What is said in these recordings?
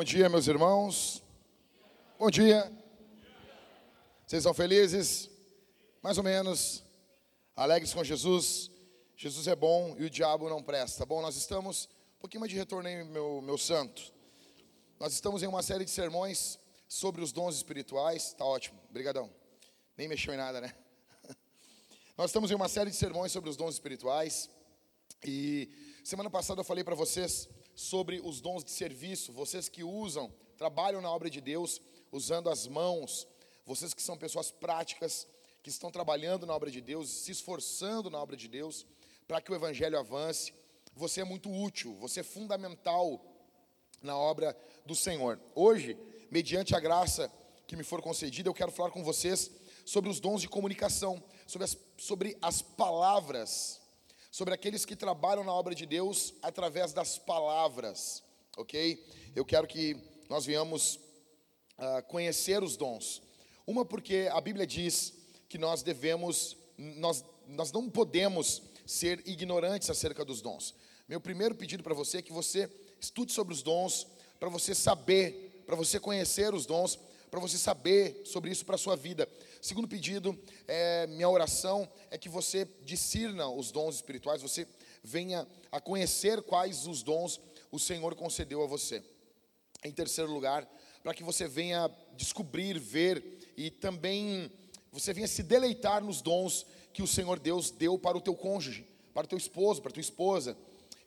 bom dia, meus irmãos. Bom dia. Vocês estão felizes? Mais ou menos. Alegres com Jesus. Jesus é bom e o diabo não presta. Bom, nós estamos. Um pouquinho mais de retorno aí, meu, meu santo. Nós estamos em uma série de sermões sobre os dons espirituais. Tá ótimo. Obrigadão. Nem mexeu em nada, né? Nós estamos em uma série de sermões sobre os dons espirituais. E semana passada eu falei para vocês sobre os dons de serviço, vocês que usam, trabalham na obra de Deus, usando as mãos, vocês que são pessoas práticas, que estão trabalhando na obra de Deus, se esforçando na obra de Deus, para que o evangelho avance. Você é muito útil, você é fundamental na obra do Senhor. Hoje, mediante a graça que me for concedida, eu quero falar com vocês sobre os dons de comunicação, sobre as, sobre as palavras sobre aqueles que trabalham na obra de Deus através das palavras, ok? Eu quero que nós venhamos uh, conhecer os dons. Uma, porque a Bíblia diz que nós devemos, nós, nós não podemos ser ignorantes acerca dos dons. Meu primeiro pedido para você é que você estude sobre os dons, para você saber, para você conhecer os dons, para você saber sobre isso para a sua vida. Segundo pedido, é, minha oração é que você discirna os dons espirituais, você venha a conhecer quais os dons o Senhor concedeu a você. Em terceiro lugar, para que você venha descobrir, ver e também você venha se deleitar nos dons que o Senhor Deus deu para o teu cônjuge, para o teu esposo, para a tua esposa.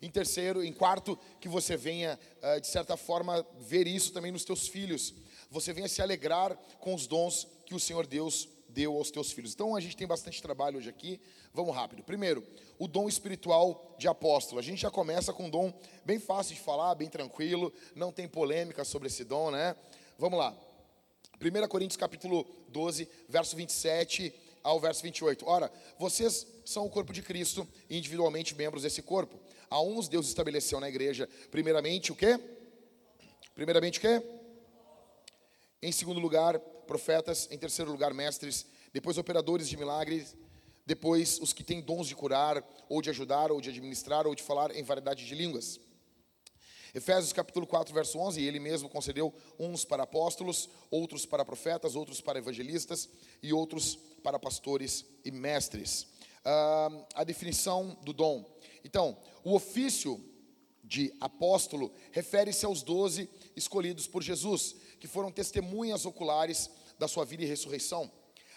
Em terceiro, em quarto, que você venha, ah, de certa forma, ver isso também nos teus filhos você venha se alegrar com os dons que o Senhor Deus deu aos teus filhos. Então a gente tem bastante trabalho hoje aqui. Vamos rápido. Primeiro, o dom espiritual de apóstolo. A gente já começa com um dom bem fácil de falar, bem tranquilo, não tem polêmica sobre esse dom, né? Vamos lá. 1 Coríntios capítulo 12, verso 27 ao verso 28. Ora, vocês são o corpo de Cristo individualmente membros desse corpo. A uns Deus estabeleceu na igreja, primeiramente o quê? Primeiramente o quê? Em segundo lugar, profetas. Em terceiro lugar, mestres. Depois, operadores de milagres. Depois, os que têm dons de curar, ou de ajudar, ou de administrar, ou de falar em variedade de línguas. Efésios capítulo 4, verso 11, ele mesmo concedeu uns para apóstolos, outros para profetas, outros para evangelistas e outros para pastores e mestres. Ah, a definição do dom. Então, o ofício de apóstolo refere-se aos doze escolhidos por Jesus, que foram testemunhas oculares da sua vida e ressurreição.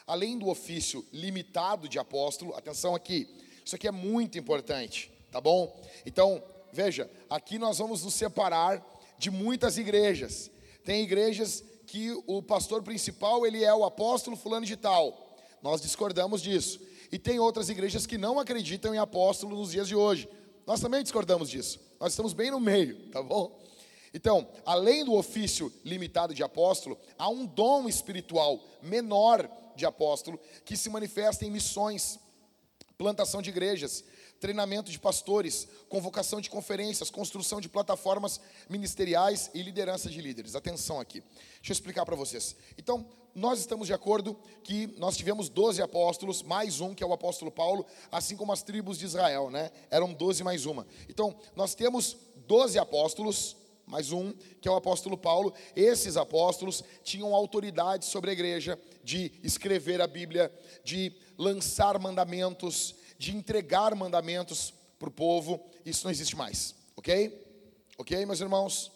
Além do ofício limitado de apóstolo, atenção aqui, isso aqui é muito importante, tá bom? Então, veja, aqui nós vamos nos separar de muitas igrejas. Tem igrejas que o pastor principal ele é o apóstolo fulano de tal. Nós discordamos disso. E tem outras igrejas que não acreditam em apóstolo nos dias de hoje. Nós também discordamos disso. Nós estamos bem no meio, tá bom? Então, além do ofício limitado de apóstolo, há um dom espiritual menor de apóstolo que se manifesta em missões, plantação de igrejas, treinamento de pastores, convocação de conferências, construção de plataformas ministeriais e liderança de líderes. Atenção aqui. Deixa eu explicar para vocês. Então, nós estamos de acordo que nós tivemos 12 apóstolos, mais um que é o apóstolo Paulo, assim como as tribos de Israel, né? Eram 12 mais uma. Então, nós temos 12 apóstolos, mais um, que é o apóstolo Paulo. Esses apóstolos tinham autoridade sobre a igreja de escrever a Bíblia, de lançar mandamentos, de entregar mandamentos para o povo. Isso não existe mais, ok? Ok, meus irmãos?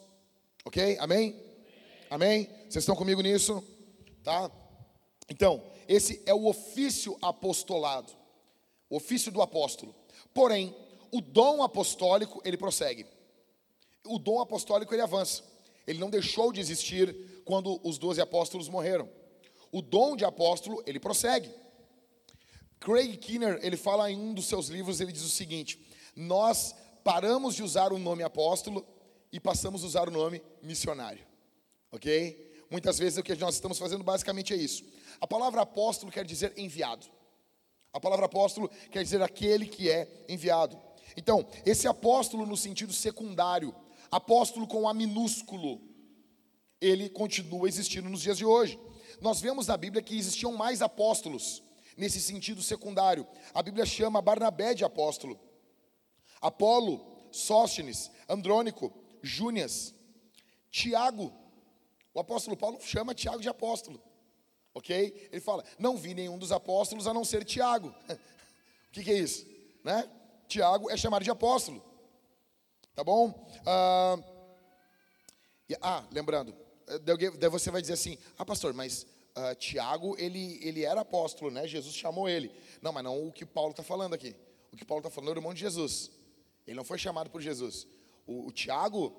Ok? Amém? Amém? Vocês estão comigo nisso? Tá? Então, esse é o ofício apostolado, o ofício do apóstolo. Porém, o dom apostólico, ele prossegue o dom apostólico ele avança. Ele não deixou de existir quando os doze apóstolos morreram. O dom de apóstolo, ele prossegue. Craig Kinner, ele fala em um dos seus livros, ele diz o seguinte: Nós paramos de usar o nome apóstolo e passamos a usar o nome missionário. OK? Muitas vezes o que nós estamos fazendo basicamente é isso. A palavra apóstolo quer dizer enviado. A palavra apóstolo quer dizer aquele que é enviado. Então, esse apóstolo no sentido secundário, apóstolo com A minúsculo, ele continua existindo nos dias de hoje. Nós vemos na Bíblia que existiam mais apóstolos nesse sentido secundário. A Bíblia chama Barnabé de apóstolo. Apolo, Sóstenes, Andrônico, Júnias, Tiago. O apóstolo Paulo chama Tiago de apóstolo. Ok? Ele fala: Não vi nenhum dos apóstolos a não ser Tiago. o que, que, é isso? Né? Tiago é chamado de apóstolo. Tá bom? Ah, ah lembrando, daí você vai dizer assim: Ah, pastor, mas uh, Tiago, ele, ele era apóstolo, né? Jesus chamou ele. Não, mas não o que Paulo está falando aqui. O que Paulo está falando é o irmão de Jesus. Ele não foi chamado por Jesus. O, o Tiago,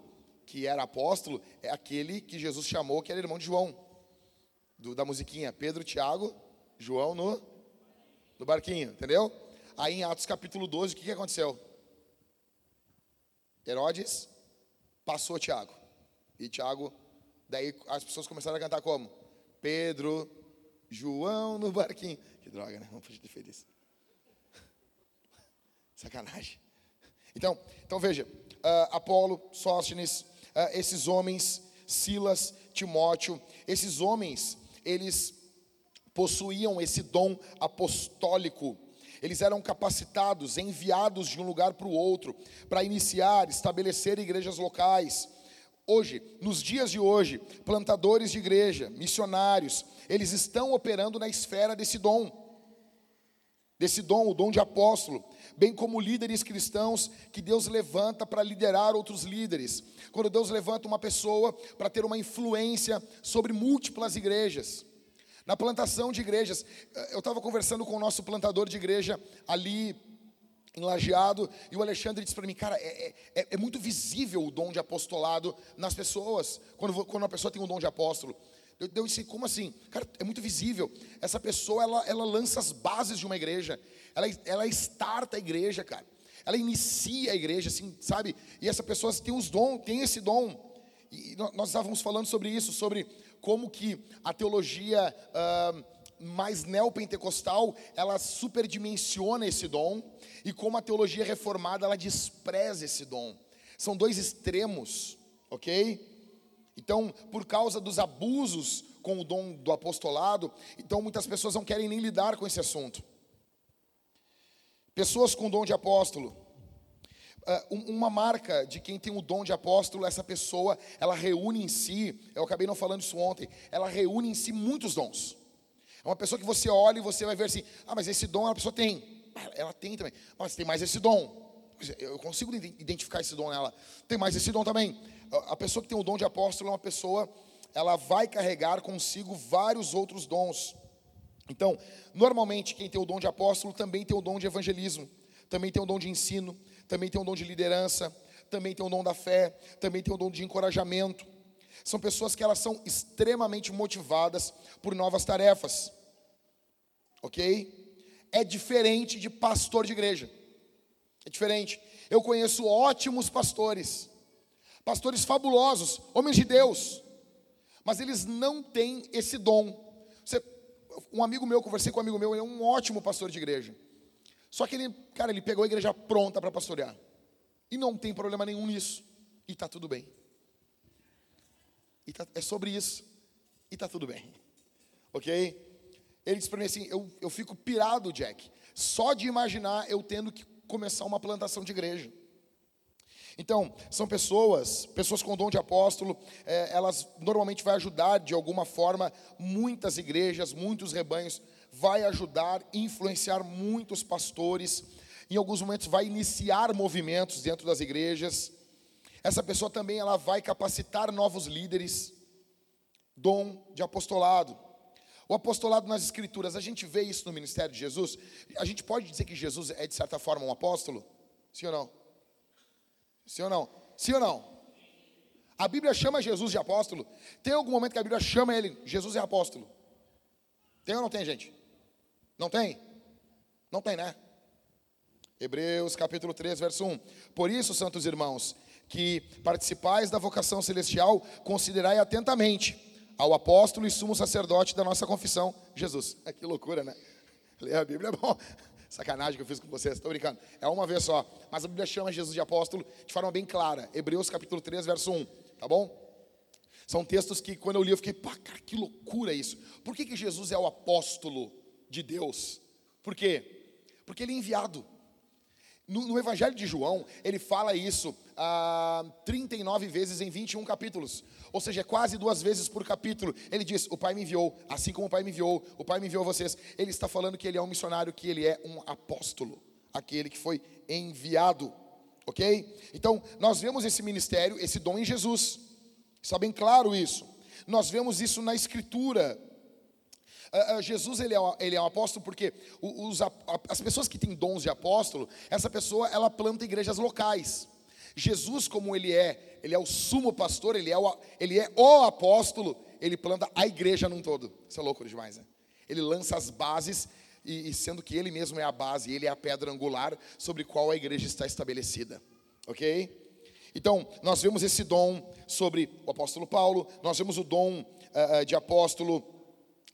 que era apóstolo, é aquele que Jesus chamou, que era irmão de João. Do, da musiquinha. Pedro, Tiago, João no, no barquinho, entendeu? Aí em Atos capítulo 12, o que, que aconteceu? Herodes passou Tiago. E Tiago, daí as pessoas começaram a cantar como? Pedro, João no barquinho. Que droga, né? Vamos fugir de feliz. Sacanagem. Então, então veja, uh, Apolo, Sóstenes, uh, esses homens, Silas, Timóteo, esses homens, eles possuíam esse dom apostólico. Eles eram capacitados, enviados de um lugar para o outro, para iniciar, estabelecer igrejas locais, Hoje, nos dias de hoje, plantadores de igreja, missionários, eles estão operando na esfera desse dom, desse dom, o dom de apóstolo, bem como líderes cristãos que Deus levanta para liderar outros líderes. Quando Deus levanta uma pessoa para ter uma influência sobre múltiplas igrejas. Na plantação de igrejas, eu estava conversando com o nosso plantador de igreja ali em Lajeado, e o Alexandre disse para mim, cara, é, é, é, muito visível o dom de apostolado nas pessoas, quando, quando uma pessoa tem um dom de apóstolo. Eu, eu disse, como assim? Cara, é muito visível. Essa pessoa, ela, ela lança as bases de uma igreja, ela, ela starta a igreja, cara. Ela inicia a igreja, assim, sabe? E essa pessoa tem os dons, tem esse dom. E nós estávamos falando sobre isso, sobre como que a teologia... Uh, mais neopentecostal, ela superdimensiona esse dom, e como a teologia reformada, ela despreza esse dom. São dois extremos, ok? Então, por causa dos abusos com o dom do apostolado, então muitas pessoas não querem nem lidar com esse assunto. Pessoas com dom de apóstolo. Ah, uma marca de quem tem o dom de apóstolo, essa pessoa, ela reúne em si, eu acabei não falando isso ontem, ela reúne em si muitos dons. É uma pessoa que você olha e você vai ver assim, ah, mas esse dom a pessoa tem. Ah, ela tem também. Mas tem mais esse dom. Eu consigo identificar esse dom nela. Tem mais esse dom também. A pessoa que tem o dom de apóstolo é uma pessoa, ela vai carregar consigo vários outros dons. Então, normalmente quem tem o dom de apóstolo também tem o dom de evangelismo, também tem o dom de ensino, também tem o dom de liderança, também tem o dom da fé, também tem o dom de encorajamento. São pessoas que elas são extremamente motivadas por novas tarefas. OK? É diferente de pastor de igreja. É diferente. Eu conheço ótimos pastores. Pastores fabulosos, homens de Deus. Mas eles não têm esse dom. Você, um amigo meu, conversei com um amigo meu, ele é um ótimo pastor de igreja. Só que ele, cara, ele pegou a igreja pronta para pastorear. E não tem problema nenhum nisso. E está tudo bem. Tá, é sobre isso. E está tudo bem. Ok? Ele disse para mim assim: eu, eu fico pirado, Jack, só de imaginar eu tendo que começar uma plantação de igreja. Então, são pessoas, pessoas com dom de apóstolo, é, elas normalmente vai ajudar de alguma forma muitas igrejas, muitos rebanhos, vai ajudar, influenciar muitos pastores, em alguns momentos vai iniciar movimentos dentro das igrejas. Essa pessoa também ela vai capacitar novos líderes, dom de apostolado. O apostolado nas escrituras, a gente vê isso no ministério de Jesus. A gente pode dizer que Jesus é de certa forma um apóstolo? Sim ou não? Sim ou não? Sim ou não? A Bíblia chama Jesus de apóstolo. Tem algum momento que a Bíblia chama ele, Jesus é apóstolo? Tem ou não tem, gente? Não tem? Não tem, né? Hebreus capítulo 3, verso 1. Por isso, santos irmãos, que participais da vocação celestial, considerai atentamente ao apóstolo e sumo sacerdote da nossa confissão, Jesus. É, que loucura, né? Ler a Bíblia é bom. Sacanagem que eu fiz com vocês, estou brincando. É uma vez só. Mas a Bíblia chama Jesus de apóstolo de forma bem clara. Hebreus capítulo 3, verso 1. Tá bom? São textos que quando eu li eu fiquei, pá, cara, que loucura isso. Por que, que Jesus é o apóstolo de Deus? Por quê? Porque ele é enviado. No, no, Evangelho de João, ele fala isso ah, 39 vezes em 21 capítulos. Ou seja, é quase duas vezes por capítulo. Ele diz: O Pai me enviou, assim como o Pai me enviou, o Pai me enviou vocês. Ele está falando que ele é um missionário, que ele é um apóstolo, aquele que foi enviado. Ok? Então, nós vemos esse ministério, esse dom em Jesus. Está bem claro isso. Nós vemos isso na Escritura. Uh, uh, Jesus ele é, ele é um apóstolo porque os, as pessoas que têm dons de apóstolo, essa pessoa ela planta igrejas locais. Jesus, como ele é, ele é o sumo pastor, ele é o, ele é o apóstolo, ele planta a igreja num todo. Isso é louco demais, né? Ele lança as bases, e, e sendo que ele mesmo é a base, ele é a pedra angular sobre qual a igreja está estabelecida. Ok? Então, nós vemos esse dom sobre o apóstolo Paulo, nós vemos o dom uh, de apóstolo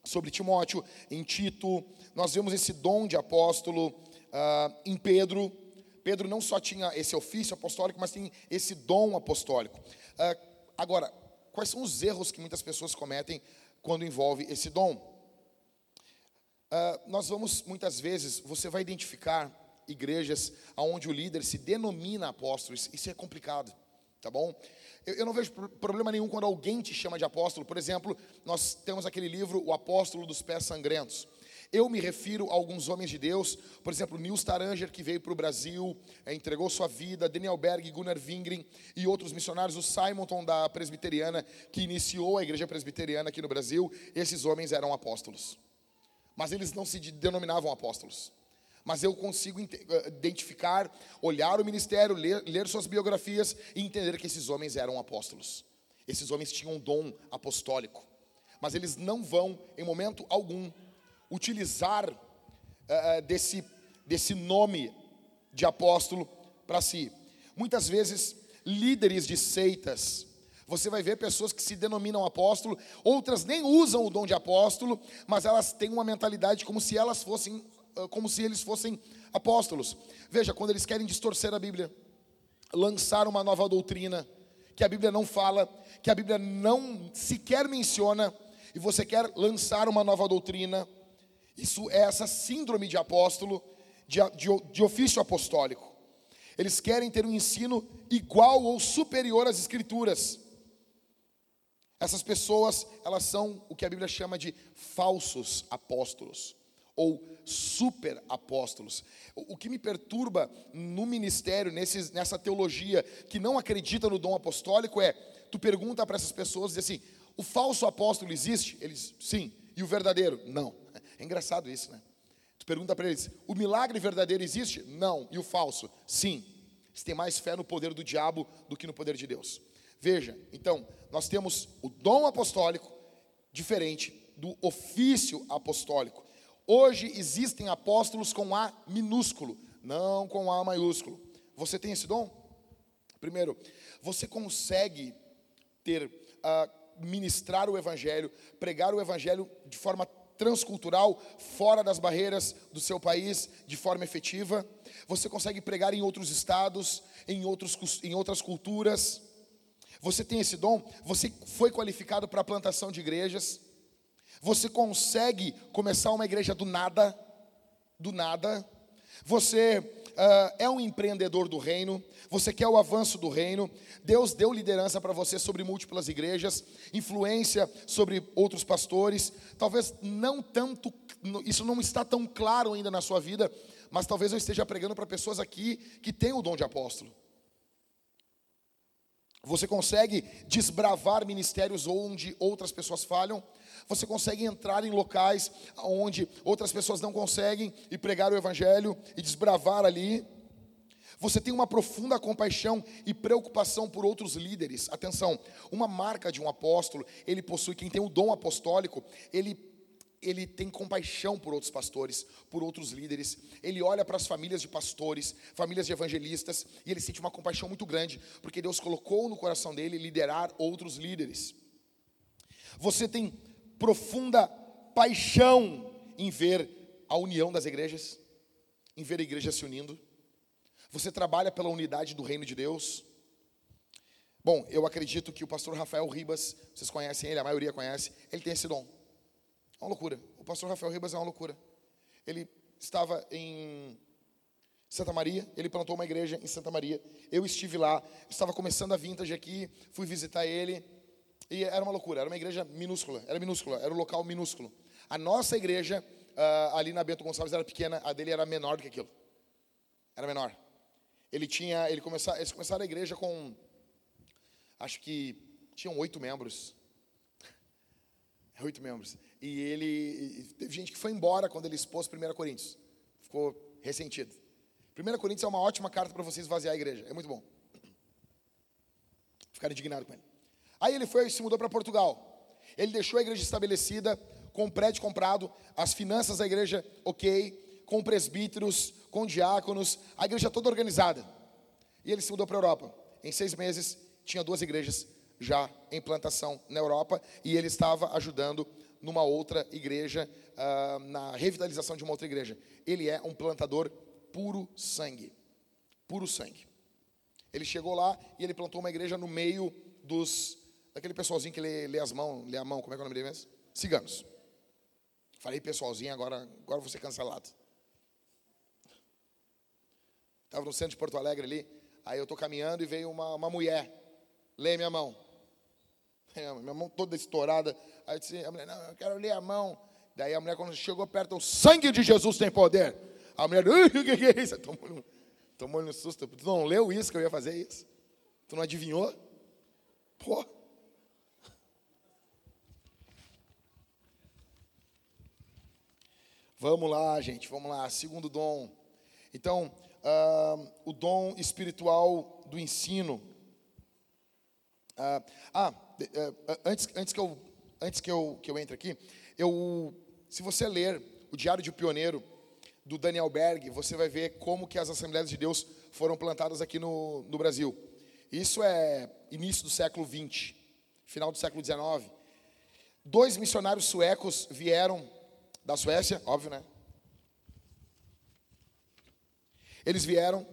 sobre Timóteo, em Tito, nós vemos esse dom de apóstolo uh, em Pedro. Pedro não só tinha esse ofício apostólico, mas tem esse dom apostólico. Uh, agora, quais são os erros que muitas pessoas cometem quando envolve esse dom? Uh, nós vamos, muitas vezes, você vai identificar igrejas onde o líder se denomina apóstolo, isso é complicado, tá bom? Eu, eu, não vejo problema nenhum quando alguém te chama de apóstolo. Por exemplo, nós temos aquele livro, O Apóstolo dos Pés Sangrentos. Eu me refiro a alguns homens de Deus, por exemplo, Nils Taranger, que veio para o Brasil, é, entregou sua vida, Daniel Berg, Gunnar Wingren e outros missionários, o Simonton da Presbiteriana, que iniciou a igreja presbiteriana aqui no Brasil, esses homens eram apóstolos. Mas eles não se denominavam apóstolos mas eu consigo eh, identificar, olhar o ministério, ler, ler, suas biografias e entender que esses homens eram apóstolos. Esses homens tinham um dom apostólico, mas eles não vão, em momento algum, utilizar uh, desse, desse nome de apóstolo para si. Muitas vezes, líderes de seitas, você vai ver pessoas que se denominam apóstolo, outras nem usam o dom de apóstolo, mas elas têm uma mentalidade como se elas fossem como se eles fossem apóstolos. Veja, quando eles querem distorcer a Bíblia, lançar uma nova doutrina, que a Bíblia não fala, que a Bíblia não sequer menciona, e você quer lançar uma nova doutrina, isso é essa síndrome de apóstolo, de, de, de ofício apostólico. Eles querem ter um ensino igual ou superior às Escrituras. Essas pessoas, elas são o que a Bíblia chama de falsos apóstolos ou super apóstolos. O que me perturba no ministério, nessa teologia que não acredita no dom apostólico é, tu pergunta para essas pessoas e assim, o falso apóstolo existe? Eles, sim. E o verdadeiro? Não. É engraçado isso, né? Tu pergunta para eles, o milagre verdadeiro existe? Não. E o falso? Sim. Eles têm mais fé no poder do diabo do que no poder de Deus. Veja, então, nós temos o dom apostólico diferente do ofício apostólico. Hoje existem apóstolos com A minúsculo, não com A maiúsculo. Você tem esse dom? Primeiro, você consegue ter, uh, ministrar o Evangelho, pregar o Evangelho de forma transcultural, fora das barreiras do seu país, de forma efetiva. Você consegue pregar em outros estados, em, outros, em outras culturas. Você tem esse dom, você foi qualificado para a plantação de igrejas. Você consegue começar uma igreja do nada, do nada. Você uh, é um empreendedor do reino, você quer o avanço do reino. Deus deu liderança para você sobre múltiplas igrejas, influência sobre outros pastores. Talvez não tanto, isso não está tão claro ainda na sua vida, mas talvez eu esteja pregando para pessoas aqui que têm o dom de apóstolo. Você consegue desbravar ministérios onde outras pessoas falham. Você consegue entrar em locais onde outras pessoas não conseguem e pregar o evangelho e desbravar ali. Você tem uma profunda compaixão e preocupação por outros líderes. Atenção, uma marca de um apóstolo, ele possui, quem tem o dom apostólico, ele ele tem compaixão por outros pastores, por outros líderes. Ele olha para as famílias de pastores, famílias de evangelistas, e ele sente uma compaixão muito grande, porque Deus colocou no coração dele liderar outros líderes. Você tem profunda paixão em ver a união das igrejas, em ver a igreja se unindo. Você trabalha pela unidade do reino de Deus. Bom, eu acredito que o pastor Rafael Ribas, vocês conhecem ele, a maioria conhece, ele tem esse dom. É uma loucura. O pastor Rafael Ribas é uma loucura. Ele estava em Santa Maria, ele plantou uma igreja em Santa Maria. Eu estive lá, estava começando a vintage aqui, fui visitar ele e era uma loucura. Era uma igreja minúscula, era minúscula, era um local minúsculo. A nossa igreja uh, ali na Bento Gonçalves era pequena, a dele era menor do que aquilo. Era menor. Ele tinha, ele começou, eles começaram a igreja com, acho que tinham oito membros. Oito membros. E ele, teve gente que foi embora quando ele expôs 1 Coríntios. Ficou ressentido. 1 Coríntios é uma ótima carta para vocês esvaziar a igreja. É muito bom. Ficar indignado com ele. Aí ele foi e se mudou para Portugal. Ele deixou a igreja estabelecida, com o prédio comprado, as finanças da igreja ok, com presbíteros, com diáconos, a igreja toda organizada. E ele se mudou para a Europa. Em seis meses, tinha duas igrejas já em plantação na Europa e ele estava ajudando numa outra igreja, uh, na revitalização de uma outra igreja. Ele é um plantador puro sangue. Puro sangue. Ele chegou lá e ele plantou uma igreja no meio dos. Daquele pessoalzinho que lê, lê as mãos, lê a mão, como é que é o nome dele mesmo? Ciganos. Falei pessoalzinho, agora, agora vou ser cancelado. Estava no centro de Porto Alegre ali, aí eu estou caminhando e veio uma, uma mulher. Lê minha mão. Minha mão toda estourada. Aí eu disse, a mulher, não, eu quero ler a mão. Daí a mulher, quando chegou perto, o sangue de Jesus tem poder. A mulher, o que, é isso? Tomou, tomou no susto. Tu não leu isso que eu ia fazer isso? Tu não adivinhou? Pô. Vamos lá, gente, vamos lá. Segundo dom. Então, uh, o dom espiritual do ensino. Uh, ah, uh, antes, antes, que, eu, antes que, eu, que eu entre aqui, eu, se você ler o Diário de um Pioneiro, do Daniel Berg, você vai ver como que as Assembleias de Deus foram plantadas aqui no, no Brasil. Isso é início do século 20, final do século 19. Dois missionários suecos vieram da Suécia, óbvio, né? Eles vieram,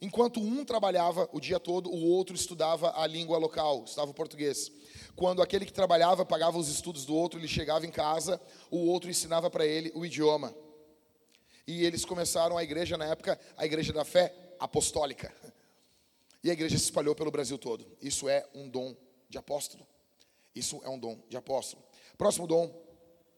enquanto um trabalhava o dia todo, o outro estudava a língua local, estudava o português. Quando aquele que trabalhava pagava os estudos do outro, ele chegava em casa, o outro ensinava para ele o idioma. E eles começaram a igreja, na época, a igreja da fé apostólica. E a igreja se espalhou pelo Brasil todo. Isso é um dom de apóstolo. Isso é um dom de apóstolo. Próximo dom,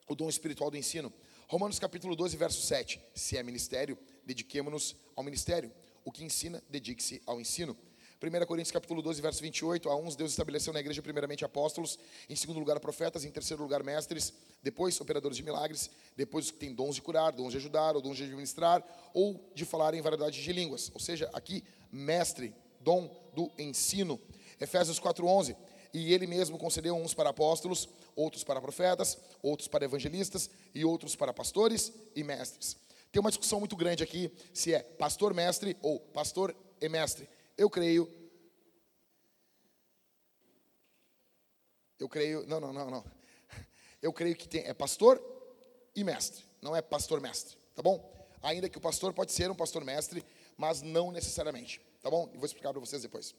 o dom espiritual do ensino. Romanos capítulo 12, verso 7. Se é ministério, dediquemo-nos ao ministério. O que ensina, dedique-se ao ensino. 1 Coríntios capítulo 12, verso 28, a uns Deus estabeleceu na igreja primeiramente apóstolos, em segundo lugar profetas, em terceiro lugar mestres, depois operadores de milagres, depois os que têm dons de curar, dons de ajudar, ou dons de administrar, ou de falar em variedade de línguas. Ou seja, aqui, mestre, dom do ensino. Efésios 4:11, e ele mesmo concedeu uns para apóstolos, outros para profetas, outros para evangelistas e outros para pastores e mestres. Tem uma discussão muito grande aqui se é pastor mestre ou pastor e mestre. Eu creio. Eu creio. Não, não, não, não. Eu creio que tem, é pastor e mestre. Não é pastor mestre. Tá bom? Ainda que o pastor pode ser um pastor mestre, mas não necessariamente. Tá bom? Vou explicar para vocês depois.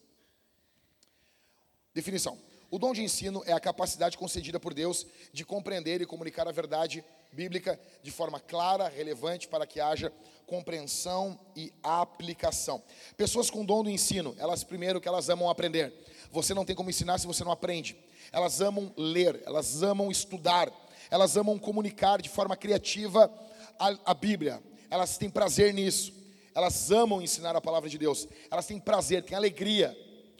Definição. O dom de ensino é a capacidade concedida por Deus de compreender e comunicar a verdade bíblica de forma clara, relevante, para que haja compreensão e aplicação. Pessoas com dom do ensino, elas primeiro que elas amam aprender. Você não tem como ensinar se você não aprende. Elas amam ler, elas amam estudar, elas amam comunicar de forma criativa a, a Bíblia. Elas têm prazer nisso. Elas amam ensinar a palavra de Deus. Elas têm prazer, têm alegria,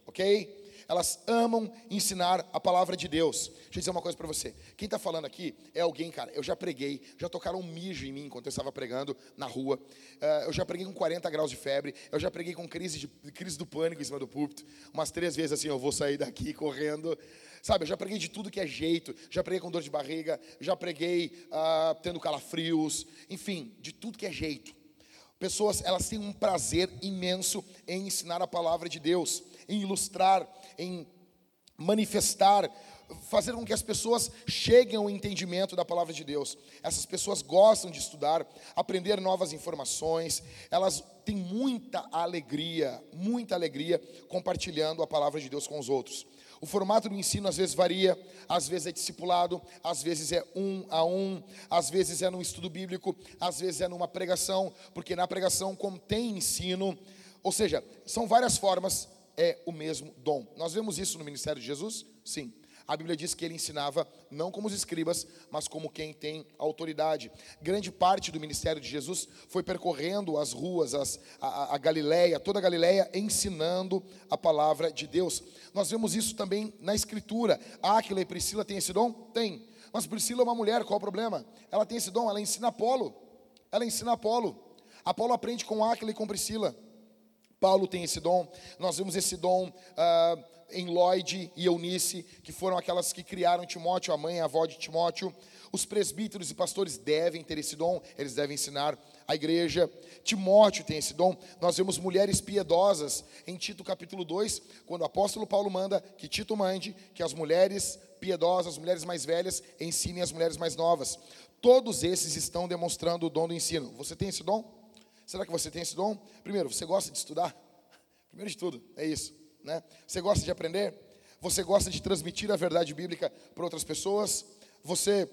ok? Elas amam ensinar a palavra de Deus. Deixa eu dizer uma coisa para você. Quem está falando aqui é alguém, cara, eu já preguei, já tocaram um mijo em mim enquanto eu estava pregando na rua. Uh, eu já preguei com 40 graus de febre, eu já preguei com crise, de, crise do pânico em cima do púlpito. Umas três vezes assim, eu vou sair daqui correndo. Sabe, eu já preguei de tudo que é jeito, já preguei com dor de barriga, já preguei uh, tendo calafrios, enfim, de tudo que é jeito. Pessoas, elas têm um prazer imenso em ensinar a palavra de Deus em ilustrar, em manifestar, fazer com que as pessoas cheguem ao entendimento da palavra de Deus. Essas pessoas gostam de estudar, aprender novas informações, elas têm muita alegria, muita alegria compartilhando a palavra de Deus com os outros. O formato do ensino às vezes varia, às vezes é discipulado, às vezes é um a um, às vezes é num estudo bíblico, às vezes é numa pregação, porque na pregação contém ensino, ou seja, são várias formas, é o mesmo dom. Nós vemos isso no ministério de Jesus? Sim. A Bíblia diz que ele ensinava não como os escribas, mas como quem tem autoridade. Grande parte do ministério de Jesus foi percorrendo as ruas, as, a, a Galileia, toda a Galileia, ensinando a palavra de Deus. Nós vemos isso também na Escritura. Áquila e Priscila têm esse dom? Tem. Mas Priscila é uma mulher, qual o problema? Ela tem esse dom, ela ensina Apolo. Ela ensina Apolo. Apolo aprende com Áquila e com Priscila. Paulo tem esse dom. Nós vemos esse dom. Uh, em Lloyd e Eunice, que foram aquelas que criaram Timóteo, a mãe e a avó de Timóteo. Os presbíteros e pastores devem ter esse dom, eles devem ensinar a igreja. Timóteo tem esse dom. Nós vemos mulheres piedosas em Tito capítulo 2, quando o apóstolo Paulo manda que Tito mande que as mulheres piedosas, as mulheres mais velhas, ensinem as mulheres mais novas. Todos esses estão demonstrando o dom do ensino. Você tem esse dom? Será que você tem esse dom? Primeiro, você gosta de estudar? Primeiro de tudo, é isso. Né? Você gosta de aprender? Você gosta de transmitir a verdade bíblica para outras pessoas? Você,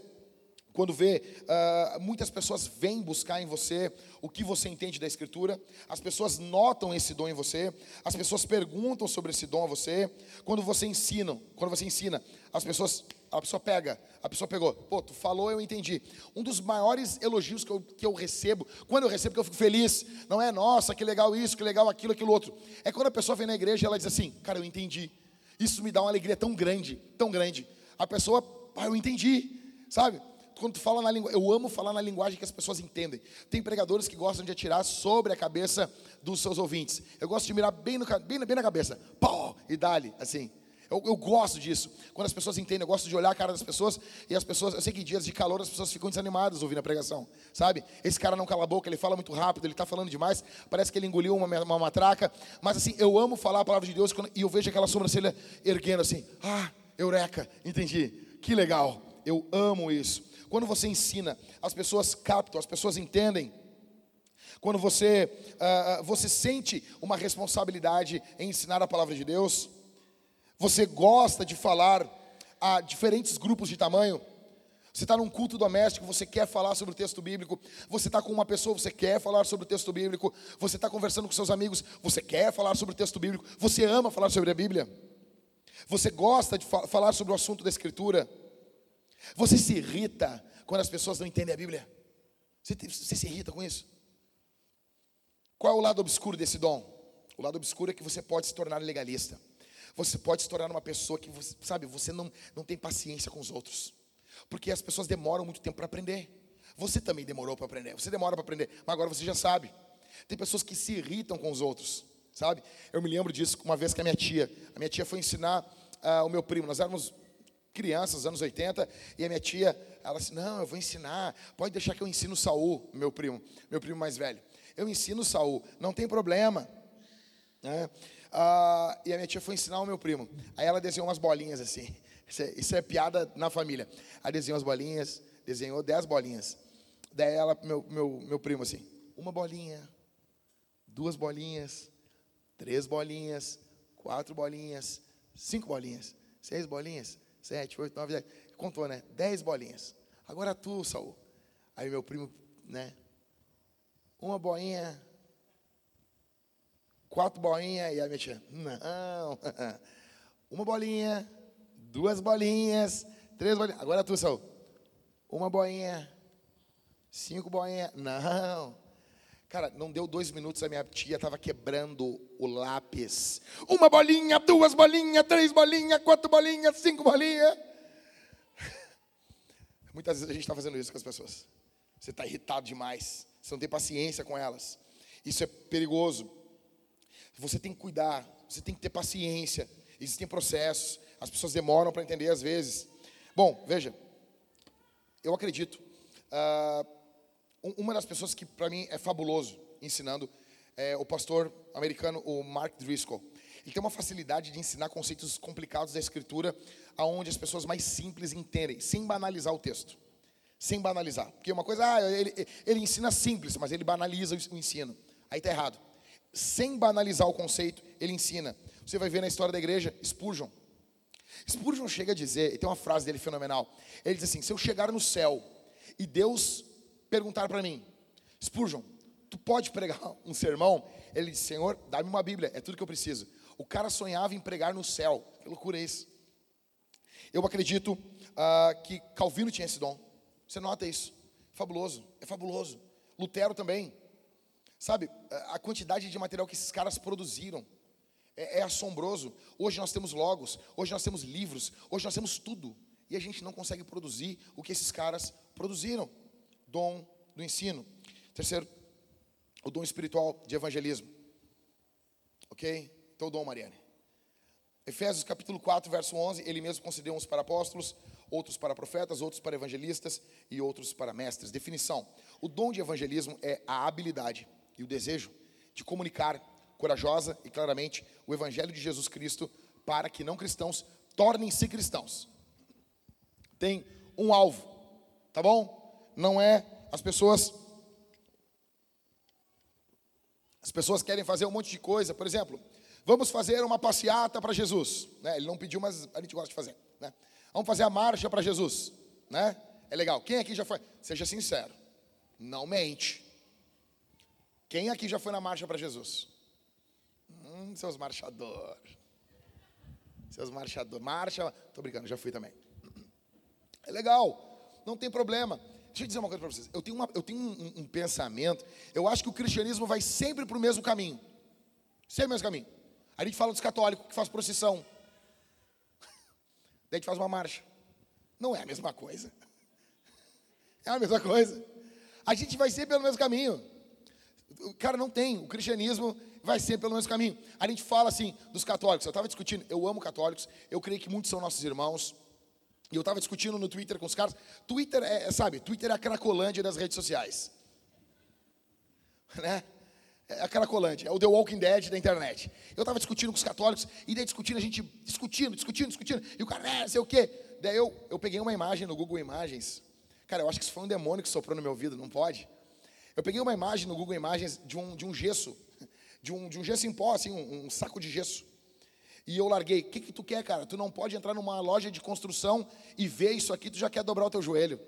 quando vê, uh, muitas pessoas vêm buscar em você o que você entende da Escritura, as pessoas notam esse dom em você, as pessoas perguntam sobre esse dom a você. Quando você ensina, quando você ensina, as pessoas, a pessoa pega, a pessoa pegou, pô, tu falou, eu entendi. Um dos maiores elogios que eu, que eu recebo, quando eu recebo, que eu fico feliz, não é, nossa, que legal isso, que legal aquilo, aquilo outro. É quando a pessoa vem na igreja e ela diz assim, cara, eu entendi. Isso me dá uma alegria tão grande, tão grande. A pessoa, ah, eu entendi, sabe? Quando tu fala na eu amo falar na linguagem que as pessoas entendem. Tem pregadores que gostam de atirar sobre a cabeça dos seus ouvintes. Eu gosto de mirar bem, no, bem, bem na cabeça, pau, e dali, assim. Eu, eu, gosto disso. Quando as pessoas entendem, eu gosto de olhar a cara das pessoas e as pessoas, eu sei que em dias de calor as pessoas ficam desanimadas ouvindo a pregação, sabe? Esse cara não cala a boca, ele fala muito rápido, ele está falando demais, parece que ele engoliu uma, uma matraca, mas assim, eu amo falar a palavra de Deus e eu vejo aquela sobrancelha erguendo assim, ah, eureka, entendi, que legal, eu amo isso. Quando você ensina, as pessoas captam, as pessoas entendem. Quando você, uh, você sente uma responsabilidade em ensinar a palavra de Deus, você gosta de falar a diferentes grupos de tamanho. Você está num culto doméstico, você quer falar sobre o texto bíblico. Você está com uma pessoa, você quer falar sobre o texto bíblico. Você está conversando com seus amigos, você quer falar sobre o texto bíblico. Você ama falar sobre a Bíblia. Você gosta de fa falar sobre o assunto da Escritura. Você se irrita quando as pessoas não entendem a Bíblia? Você, você se irrita com isso? Qual é o lado obscuro desse dom? O lado obscuro é que você pode se tornar legalista. Você pode se tornar uma pessoa que, você, sabe, você não, não tem paciência com os outros. Porque as pessoas demoram muito tempo para aprender. Você também demorou para aprender. Você demora para aprender, mas agora você já sabe. Tem pessoas que se irritam com os outros, sabe? Eu me lembro disso uma vez que a minha tia, a minha tia foi ensinar uh, o meu primo. Nós éramos crianças, anos 80, e a minha tia, ela disse: Não, eu vou ensinar, pode deixar que eu ensino Saul, meu primo, meu primo mais velho. Eu ensino Saul, não tem problema. Né? Ah, e a minha tia foi ensinar o meu primo. Aí ela desenhou umas bolinhas assim. Isso é, isso é piada na família. Aí desenhou as bolinhas, desenhou dez bolinhas. Daí ela, meu, meu, meu primo assim, uma bolinha, duas bolinhas, três bolinhas, quatro bolinhas, cinco bolinhas, seis bolinhas, sete, oito, nove, dez. Contou, né? Dez bolinhas. Agora tu, Saul. Aí meu primo, né? Uma bolinha, quatro bolinhas. E a minha tia, não. Uma bolinha, duas bolinhas, três bolinhas. Agora tu, Saul. Uma bolinha, cinco bolinhas. Não. Cara, não deu dois minutos, a minha tia estava quebrando o lápis. Uma bolinha, duas bolinhas, três bolinhas, quatro bolinhas, cinco bolinhas. Muitas vezes a gente está fazendo isso com as pessoas. Você está irritado demais. Você não tem paciência com elas. Isso é perigoso. Você tem que cuidar. Você tem que ter paciência. Existem processos. As pessoas demoram para entender às vezes. Bom, veja. Eu acredito. Uh, uma das pessoas que para mim é fabuloso ensinando é o pastor americano, o Mark Driscoll. Ele tem uma facilidade de ensinar conceitos complicados da escritura, aonde as pessoas mais simples entendem, sem banalizar o texto. Sem banalizar. Porque uma coisa, ah, ele, ele ensina simples, mas ele banaliza o ensino. Aí está errado. Sem banalizar o conceito, ele ensina. Você vai ver na história da igreja, Spurgeon. Spurgeon chega a dizer, e tem uma frase dele fenomenal. Ele diz assim: se eu chegar no céu e Deus perguntar para mim, Spurgeon, tu pode pregar um sermão? Ele diz: Senhor, dá-me uma Bíblia, é tudo que eu preciso. O cara sonhava em pregar no céu. Que loucura é isso? Eu acredito uh, que Calvino tinha esse dom. Você nota isso? Fabuloso, é fabuloso. Lutero também. Sabe, a quantidade de material que esses caras produziram é, é assombroso. Hoje nós temos logos, hoje nós temos livros, hoje nós temos tudo. E a gente não consegue produzir o que esses caras produziram. Dom do ensino. Terceiro, o dom espiritual de evangelismo. Ok? Então, o dom, Mariane. Efésios capítulo 4, verso 11, ele mesmo concedeu uns para apóstolos, outros para profetas, outros para evangelistas e outros para mestres. Definição: o dom de evangelismo é a habilidade e o desejo de comunicar corajosa e claramente o evangelho de Jesus Cristo para que não cristãos tornem-se cristãos. Tem um alvo, tá bom? Não é as pessoas as pessoas querem fazer um monte de coisa, por exemplo, vamos fazer uma passeata para Jesus, né? Ele não pediu, mas a gente gosta de fazer, né? Vamos fazer a marcha para Jesus, né? É legal. Quem aqui já foi? Seja sincero. Não mente. Quem aqui já foi na marcha para Jesus? Hum, seus marchadores. Seus marchadores. Marcha. Tô brincando, já fui também. É legal. Não tem problema. Deixa eu dizer uma coisa para vocês. Eu tenho, uma, eu tenho um, um, um, pensamento. Eu acho que o cristianismo vai sempre para o mesmo caminho. Sempre o mesmo caminho. A gente fala dos católicos que faz procissão. Daí a gente faz uma marcha. Não é a mesma coisa. É a mesma coisa. A gente vai sempre pelo mesmo caminho. Cara, não tem. O cristianismo vai ser pelo mesmo caminho. A gente fala assim dos católicos. Eu estava discutindo, eu amo católicos, eu creio que muitos são nossos irmãos. E eu estava discutindo no Twitter com os caras. Twitter é, é, sabe, Twitter é a cracolândia das redes sociais. Né? É a cracolândia, é o The Walking Dead da internet. Eu estava discutindo com os católicos, e daí discutindo, a gente discutindo, discutindo, discutindo. E o cara, é, não sei o quê. Daí eu, eu peguei uma imagem no Google Imagens. Cara, eu acho que isso foi um demônio que soprou no meu ouvido, não pode? Eu peguei uma imagem no Google Imagens de um, de um gesso, de um, de um gesso em pó, assim, um, um saco de gesso. E eu larguei. O que, que tu quer, cara? Tu não pode entrar numa loja de construção e ver isso aqui, tu já quer dobrar o teu joelho.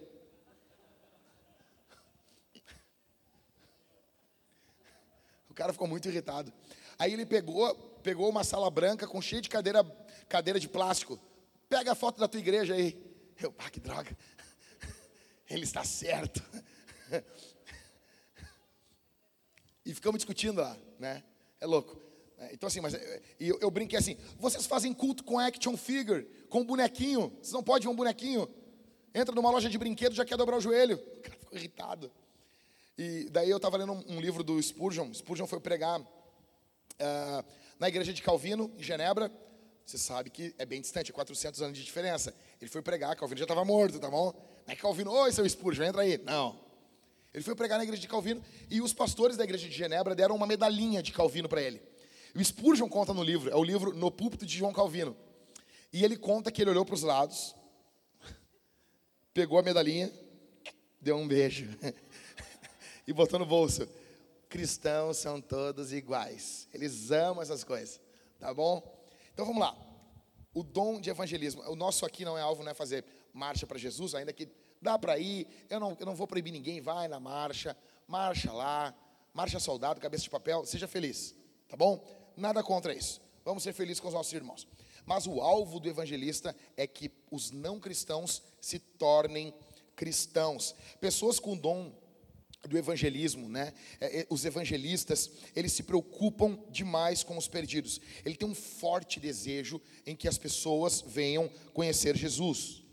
O cara ficou muito irritado. Aí ele pegou, pegou uma sala branca com cheio de cadeira, cadeira de plástico. Pega a foto da tua igreja aí. Eu, ah, que droga. Ele está certo. E ficamos discutindo lá, né? É louco. É, então assim, mas é, e eu, eu brinquei assim, vocês fazem culto com action figure, com bonequinho, vocês não podem ver um bonequinho. Entra numa loja de brinquedos, já quer dobrar o joelho. O cara ficou irritado. E daí eu estava lendo um, livro do Spurgeon. Spurgeon foi pregar uh, na igreja de Calvino, em Genebra. Você sabe que é bem distante, 400 anos de diferença. Ele foi pregar, Calvino já estava morto, tá bom? Não é Calvino, oi, seu Spurgeon, entra aí. Não. Ele foi pregar na igreja de Calvino e os pastores da igreja de Genebra deram uma medalhinha de Calvino para ele. O Spurgeon conta no livro, é o livro No Púlpito de João Calvino. E ele conta que ele olhou para os lados, pegou a medalhinha, deu um beijo e botou no bolso. Cristãos são todos iguais. Eles amam essas coisas, tá bom? Então vamos lá. O dom de evangelismo. O nosso aqui não é alvo, não é fazer marcha para Jesus, ainda que dá para ir, eu não, eu não vou proibir ninguém, vai na marcha, marcha lá, marcha soldado, cabeça de papel, seja feliz, tá bom? Nada contra isso. Vamos ser felizes com os nossos irmãos. Mas o alvo do evangelista é que os não cristãos se tornem cristãos. Pessoas com dom do evangelismo, né? É, é, os evangelistas, eles se preocupam demais com os perdidos. Ele tem um forte desejo em que as pessoas venham conhecer Jesus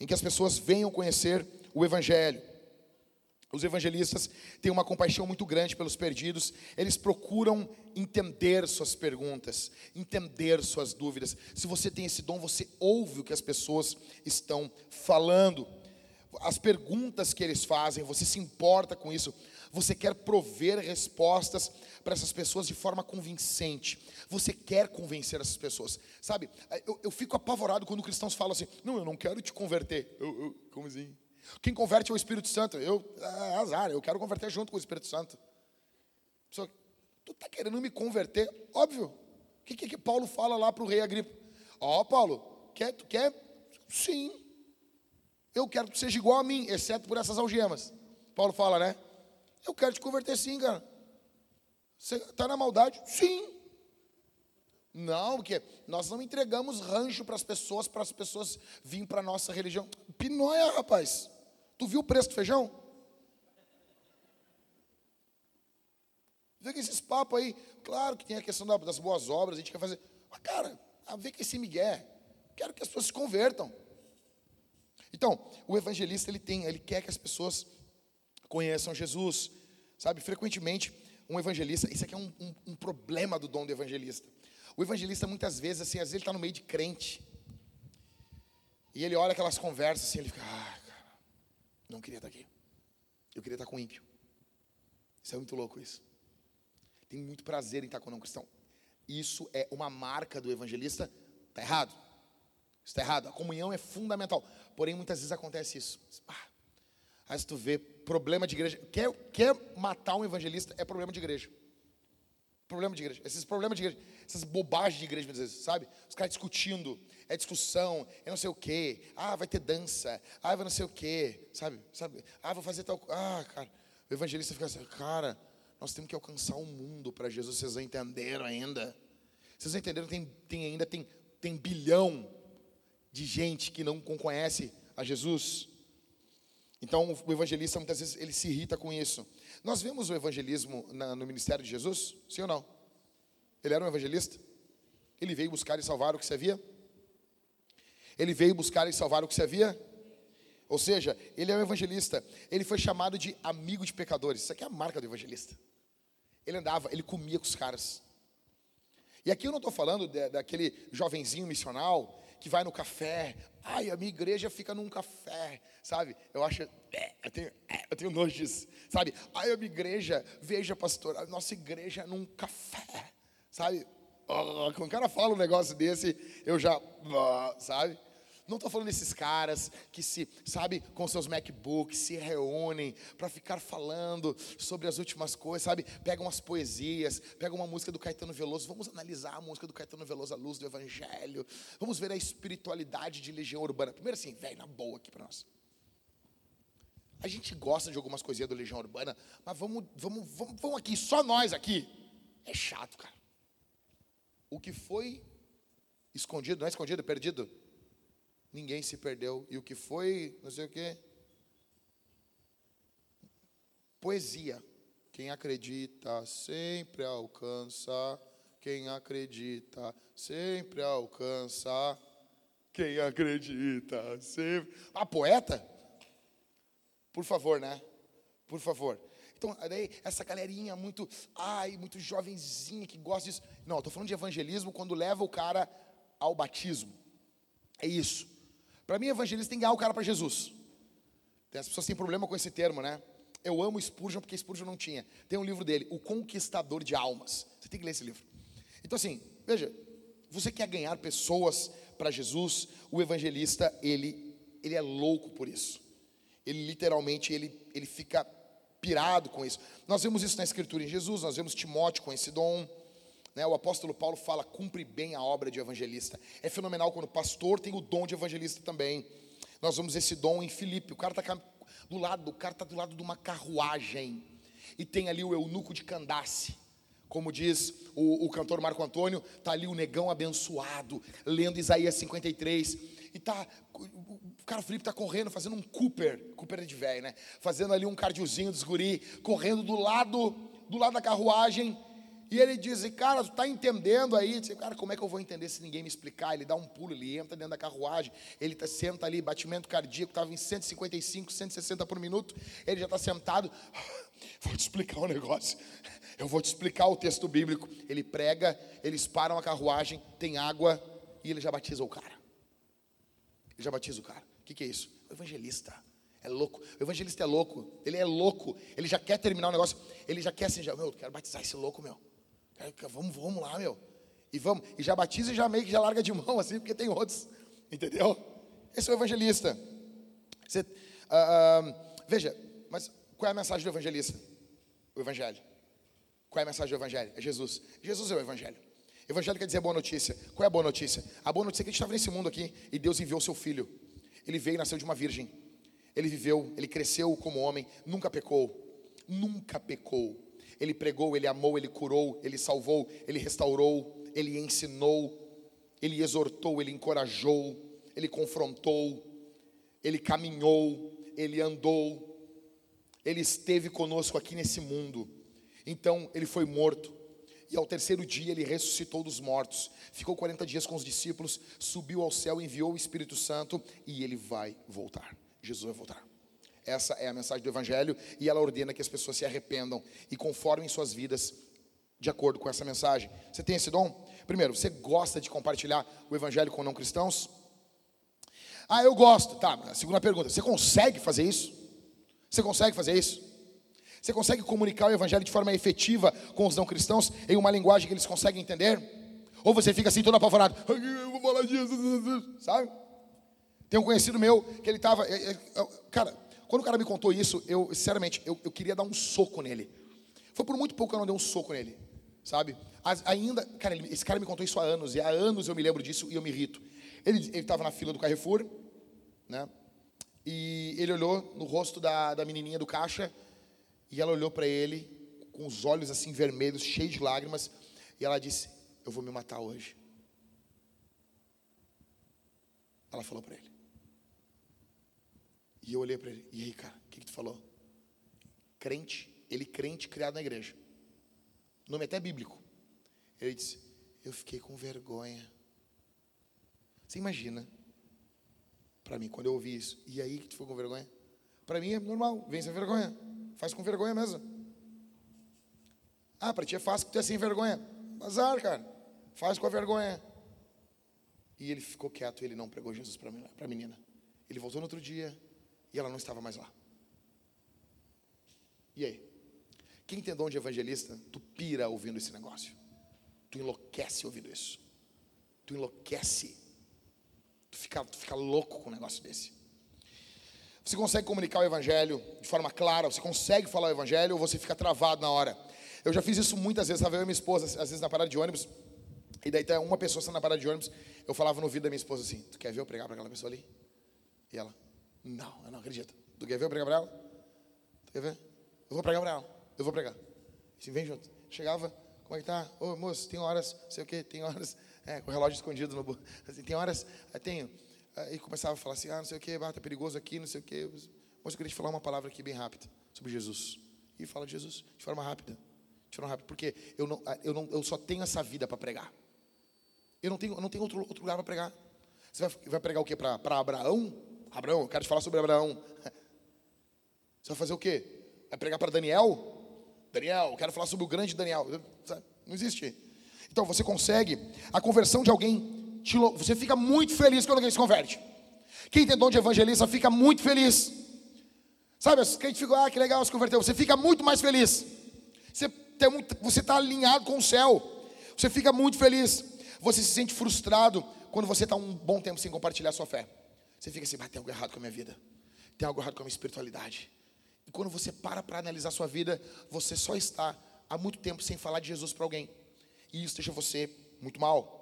em que as pessoas venham conhecer o Evangelho. Os evangelistas têm uma compaixão muito grande pelos perdidos, eles procuram entender suas perguntas, entender suas dúvidas. Se você tem esse dom, você ouve o que as pessoas estão falando, as perguntas que eles fazem, você se importa com isso, você quer prover respostas para essas pessoas de forma convincente. Você quer convencer essas pessoas. Sabe, eu, eu fico apavorado quando cristãos falam assim: não, eu não quero te converter. Eu, eu, como assim? Quem converte é o Espírito Santo. Eu, é azar, eu quero converter junto com o Espírito Santo. Pessoa, tu está querendo me converter? Óbvio que, que, que Paulo fala lá para o rei Agripa? Ó, oh, Paulo, quer, tu quer? Sim. Eu quero que tu seja igual a mim, exceto por essas algemas. Paulo fala, né? Eu quero te converter sim, cara. Você está na maldade? Sim. Não, porque nós não entregamos rancho para as pessoas, para as pessoas virem para a nossa religião. Pinóia, rapaz. Tu viu o preço do feijão? Vê que esses papos aí, claro que tem a questão das boas obras, a gente quer fazer. Mas, cara, a ver que esse Miguel, quero que as pessoas se convertam. Então, o evangelista, ele tem, ele quer que as pessoas conheçam Jesus. Sabe, frequentemente, um evangelista, isso aqui é um, um, um problema do dom do evangelista. O evangelista, muitas vezes, assim, às vezes ele está no meio de crente. E ele olha aquelas conversas assim, ele fica, ah, não queria estar aqui. Eu queria estar com o ímpio. Isso é muito louco isso. Tem muito prazer em estar com o não cristão. Isso é uma marca do evangelista. Está errado. Está errado. A comunhão é fundamental. Porém, muitas vezes acontece isso. Ah, aí tu vê problema de igreja. Quer, quer matar um evangelista é problema de igreja. Problema de igreja. Esses problemas de igreja, essas bobagens de igreja, muitas vezes, sabe? Os caras discutindo, é discussão, é não sei o quê. Ah, vai ter dança. Ah, vai não sei o quê. Sabe? Sabe? Ah, vou fazer tal. Ah, cara. O evangelista fica assim, cara, nós temos que alcançar o mundo para Jesus. Vocês não entenderam ainda? Vocês não entenderam? Tem, tem ainda tem, tem bilhão de gente que não conhece a Jesus. Então, o evangelista muitas vezes ele se irrita com isso. Nós vemos o evangelismo na, no ministério de Jesus? Sim ou não? Ele era um evangelista? Ele veio buscar e salvar o que se havia? Ele veio buscar e salvar o que se havia? Ou seja, ele é um evangelista. Ele foi chamado de amigo de pecadores. Isso aqui é a marca do evangelista. Ele andava, ele comia com os caras. E aqui eu não estou falando de, daquele jovenzinho missional que vai no café. Ai, a minha igreja fica num café, sabe? Eu acho, é, eu, tenho, é, eu tenho nojo disso, sabe? Ai, a minha igreja, veja, pastor, a nossa igreja é num café, sabe? Quando o cara fala um negócio desse, eu já, sabe? Não estou falando desses caras que se, sabe, com seus MacBooks se reúnem para ficar falando sobre as últimas coisas, sabe? Pegam umas poesias, pegam uma música do Caetano Veloso. Vamos analisar a música do Caetano Veloso à luz do Evangelho. Vamos ver a espiritualidade de Legião Urbana. Primeiro assim, velho, na boa aqui para nós. A gente gosta de algumas coisinhas do Legião Urbana, mas vamos, vamos, vamos, vamos aqui, só nós aqui. É chato, cara. O que foi escondido, não é escondido, perdido ninguém se perdeu. E o que foi, não sei o quê. Poesia. Quem acredita sempre alcança. Quem acredita sempre alcança. Quem acredita sempre. Ah, poeta? Por favor, né? Por favor. Então, daí, essa galerinha muito, ai, muito jovenzinha que gosta disso. Não, estou falando de evangelismo quando leva o cara ao batismo. É isso. Para mim, evangelista tem que ganhar o cara para Jesus. As pessoas têm problema com esse termo, né? Eu amo Spurgeon porque Spurgeon não tinha. Tem um livro dele, O Conquistador de Almas. Você tem que ler esse livro. Então, assim, veja, você quer ganhar pessoas para Jesus, o evangelista, ele, ele é louco por isso. Ele literalmente, ele, ele fica pirado com isso. Nós vemos isso na Escritura em Jesus, nós vemos Timóteo com esse dom. Né? O apóstolo Paulo fala, cumpre bem a obra de evangelista. É fenomenal quando o pastor tem o dom de evangelista também. Nós vemos esse dom em Filipe. O cara está do lado, o cara está do lado de uma carruagem. E tem ali o eunuco de Candace. Como diz o, o cantor Marco Antônio, está ali o negão abençoado, lendo Isaías 53. E tá, o cara Felipe está correndo, fazendo um Cooper, Cooper é de velho, né? Fazendo ali um cardiozinho dos guri, correndo do lado, do lado da carruagem e ele diz, cara, tu está entendendo aí? Diz, cara, como é que eu vou entender se ninguém me explicar? Ele dá um pulo, ele entra dentro da carruagem, ele tá, senta ali, batimento cardíaco, estava em 155, 160 por minuto, ele já está sentado. Vou te explicar um negócio. Eu vou te explicar o texto bíblico. Ele prega, eles param a carruagem, tem água e ele já batiza o cara. Ele já batiza o cara. O que, que é isso? O evangelista. É louco. O evangelista é louco. Ele é louco. Ele já quer terminar o negócio. Ele já quer assim, já, meu, eu quero batizar esse louco, meu. Vamos, vamos lá, meu. E vamos. E já batiza e já meio que já larga de mão, assim, porque tem outros. Entendeu? Esse é o evangelista. Você, uh, uh, veja, mas qual é a mensagem do evangelista? O evangelho. Qual é a mensagem do evangelho? É Jesus. Jesus é o evangelho. Evangelho quer dizer boa notícia. Qual é a boa notícia? A boa notícia é que a gente estava nesse mundo aqui e Deus enviou o seu filho. Ele veio e nasceu de uma virgem. Ele viveu, ele cresceu como homem, nunca pecou. Nunca pecou. Ele pregou, ele amou, ele curou, ele salvou, ele restaurou, ele ensinou, ele exortou, ele encorajou, ele confrontou, ele caminhou, ele andou, ele esteve conosco aqui nesse mundo. Então, ele foi morto, e ao terceiro dia ele ressuscitou dos mortos, ficou 40 dias com os discípulos, subiu ao céu, enviou o Espírito Santo e ele vai voltar. Jesus vai voltar. Essa é a mensagem do Evangelho e ela ordena que as pessoas se arrependam e conformem suas vidas de acordo com essa mensagem. Você tem esse dom? Primeiro, você gosta de compartilhar o Evangelho com não cristãos? Ah, eu gosto. Tá, segunda pergunta: você consegue fazer isso? Você consegue fazer isso? Você consegue comunicar o evangelho de forma efetiva com os não cristãos em uma linguagem que eles conseguem entender? Ou você fica assim todo apavorado, eu vou falar disso, sabe? Tem um conhecido meu que ele estava, é, é, cara, quando o cara me contou isso, eu, sinceramente, eu, eu queria dar um soco nele. Foi por muito pouco que eu não dei um soco nele, sabe? Ainda, cara, ele, esse cara me contou isso há anos, e há anos eu me lembro disso e eu me irrito. Ele estava na fila do Carrefour, né? E ele olhou no rosto da, da menininha do caixa e ela olhou para ele com os olhos assim vermelhos, cheios de lágrimas, e ela disse: Eu vou me matar hoje. Ela falou para ele. E eu olhei para ele: E aí, cara, o que, que tu falou? Crente, ele crente criado na igreja. Nome até bíblico. Ele disse: Eu fiquei com vergonha. Você imagina, para mim, quando eu ouvi isso, e aí que tu ficou com vergonha? Para mim é normal, vem sem vergonha. Faz com vergonha mesmo. Ah, para ti é fácil que tu é sem vergonha. Azar, cara. Faz com a vergonha. E ele ficou quieto, ele não pregou Jesus para a menina. Ele voltou no outro dia e ela não estava mais lá. E aí? Quem tem dom de evangelista, tu pira ouvindo esse negócio. Tu enlouquece ouvindo isso. Tu enlouquece. Tu fica, tu fica louco com um negócio desse. Você consegue comunicar o evangelho de forma clara? Você consegue falar o evangelho ou você fica travado na hora? Eu já fiz isso muitas vezes, estava eu e minha esposa, às vezes na parada de ônibus, e daí tá uma pessoa na parada de ônibus, eu falava no ouvido da minha esposa assim: Tu quer ver eu pregar para aquela pessoa ali? E ela: Não, eu não acredito. Tu quer ver eu pregar para ela? Tu quer ver? Eu vou pregar para ela, eu vou pregar. Assim, vem junto. Chegava, como é que tá? Ô moço, tem horas, sei o que, tem horas, é, com o relógio escondido no. Assim, tem horas, tenho e começava a falar assim, ah, não sei o que, está perigoso aqui, não sei o que. Mas eu queria te falar uma palavra aqui bem rápida sobre Jesus. E fala de Jesus de forma rápida. De forma rápida, porque eu, não, eu, não, eu só tenho essa vida para pregar. Eu não tenho, eu não tenho outro, outro lugar para pregar. Você vai, vai pregar o quê? Para Abraão? Abraão, eu quero te falar sobre Abraão. Você vai fazer o quê? Vai pregar para Daniel? Daniel, eu quero falar sobre o grande Daniel. Não existe. Então você consegue a conversão de alguém você fica muito feliz quando alguém se converte. Quem tem dom de evangelista fica muito feliz. Sabe, os crentes ficam, ah, que legal, se converteu. Você fica muito mais feliz. Você está alinhado com o céu. Você fica muito feliz. Você se sente frustrado quando você está um bom tempo sem compartilhar a sua fé. Você fica assim, ah, tem algo errado com a minha vida. Tem algo errado com a minha espiritualidade. E quando você para para analisar a sua vida, você só está há muito tempo sem falar de Jesus para alguém. E isso deixa você muito mal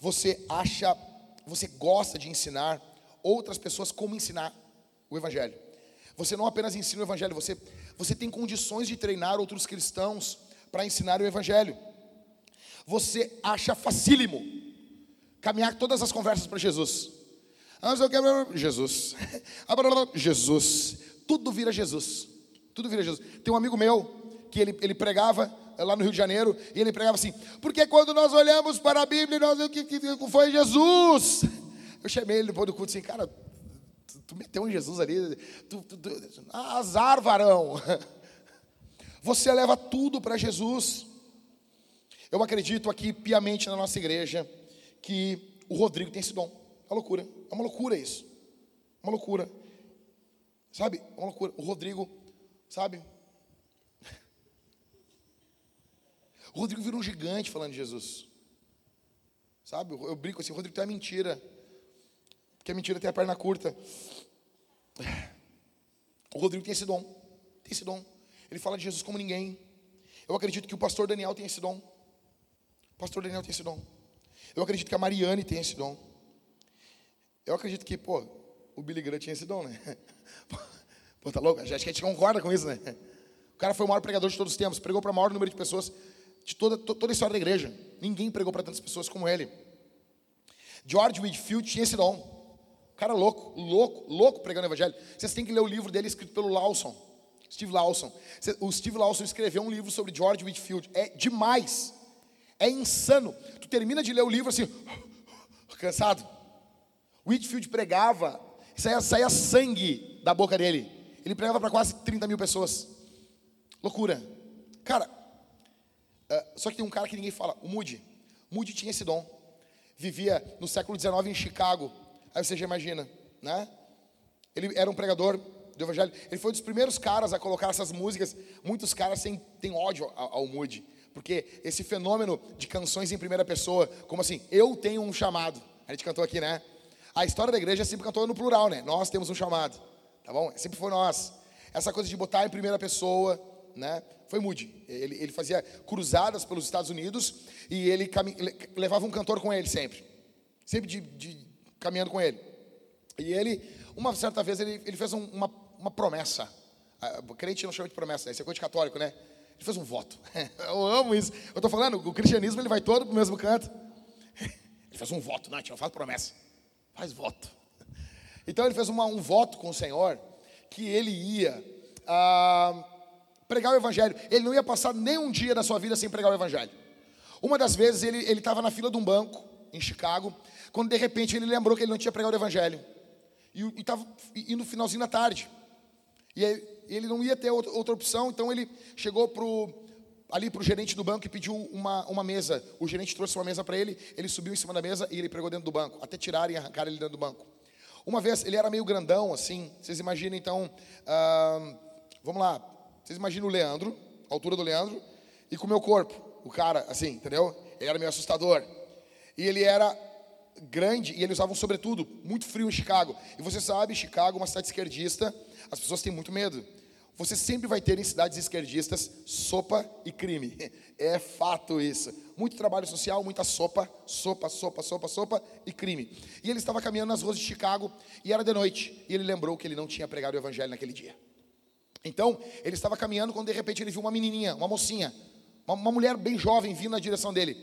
você acha, você gosta de ensinar outras pessoas como ensinar o Evangelho. Você não apenas ensina o Evangelho, você, você tem condições de treinar outros cristãos para ensinar o Evangelho. Você acha facílimo caminhar todas as conversas para Jesus. Ah, Jesus. Jesus. Tudo vira Jesus. Tudo vira Jesus. Tem um amigo meu que ele, ele pregava lá no Rio de Janeiro, e ele pregava assim: porque quando nós olhamos para a Bíblia, nós o que, que foi Jesus. Eu chamei ele depois do culto assim, cara, tu, tu meteu um Jesus ali, tu, tu, tu, azar, varão. Você leva tudo para Jesus. Eu acredito aqui piamente na nossa igreja que o Rodrigo tem esse dom. É uma loucura. É uma loucura isso. É uma loucura. Sabe? É uma loucura. O Rodrigo, sabe? O Rodrigo virou um gigante falando de Jesus. Sabe? Eu brinco assim, o Rodrigo tem uma mentira. Porque a mentira tem a perna curta. O Rodrigo tem esse dom. Tem esse dom. Ele fala de Jesus como ninguém. Eu acredito que o pastor Daniel tem esse dom. pastor Daniel tem esse dom. Eu acredito que a Mariane tem esse dom. Eu acredito que, pô, o Billy Graham tinha esse dom, né? Pô, tá louco? Acho que a gente concorda com isso, né? O cara foi o maior pregador de todos os tempos, pregou para o maior número de pessoas de toda, toda a história da igreja. Ninguém pregou para tantas pessoas como ele. George Whitfield tinha esse dom. Cara louco, louco, louco pregando o evangelho. Vocês têm que ler o livro dele escrito pelo Lawson. Steve Lawson. O Steve Lawson escreveu um livro sobre George Whitfield. É demais. É insano. Tu termina de ler o livro assim, cansado. Whitfield pregava, saía, saía sangue da boca dele. Ele pregava para quase 30 mil pessoas. Loucura. Cara, uh, só que tem um cara que ninguém fala, o Moody. Moody tinha esse dom. Vivia no século XIX em Chicago. Aí você já imagina, né? Ele era um pregador do evangelho. Ele foi um dos primeiros caras a colocar essas músicas. Muitos caras têm, têm ódio ao, ao Moody. Porque esse fenômeno de canções em primeira pessoa, como assim, eu tenho um chamado. A gente cantou aqui, né? A história da igreja sempre cantou no plural, né? Nós temos um chamado, tá bom? Sempre foi nós. Essa coisa de botar em primeira pessoa, né? Foi Moody. Ele, ele fazia cruzadas pelos Estados Unidos e ele levava um cantor com ele sempre. Sempre de, de, caminhando com ele. E ele, uma certa vez, ele, ele fez um, uma, uma promessa. O crente não chama de promessa, né? Isso é coisa de católico, né? Ele fez um voto. Eu amo isso. Eu estou falando, o cristianismo ele vai todo para o mesmo canto. Ele fez um voto, não, não faz promessa faz voto. Então ele fez uma, um voto com o Senhor que ele ia ah, pregar o Evangelho. Ele não ia passar nem um dia da sua vida sem pregar o Evangelho. Uma das vezes ele estava na fila de um banco em Chicago, quando de repente ele lembrou que ele não tinha pregado o Evangelho. E, e, tava, e, e no finalzinho da tarde. E aí, ele não ia ter outra, outra opção, então ele chegou pro, ali para o gerente do banco e pediu uma, uma mesa. O gerente trouxe uma mesa para ele, ele subiu em cima da mesa e ele pregou dentro do banco, até tirarem e arrancar ele dentro do banco. Uma vez, ele era meio grandão, assim, vocês imaginam então, vamos lá, vocês imaginam o Leandro, a altura do Leandro, e com o meu corpo, o cara, assim, entendeu? Ele era meio assustador. E ele era grande e ele usava um sobretudo, muito frio em Chicago. E você sabe, Chicago é uma cidade esquerdista, as pessoas têm muito medo. Você sempre vai ter em cidades esquerdistas sopa e crime. É fato isso. Muito trabalho social, muita sopa, sopa, sopa, sopa, sopa e crime. E ele estava caminhando nas ruas de Chicago e era de noite. E ele lembrou que ele não tinha pregado o evangelho naquele dia. Então, ele estava caminhando quando de repente ele viu uma menininha, uma mocinha, uma, uma mulher bem jovem vindo na direção dele.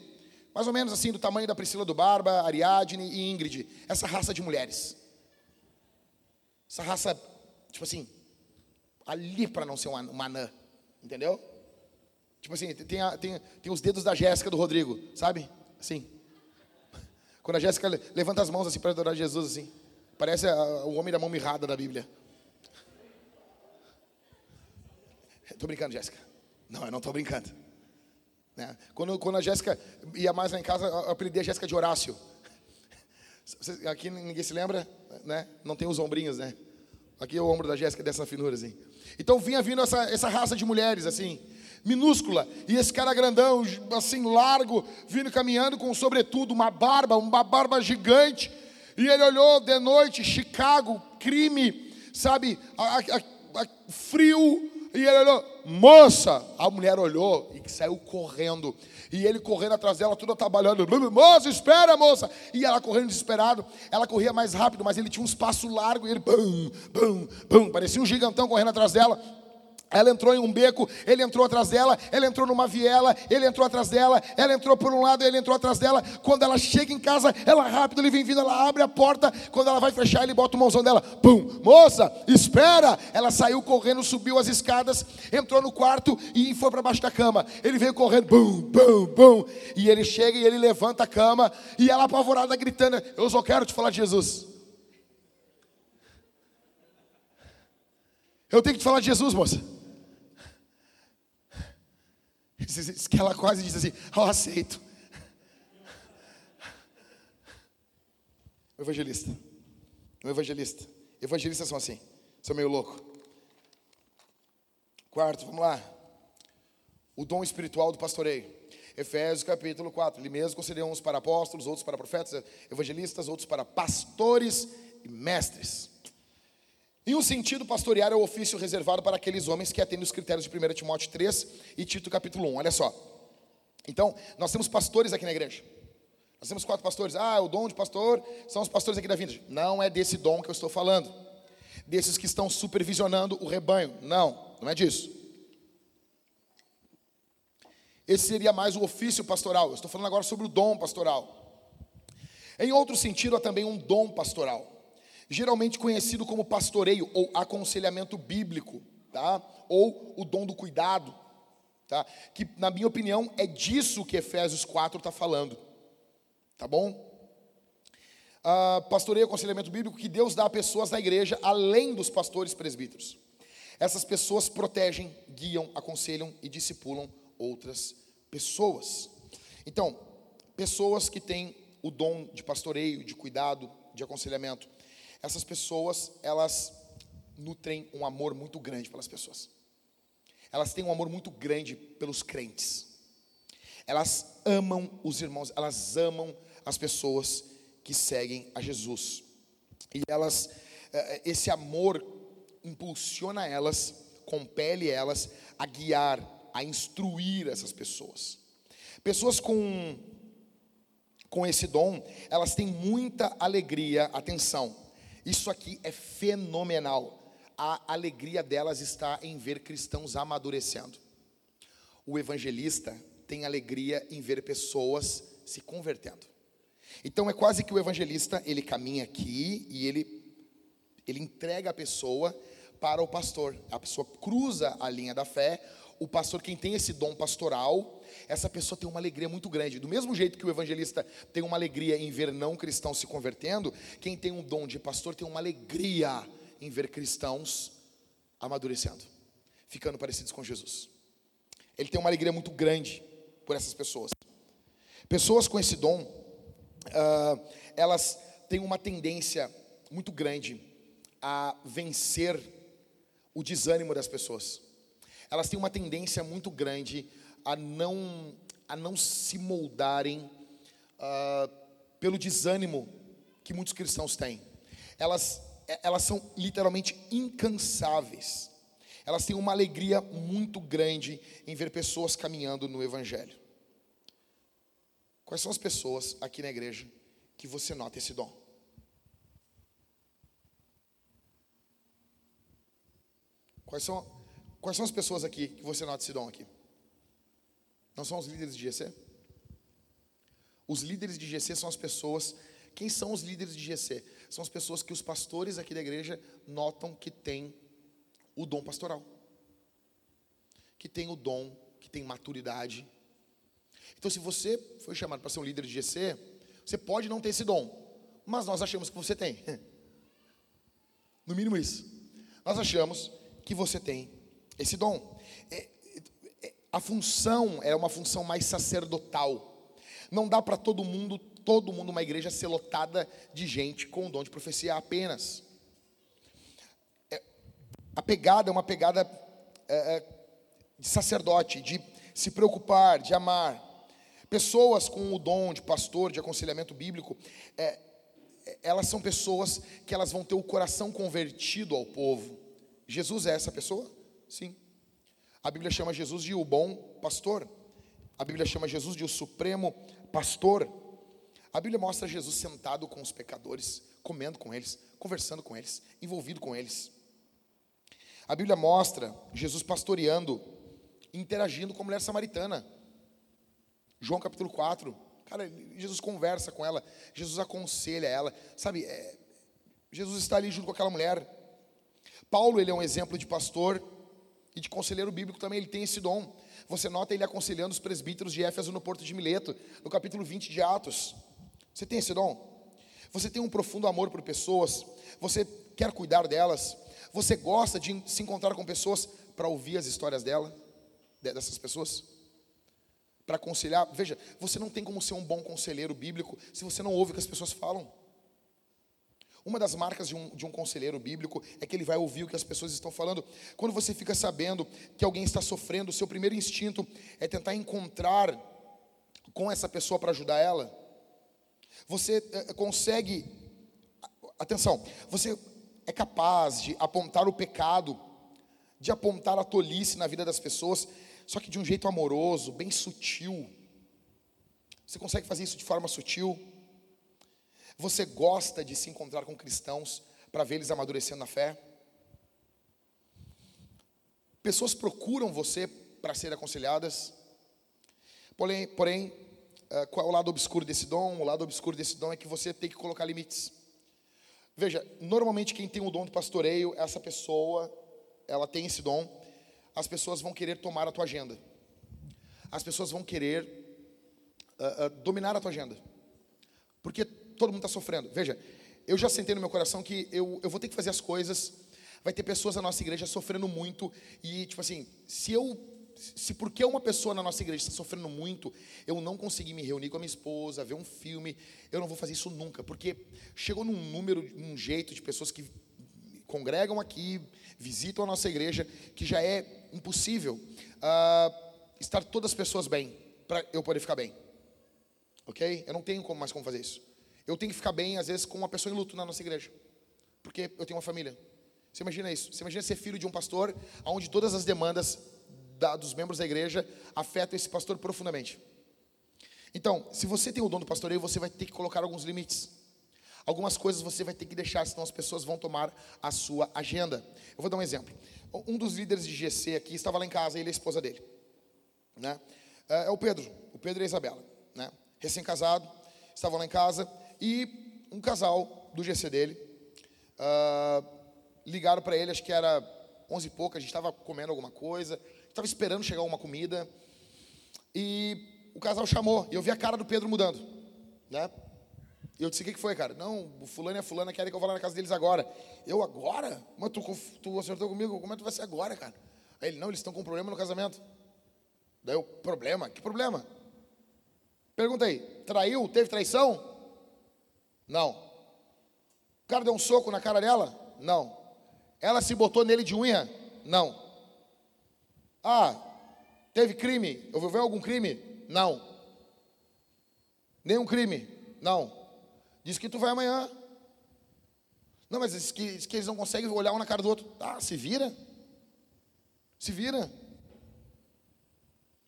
Mais ou menos assim, do tamanho da Priscila do Barba, Ariadne e Ingrid. Essa raça de mulheres. Essa raça, tipo assim, ali para não ser uma, uma anã, entendeu? Tipo assim, tem, a, tem, tem os dedos da Jéssica do Rodrigo, sabe? Assim. Quando a Jéssica levanta as mãos assim para adorar Jesus, assim. Parece a, o homem da mão mirrada da Bíblia. Estou brincando, Jéssica. Não, eu não estou brincando. Né? Quando, quando a Jéssica ia mais lá em casa, eu apelidei a Jéssica de Horácio. Aqui ninguém se lembra, né? Não tem os ombrinhos, né? Aqui é o ombro da Jéssica dessa finura, assim. Então vinha vindo essa, essa raça de mulheres, assim, minúscula. E esse cara grandão, assim, largo, vindo caminhando com, sobretudo, uma barba, uma barba gigante. E ele olhou de noite, Chicago, crime, sabe, a, a, a, frio. E ele olhou, moça. A mulher olhou e saiu correndo. E ele correndo atrás dela, tudo trabalhando. Moça, espera, moça. E ela correndo desesperado. Ela corria mais rápido, mas ele tinha um espaço largo. E ele, bum, bum, bum. Parecia um gigantão correndo atrás dela. Ela entrou em um beco, ele entrou atrás dela, ela entrou numa viela, ele entrou atrás dela, ela entrou por um lado, ele entrou atrás dela. Quando ela chega em casa, ela rápido, ele vem vindo, ela abre a porta. Quando ela vai fechar, ele bota o mãozão dela, pum, moça, espera. Ela saiu correndo, subiu as escadas, entrou no quarto e foi para baixo da cama. Ele veio correndo, bum, bum, bum. E ele chega e ele levanta a cama e ela apavorada gritando: Eu só quero te falar de Jesus. Eu tenho que te falar de Jesus, moça. Que ela quase diz assim: Eu aceito. O evangelista. O evangelista. Evangelistas são assim. São meio louco. Quarto, vamos lá. O dom espiritual do pastoreio. Efésios capítulo 4. Ele mesmo concedeu uns para apóstolos, outros para profetas, evangelistas, outros para pastores e mestres. Em um sentido, pastorear é o ofício reservado para aqueles homens que atendem os critérios de 1 Timóteo 3 e Tito capítulo 1. Olha só. Então, nós temos pastores aqui na igreja. Nós temos quatro pastores. Ah, o dom de pastor são os pastores aqui da Vintage. Não é desse dom que eu estou falando. Desses que estão supervisionando o rebanho. Não, não é disso. Esse seria mais o ofício pastoral. Eu estou falando agora sobre o dom pastoral. Em outro sentido, há também um dom pastoral, geralmente conhecido como pastoreio ou aconselhamento bíblico, tá? Ou o dom do cuidado, tá? Que, na minha opinião, é disso que Efésios 4 está falando, tá bom? Uh, pastoreio, aconselhamento bíblico que Deus dá a pessoas da igreja, além dos pastores presbíteros. Essas pessoas protegem, guiam, aconselham e discipulam outras pessoas. Então, pessoas que têm o dom de pastoreio, de cuidado, de aconselhamento, essas pessoas, elas nutrem um amor muito grande pelas pessoas. Elas têm um amor muito grande pelos crentes. Elas amam os irmãos, elas amam as pessoas que seguem a Jesus. E elas, eh, esse amor impulsiona elas, compele elas a guiar, a instruir essas pessoas. Pessoas com, com esse dom, elas têm muita alegria, atenção, isso aqui é fenomenal. A alegria delas está em ver cristãos amadurecendo. O evangelista tem alegria em ver pessoas se convertendo. Então é quase que o evangelista, ele caminha aqui e ele ele entrega a pessoa para o pastor. A pessoa cruza a linha da fé, o pastor, quem tem esse dom pastoral, essa pessoa tem uma alegria muito grande. Do mesmo jeito que o evangelista tem uma alegria em ver não cristãos se convertendo, quem tem um dom de pastor tem uma alegria em ver cristãos amadurecendo, ficando parecidos com Jesus. Ele tem uma alegria muito grande por essas pessoas. Pessoas com esse dom, uh, elas têm uma tendência muito grande a vencer o desânimo das pessoas elas têm uma tendência muito grande a não, a não se moldarem uh, pelo desânimo que muitos cristãos têm. Elas, elas são literalmente incansáveis. Elas têm uma alegria muito grande em ver pessoas caminhando no Evangelho. Quais são as pessoas aqui na igreja que você nota esse dom? Quais são Quais são as pessoas aqui que você nota esse dom aqui? Não são os líderes de GC? Os líderes de GC são as pessoas. Quem são os líderes de GC? São as pessoas que os pastores aqui da igreja notam que têm o dom pastoral, que tem o dom, que tem maturidade. Então, se você foi chamado para ser um líder de GC, você pode não ter esse dom, mas nós achamos que você tem. No mínimo isso. Nós achamos que você tem esse dom. É, é, a função é uma função mais sacerdotal. Não dá para todo mundo, todo mundo, uma igreja ser lotada de gente com o dom de profecia apenas. É, a pegada é uma pegada é, é, de sacerdote, de se preocupar, de amar. Pessoas com o dom de pastor, de aconselhamento bíblico, é, elas são pessoas que elas vão ter o coração convertido ao povo. Jesus é essa pessoa? Sim. A Bíblia chama Jesus de o bom pastor. A Bíblia chama Jesus de o supremo pastor. A Bíblia mostra Jesus sentado com os pecadores, comendo com eles, conversando com eles, envolvido com eles. A Bíblia mostra Jesus pastoreando, interagindo com a mulher samaritana. João capítulo 4. Cara, Jesus conversa com ela, Jesus aconselha ela, sabe? É, Jesus está ali junto com aquela mulher. Paulo, ele é um exemplo de pastor e de conselheiro bíblico também, ele tem esse dom. Você nota ele aconselhando os presbíteros de Éfeso no porto de Mileto, no capítulo 20 de Atos. Você tem esse dom? Você tem um profundo amor por pessoas, você quer cuidar delas, você gosta de se encontrar com pessoas para ouvir as histórias dela, dessas pessoas? Para aconselhar, veja, você não tem como ser um bom conselheiro bíblico se você não ouve o que as pessoas falam. Uma das marcas de um, de um conselheiro bíblico é que ele vai ouvir o que as pessoas estão falando. Quando você fica sabendo que alguém está sofrendo, o seu primeiro instinto é tentar encontrar com essa pessoa para ajudar ela. Você é, consegue, atenção, você é capaz de apontar o pecado, de apontar a tolice na vida das pessoas, só que de um jeito amoroso, bem sutil, Você consegue fazer isso de forma sutil? Você gosta de se encontrar com cristãos para ver eles amadurecendo na fé? Pessoas procuram você para serem aconselhadas? Porém, porém, eh, qual é o lado obscuro desse dom? O lado obscuro desse dom é que você tem que colocar limites. Veja, normalmente quem tem o dom do pastoreio, essa pessoa, ela tem esse dom, as pessoas vão querer tomar a tua agenda. As pessoas vão querer uh, uh, dominar a tua agenda. Porque todo mundo está sofrendo. Veja, eu já sentei no meu coração que eu, eu vou ter que fazer as coisas. Vai ter pessoas na nossa igreja sofrendo muito. E, tipo assim, se eu. Se porque uma pessoa na nossa igreja está sofrendo muito, eu não conseguir me reunir com a minha esposa, ver um filme, eu não vou fazer isso nunca. Porque chegou num número, num jeito de pessoas que congregam aqui, visitam a nossa igreja, que já é impossível uh, estar todas as pessoas bem, para eu poder ficar bem. Ok? Eu não tenho como mais como fazer isso. Eu tenho que ficar bem, às vezes, com uma pessoa em luto na nossa igreja. Porque eu tenho uma família. Você imagina isso? Você imagina ser filho de um pastor, onde todas as demandas da, dos membros da igreja afetam esse pastor profundamente. Então, se você tem o dom do pastoreio, você vai ter que colocar alguns limites. Algumas coisas você vai ter que deixar, senão as pessoas vão tomar a sua agenda. Eu vou dar um exemplo. Um dos líderes de GC aqui estava lá em casa, ele e a esposa dele. Né? É, é o Pedro, o Pedro e a Isabela. Né? Recém-casado, estavam lá em casa e um casal do GC dele uh, ligaram para ele, acho que era onze e pouco, a gente estava comendo alguma coisa, estava esperando chegar uma comida e o casal chamou e eu vi a cara do Pedro mudando, né? E eu disse, o que foi, cara? Não, o fulano e a fulana querem que eu vá lá na casa deles agora. Eu, agora? Mas tu, tu acertou comigo, como é que tu vai ser agora, cara? Aí ele, não, eles estão com problema no casamento. Daí eu, problema? Que problema? Pergunta aí, traiu? Teve traição? Não. O cara deu um soco na cara dela? Não. Ela se botou nele de unha? Não. Ah, teve crime? Eu ver algum crime? Não. Nenhum crime? Não. Diz que tu vai amanhã. Não, mas diz que, diz que eles não conseguem olhar um na cara do outro. Ah, se vira. Se vira.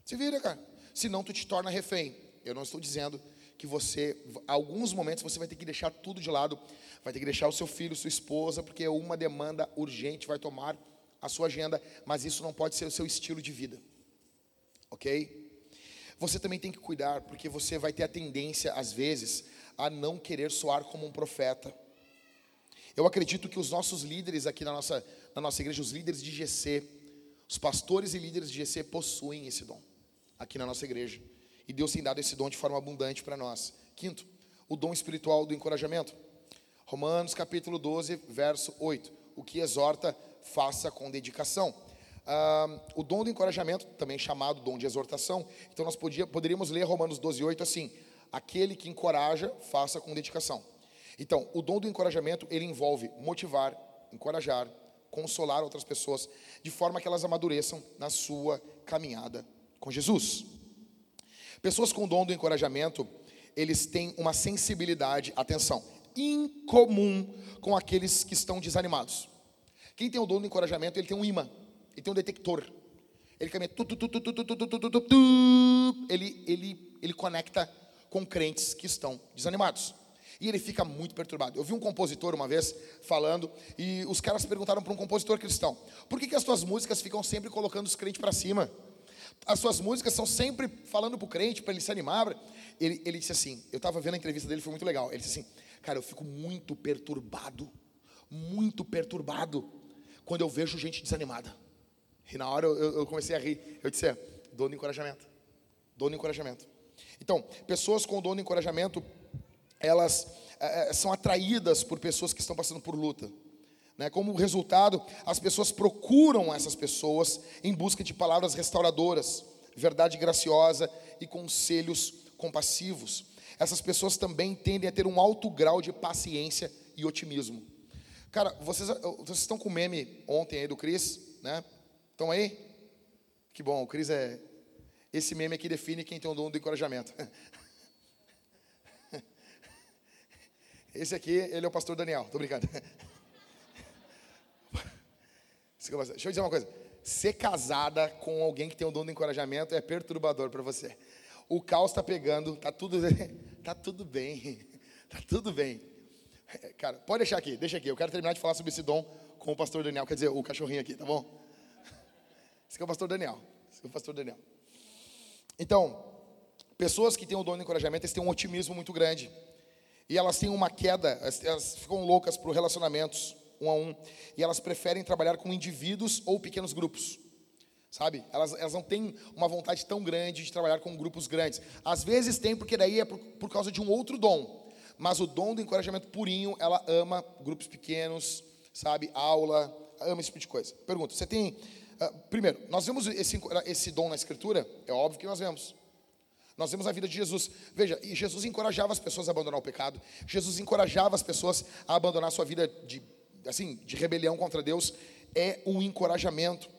Se vira, cara. Senão tu te torna refém. Eu não estou dizendo que você, alguns momentos você vai ter que deixar tudo de lado, vai ter que deixar o seu filho, sua esposa, porque uma demanda urgente vai tomar a sua agenda, mas isso não pode ser o seu estilo de vida. OK? Você também tem que cuidar, porque você vai ter a tendência às vezes a não querer soar como um profeta. Eu acredito que os nossos líderes aqui na nossa, na nossa igreja, os líderes de GC, os pastores e líderes de GC possuem esse dom aqui na nossa igreja. E Deus tem dado esse dom de forma abundante para nós. Quinto, o dom espiritual do encorajamento. Romanos capítulo 12, verso 8. O que exorta, faça com dedicação. Ah, o dom do encorajamento, também chamado dom de exortação. Então nós podia, poderíamos ler Romanos 12, 8 assim: aquele que encoraja, faça com dedicação. Então, o dom do encorajamento, ele envolve motivar, encorajar, consolar outras pessoas, de forma que elas amadureçam na sua caminhada com Jesus. Pessoas com dom do encorajamento, eles têm uma sensibilidade, atenção, incomum com aqueles que estão desanimados. Quem tem o dom do encorajamento, ele tem um imã, ele tem um detector. Ele caminha, ele, ele, ele conecta com crentes que estão desanimados. E ele fica muito perturbado. Eu vi um compositor uma vez falando, e os caras perguntaram para um compositor cristão: por que, que as tuas músicas ficam sempre colocando os crentes para cima? As suas músicas são sempre falando para o crente, para ele se animar. Ele, ele disse assim: eu estava vendo a entrevista dele, foi muito legal. Ele disse assim: cara, eu fico muito perturbado, muito perturbado, quando eu vejo gente desanimada. E na hora eu, eu comecei a rir. Eu disse: é, dono de encorajamento. Dono de encorajamento. Então, pessoas com dom de encorajamento, elas é, são atraídas por pessoas que estão passando por luta. Né? Como resultado, as pessoas procuram essas pessoas em busca de palavras restauradoras, verdade graciosa e conselhos compassivos. Essas pessoas também tendem a ter um alto grau de paciência e otimismo. Cara, vocês, vocês estão com o meme ontem aí do Cris, né? Estão aí? Que bom, o Cris é, esse meme aqui define quem tem o dom do encorajamento. Esse aqui, ele é o pastor Daniel, tô brincando. Deixa eu dizer uma coisa. Ser casada com alguém que tem o dom do encorajamento é perturbador para você. O caos está pegando, tá tudo, tá tudo bem, tá tudo bem. Cara, pode deixar aqui, deixa aqui. Eu quero terminar de falar sobre esse dom com o pastor Daniel, quer dizer, o cachorrinho aqui, tá bom? Esse aqui é o pastor Daniel. Esse é o pastor Daniel. Então, pessoas que têm o dom de encorajamento, eles têm um otimismo muito grande. E elas têm uma queda, elas ficam loucas por relacionamentos um a um. E elas preferem trabalhar com indivíduos ou pequenos grupos. Sabe? Elas, elas não têm uma vontade tão grande de trabalhar com grupos grandes. Às vezes tem, porque daí é por, por causa de um outro dom. Mas o dom do encorajamento purinho, ela ama grupos pequenos, sabe? Aula, ama esse tipo de coisa. Pergunta: você tem. Uh, primeiro, nós vemos esse, esse dom na Escritura? É óbvio que nós vemos. Nós vemos a vida de Jesus. Veja, Jesus encorajava as pessoas a abandonar o pecado. Jesus encorajava as pessoas a abandonar a sua vida de, assim, de rebelião contra Deus. É um encorajamento.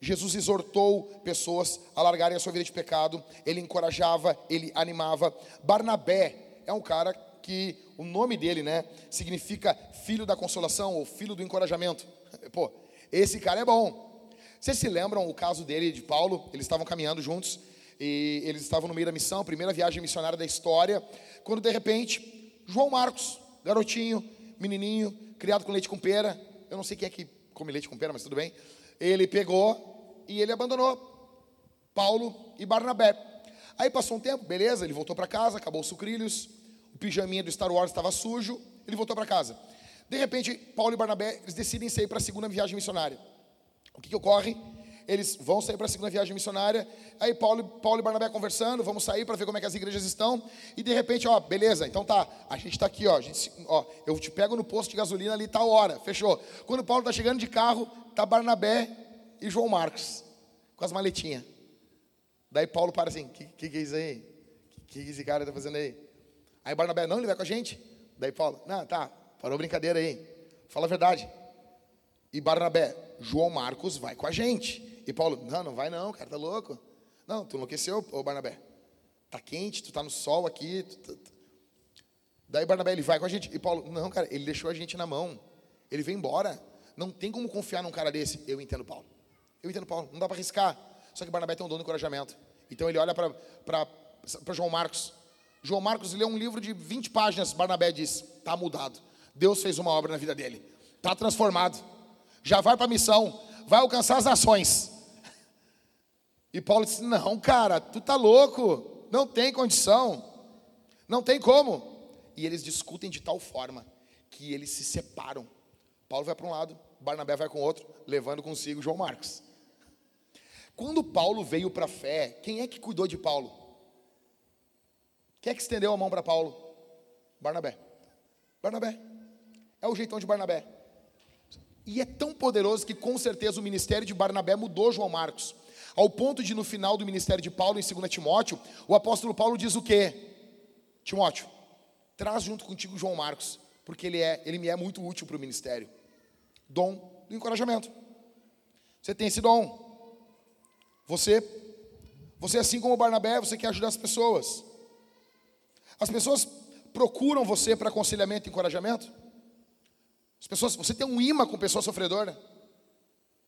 Jesus exortou pessoas a largarem a sua vida de pecado. Ele encorajava, ele animava. Barnabé é um cara que o nome dele, né, significa filho da consolação ou filho do encorajamento. Pô, esse cara é bom. Vocês se lembram o caso dele de Paulo? Eles estavam caminhando juntos e eles estavam no meio da missão, primeira viagem missionária da história, quando de repente João Marcos, garotinho, menininho, criado com leite com pera, eu não sei quem é que come leite com pera, mas tudo bem. Ele pegou e ele abandonou Paulo e Barnabé. Aí passou um tempo, beleza, ele voltou para casa, acabou os sucrilhos, o pijaminha do Star Wars estava sujo, ele voltou para casa. De repente, Paulo e Barnabé, eles decidem sair para a segunda viagem missionária. O que, que ocorre? Eles vão sair para a segunda viagem missionária. Aí Paulo, Paulo e Barnabé conversando, vamos sair para ver como é que as igrejas estão. E de repente, ó, beleza, então tá, a gente está aqui, ó, gente, ó, eu te pego no posto de gasolina ali tal hora, fechou. Quando Paulo está chegando de carro, tá Barnabé e João Marcos com as maletinhas. Daí Paulo para assim, que, que, que é isso aí? Que, que esse cara está fazendo aí? Aí Barnabé, não, ele vai com a gente. Daí Paulo, não, tá, parou brincadeira aí. Fala a verdade. E Barnabé, João Marcos vai com a gente. E Paulo, não, não vai não, cara, tá louco? Não, tu enlouqueceu, ô Barnabé. Tá quente, tu tá no sol aqui. Tu, tu. Daí Barnabé, ele vai com a gente. E Paulo, não, cara, ele deixou a gente na mão. Ele veio embora. Não tem como confiar num cara desse. Eu entendo Paulo. Eu entendo Paulo. Não dá para arriscar. Só que Barnabé tem um dom de encorajamento. Então ele olha para João Marcos. João Marcos lê um livro de 20 páginas. Barnabé diz: está mudado. Deus fez uma obra na vida dele. Está transformado. Já vai para a missão. Vai alcançar as nações. E Paulo disse: Não, cara, tu tá louco. Não tem condição. Não tem como. E eles discutem de tal forma que eles se separam. Paulo vai para um lado, Barnabé vai com o outro, levando consigo João Marcos. Quando Paulo veio para a fé, quem é que cuidou de Paulo? Quem é que estendeu a mão para Paulo? Barnabé. Barnabé. É o jeitão de Barnabé. E é tão poderoso que com certeza o ministério de Barnabé mudou João Marcos. Ao ponto de no final do ministério de Paulo, em 2 Timóteo, o apóstolo Paulo diz o quê? Timóteo, traz junto contigo João Marcos, porque ele, é, ele me é muito útil para o ministério. Dom do encorajamento. Você tem esse dom. Você, você assim como Barnabé, você quer ajudar as pessoas. As pessoas procuram você para aconselhamento e encorajamento? As pessoas, você tem um imã com pessoa sofredora?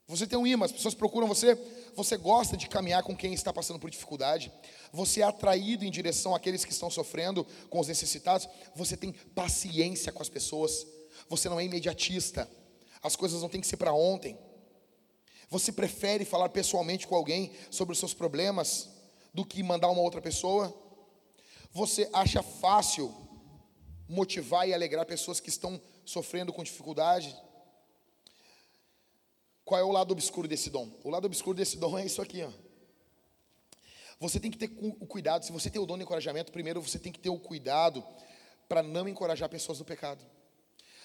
Você tem um imã, as pessoas procuram você, você gosta de caminhar com quem está passando por dificuldade, você é atraído em direção àqueles que estão sofrendo, com os necessitados, você tem paciência com as pessoas, você não é imediatista, as coisas não têm que ser para ontem. Você prefere falar pessoalmente com alguém sobre os seus problemas do que mandar uma outra pessoa? Você acha fácil motivar e alegrar pessoas que estão sofrendo com dificuldade? Qual é o lado obscuro desse dom? O lado obscuro desse dom é isso aqui, ó. Você tem que ter o cuidado, se você tem o dom de encorajamento, primeiro você tem que ter o cuidado para não encorajar pessoas do pecado.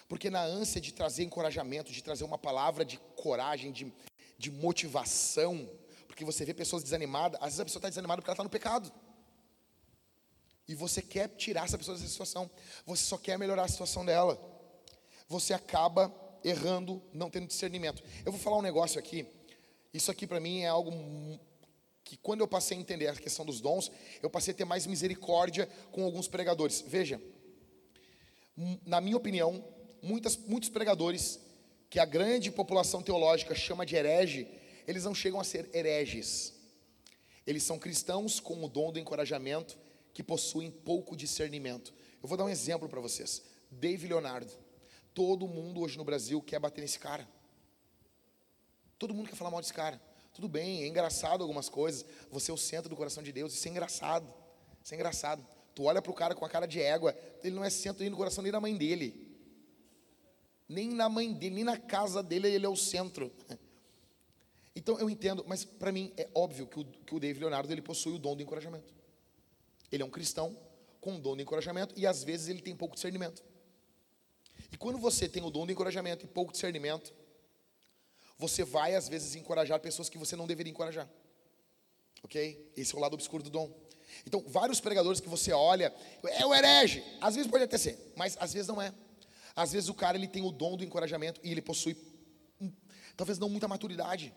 Porque na ânsia de trazer encorajamento, de trazer uma palavra de coragem, de, de motivação, porque você vê pessoas desanimadas, às vezes a pessoa está desanimada porque ela está no pecado. E você quer tirar essa pessoa dessa situação, você só quer melhorar a situação dela. Você acaba errando, não tendo discernimento. Eu vou falar um negócio aqui, isso aqui para mim é algo que quando eu passei a entender a questão dos dons, eu passei a ter mais misericórdia com alguns pregadores. Veja, na minha opinião, muitas, muitos pregadores que a grande população teológica chama de herege, eles não chegam a ser hereges. eles são cristãos com o dom do encorajamento que possuem pouco discernimento. Eu vou dar um exemplo para vocês. Dave Leonardo. Todo mundo hoje no Brasil quer bater nesse cara. Todo mundo quer falar mal desse cara. Tudo bem, é engraçado algumas coisas. Você é o centro do coração de Deus. Isso é engraçado. Isso é engraçado. Tu olha para o cara com a cara de égua. Ele não é centro nem no coração nem da mãe dele. Nem na mãe dele, nem na casa dele ele é o centro. Então eu entendo, mas para mim é óbvio que o, que o David Leonardo ele possui o dom do encorajamento. Ele é um cristão com o dom do encorajamento e às vezes ele tem pouco discernimento. E quando você tem o dom do encorajamento e pouco discernimento, você vai às vezes encorajar pessoas que você não deveria encorajar. Ok? Esse é o lado obscuro do dom. Então, vários pregadores que você olha, é o herege. Às vezes pode até ser, mas às vezes não é. Às vezes o cara ele tem o dom do encorajamento e ele possui, talvez não muita maturidade.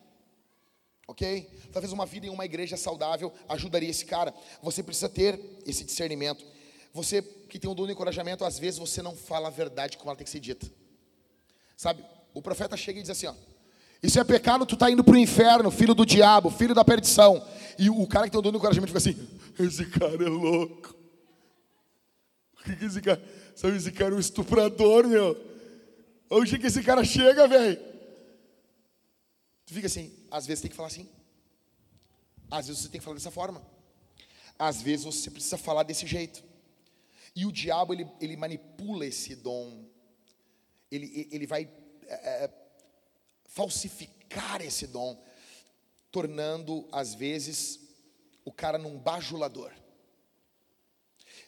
Ok? Talvez uma vida em uma igreja saudável ajudaria esse cara. Você precisa ter esse discernimento. Você que tem o dom do encorajamento, às vezes você não fala a verdade como ela tem que ser dita. Sabe? O profeta chega e diz assim: ó, Isso é pecado, tu está indo para o inferno, filho do diabo, filho da perdição. E o cara que tem o dom do encorajamento fica assim: Esse cara é louco. O que, que esse cara. Sabe, esse cara é um estuprador, meu. Onde que esse cara chega, velho? Tu fica assim, às vezes tem que falar assim. Às vezes você tem que falar dessa forma. Às vezes você precisa falar desse jeito. E o diabo, ele, ele manipula esse dom. Ele, ele vai é, é falsificar esse dom, tornando, às vezes, o cara num bajulador.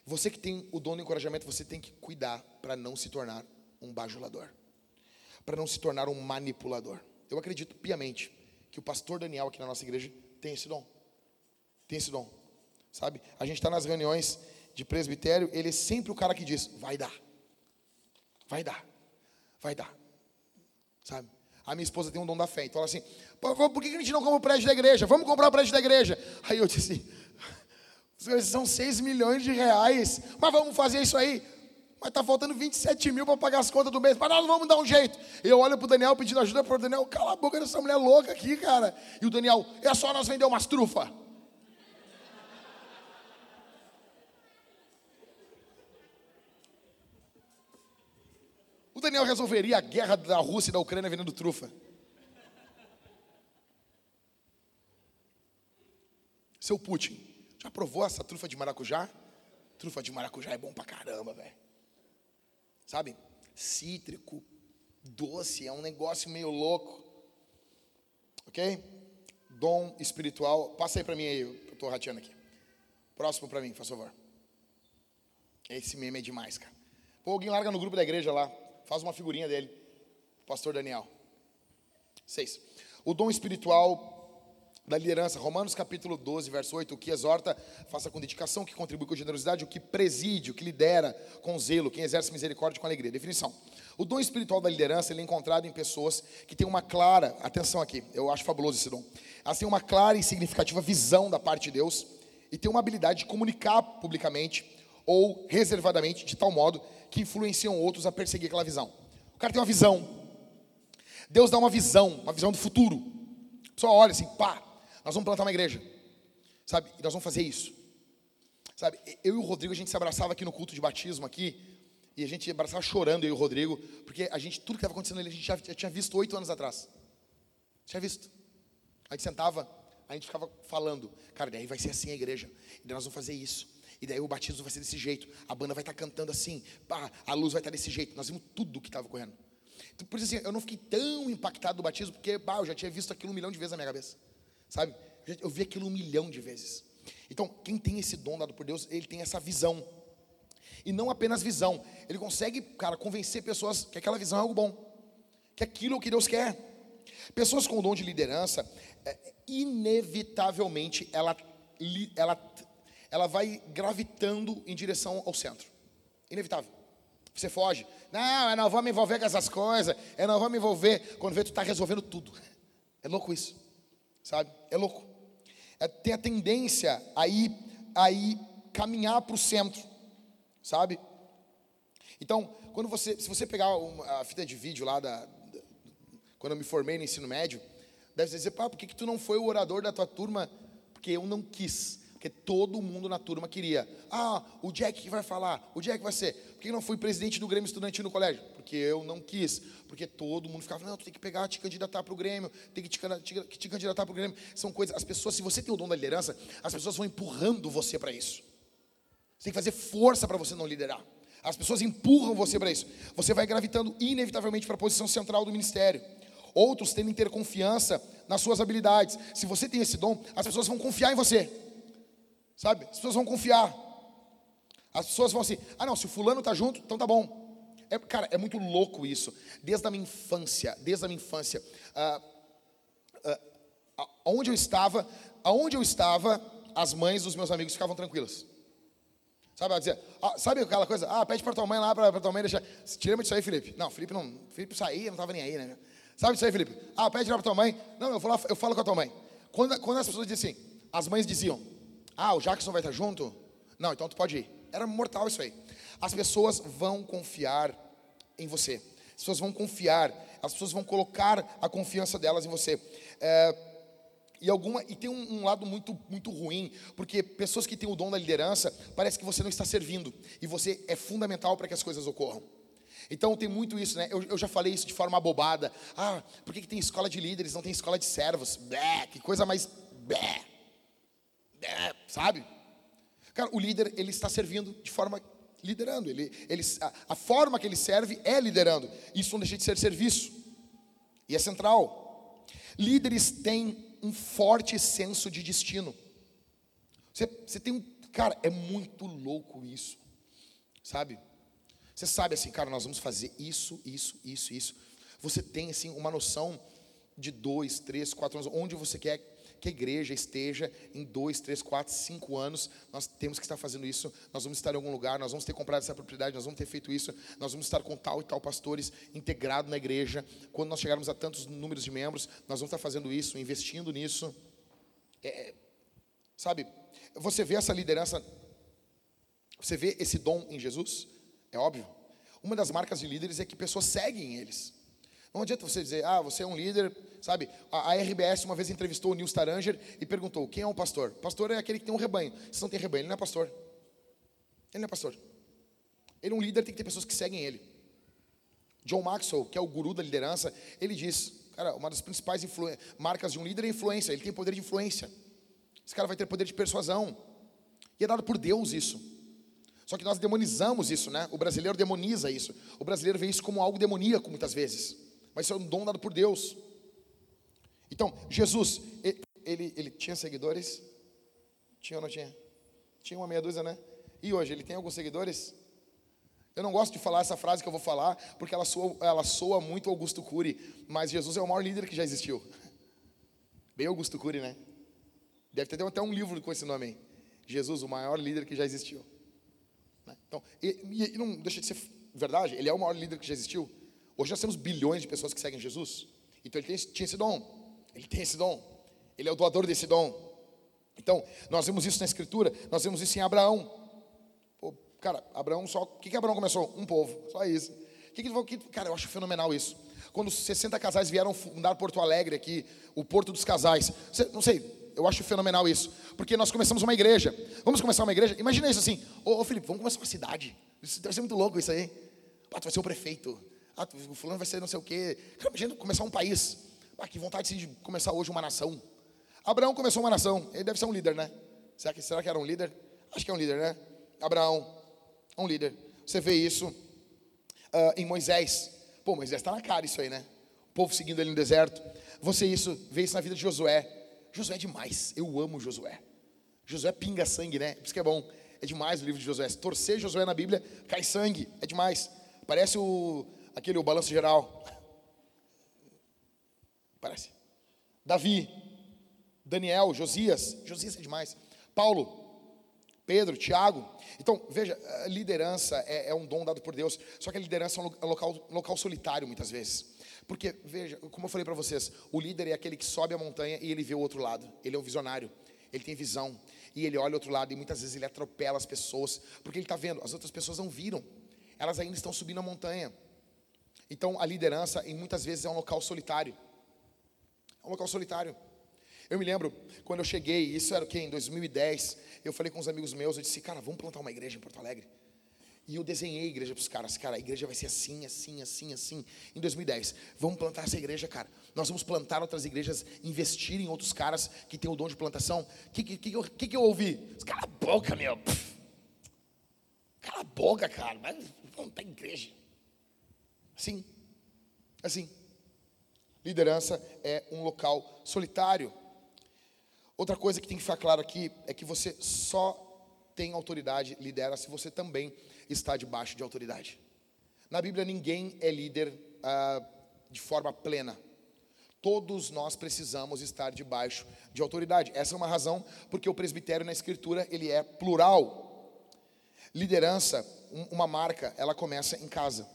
Você que tem o dom do encorajamento, você tem que cuidar para não se tornar um bajulador, para não se tornar um manipulador. Eu acredito piamente que o pastor Daniel aqui na nossa igreja tem esse dom. Tem esse dom. Sabe? A gente está nas reuniões de presbitério, ele é sempre o cara que diz: vai dar, vai dar, vai dar. Sabe? A minha esposa tem um dom da fé, então ela assim: por que a gente não compra o prédio da igreja? Vamos comprar o prédio da igreja. Aí eu disse são 6 milhões de reais. Mas vamos fazer isso aí. Mas está faltando 27 mil para pagar as contas do mês. Mas nós vamos dar um jeito. Eu olho para o Daniel pedindo ajuda para o Daniel. Cala a boca dessa mulher louca aqui, cara. E o Daniel, é só nós vender umas trufas. Daniel resolveria a guerra da Rússia e da Ucrânia vendendo trufa. Seu Putin, já provou essa trufa de maracujá? Trufa de maracujá é bom pra caramba, velho. Sabe? Cítrico, doce, é um negócio meio louco. Ok? Dom espiritual. Passa aí pra mim aí, eu tô rateando aqui. Próximo pra mim, por favor. Esse meme é demais, cara. Pô, alguém larga no grupo da igreja lá. Faz uma figurinha dele. Pastor Daniel. Seis. O dom espiritual da liderança. Romanos capítulo 12, verso 8, o que exorta, faça com dedicação, o que contribui com generosidade, o que preside, o que lidera com zelo, quem exerce misericórdia com alegria. Definição. O dom espiritual da liderança ele é encontrado em pessoas que têm uma clara, atenção aqui, eu acho fabuloso esse dom. Elas têm uma clara e significativa visão da parte de Deus e têm uma habilidade de comunicar publicamente ou reservadamente de tal modo que influenciam outros a perseguir aquela visão. O cara tem uma visão. Deus dá uma visão, uma visão do futuro. Só olha assim, pá, nós vamos plantar uma igreja. Sabe? E nós vamos fazer isso. Sabe? Eu e o Rodrigo, a gente se abraçava aqui no culto de batismo aqui. E a gente abraçava chorando, eu e o Rodrigo. Porque a gente, tudo que estava acontecendo ali, a gente já, já tinha visto oito anos atrás. Tinha visto. A gente sentava, a gente ficava falando. Cara, daí vai ser assim a igreja. E daí nós vamos fazer isso. E daí o batismo vai ser desse jeito. A banda vai estar cantando assim. Pá, a luz vai estar desse jeito. Nós vimos tudo o que estava correndo. Então, por isso assim, eu não fiquei tão impactado do batismo, porque bah, eu já tinha visto aquilo um milhão de vezes na minha cabeça. Sabe? Eu vi aquilo um milhão de vezes. Então, quem tem esse dom dado por Deus, ele tem essa visão. E não apenas visão. Ele consegue, cara, convencer pessoas que aquela visão é algo bom. Que aquilo é o que Deus quer. Pessoas com o dom de liderança, é, inevitavelmente, ela, ela, ela vai gravitando em direção ao centro. Inevitável. Você foge. Não, eu não vou me envolver com essas coisas. Eu não vou me envolver. Quando vê, tu está resolvendo tudo. É louco isso sabe? É louco. É, tem a tendência a ir, a ir caminhar para o centro, sabe? Então, quando você, se você pegar uma, a fita de vídeo lá da, da, quando eu me formei no ensino médio, deve dizer, pá, por que, que tu não foi o orador da tua turma? porque eu não quis. Porque todo mundo na turma queria. Ah, o Jack que vai falar, o Jack vai ser. Por que não fui presidente do Grêmio Estudantil no colégio? Porque eu não quis. Porque todo mundo ficava, não, tu tem que pegar, te candidatar para o Grêmio, tem que te, te, te candidatar para o Grêmio. São coisas, as pessoas, se você tem o dom da liderança, as pessoas vão empurrando você para isso. Você tem que fazer força para você não liderar. As pessoas empurram você para isso. Você vai gravitando inevitavelmente para a posição central do ministério. Outros tendem a ter confiança nas suas habilidades. Se você tem esse dom, as pessoas vão confiar em você. Sabe? As pessoas vão confiar. As pessoas vão assim: ah, não, se o fulano tá junto, então tá bom. É, cara, é muito louco isso. Desde a minha infância, desde a minha infância, ah, ah, onde eu estava, aonde eu estava, as mães dos meus amigos ficavam tranquilas. Sabe, ela dizia, ah, sabe aquela coisa? Ah, pede para tua mãe lá, para tua mãe deixar. Tira-me disso aí, Felipe. Não, Felipe não. Felipe saía, não estava nem aí, né? Sabe disso aí, Felipe? Ah, pede lá para tua mãe. Não, eu, vou lá, eu falo com a tua mãe. Quando, quando as pessoas dizem assim, as mães diziam, ah, o Jackson vai estar junto? Não, então tu pode ir. Era mortal isso aí. As pessoas vão confiar em você. As pessoas vão confiar. As pessoas vão colocar a confiança delas em você. É, e, alguma, e tem um, um, lado muito, muito ruim, porque pessoas que têm o dom da liderança, parece que você não está servindo, e você é fundamental para que as coisas ocorram. Então tem muito isso, né? Eu, eu já falei isso de forma abobada. Ah, por que, que tem escola de líderes, não tem escola de servos? Bé, que coisa mais. Bé, bé, sabe? Cara, o líder, ele está servindo de forma liderando. Ele, ele, a, a forma que ele serve é liderando. Isso não deixa de ser serviço. E é central. Líderes têm um forte senso de destino. Você, você tem um. Cara, é muito louco isso. Sabe? Você sabe assim, cara, nós vamos fazer isso, isso, isso, isso. Você tem assim uma noção de dois, três, quatro anos, onde você quer que a igreja esteja em dois, três, quatro, cinco anos. Nós temos que estar fazendo isso. Nós vamos estar em algum lugar. Nós vamos ter comprado essa propriedade. Nós vamos ter feito isso. Nós vamos estar com tal e tal pastores integrados na igreja. Quando nós chegarmos a tantos números de membros, nós vamos estar fazendo isso, investindo nisso. É, sabe? Você vê essa liderança. Você vê esse dom em Jesus? É óbvio. Uma das marcas de líderes é que pessoas seguem eles. Não adianta você dizer, ah, você é um líder, sabe? A, a RBS uma vez entrevistou o Nils Taranger e perguntou: quem é um pastor? Pastor é aquele que tem um rebanho. Se não tem rebanho, ele não é pastor. Ele não é pastor. Ele é um líder, tem que ter pessoas que seguem ele. John Maxwell, que é o guru da liderança, ele diz: cara, uma das principais marcas de um líder é influência. Ele tem poder de influência. Esse cara vai ter poder de persuasão. E é dado por Deus isso. Só que nós demonizamos isso, né? O brasileiro demoniza isso. O brasileiro vê isso como algo demoníaco muitas vezes mas isso é um dom dado por Deus. Então, Jesus, ele, ele, tinha seguidores? Tinha ou não tinha? Tinha uma meia dúzia, né? E hoje, ele tem alguns seguidores? Eu não gosto de falar essa frase que eu vou falar, porque ela soa, ela soa muito Augusto Cury, mas Jesus é o maior líder que já existiu. Bem Augusto Cury, né? Deve ter até um livro com esse nome aí. Jesus, o maior líder que já existiu. Né? Então, e, e não deixa de ser verdade, ele é o maior líder que já existiu. Hoje nós temos bilhões de pessoas que seguem Jesus. Então ele tem, tinha esse dom. Ele tem esse dom. Ele é o doador desse dom. Então, nós vemos isso na Escritura, nós vemos isso em Abraão. Pô, cara, Abraão só. O que, que Abraão começou? Um povo, só isso. Que que, cara, eu acho fenomenal isso. Quando 60 casais vieram fundar Porto Alegre aqui, o Porto dos Casais. Não sei, eu acho fenomenal isso. Porque nós começamos uma igreja. Vamos começar uma igreja? Imagina isso assim. Ô, ô Felipe, vamos começar uma cidade. Isso deve ser muito louco isso aí. Pô, tu vai ser o prefeito. Ah, o fulano vai ser não sei o quê. Cara, imagina começar um país. Ah, que vontade de começar hoje uma nação. Abraão começou uma nação. Ele deve ser um líder, né? Será que, será que era um líder? Acho que é um líder, né? Abraão, um líder. Você vê isso uh, em Moisés. Pô, Moisés está na cara isso aí, né? O povo seguindo ele no deserto. Você isso, vê isso na vida de Josué. Josué é demais. Eu amo Josué. Josué pinga sangue, né? Por isso que é bom. É demais o livro de Josué. Se torcer Josué na Bíblia, cai sangue. É demais. Parece o, aquele o balanço geral. Parece. Davi, Daniel, Josias, Josias é demais. Paulo, Pedro, Tiago. Então, veja, liderança é, é, um dom dado por Deus, só que a liderança é um local, local solitário muitas vezes. Porque, veja, como eu falei para vocês, o líder é aquele que sobe a montanha e ele vê o outro lado. Ele é um visionário, ele tem visão. E ele olha o outro lado e muitas vezes ele atropela as pessoas, porque ele está vendo, as outras pessoas não viram. Elas ainda estão subindo a montanha. Então, a liderança, em muitas vezes, é um local solitário. É um local solitário. Eu me lembro quando eu cheguei, isso era o que? Em 2010, eu falei com uns amigos meus, eu disse, cara, vamos plantar uma igreja em Porto Alegre. E eu desenhei a igreja para os caras. Cara, a igreja vai ser assim, assim, assim, assim. Em 2010, vamos plantar essa igreja, cara. Nós vamos plantar outras igrejas, investir em outros caras que têm o dom de plantação. O que, que, que, que, que eu ouvi? Cala a boca, meu. Cala a boca, cara. Vai montar igreja. Assim. Assim. Liderança é um local solitário. Outra coisa que tem que ficar claro aqui é que você só tem autoridade, lidera, se você também está debaixo de autoridade. Na Bíblia, ninguém é líder ah, de forma plena. Todos nós precisamos estar debaixo de autoridade. Essa é uma razão porque o presbitério na Escritura ele é plural. Liderança, uma marca, ela começa em casa.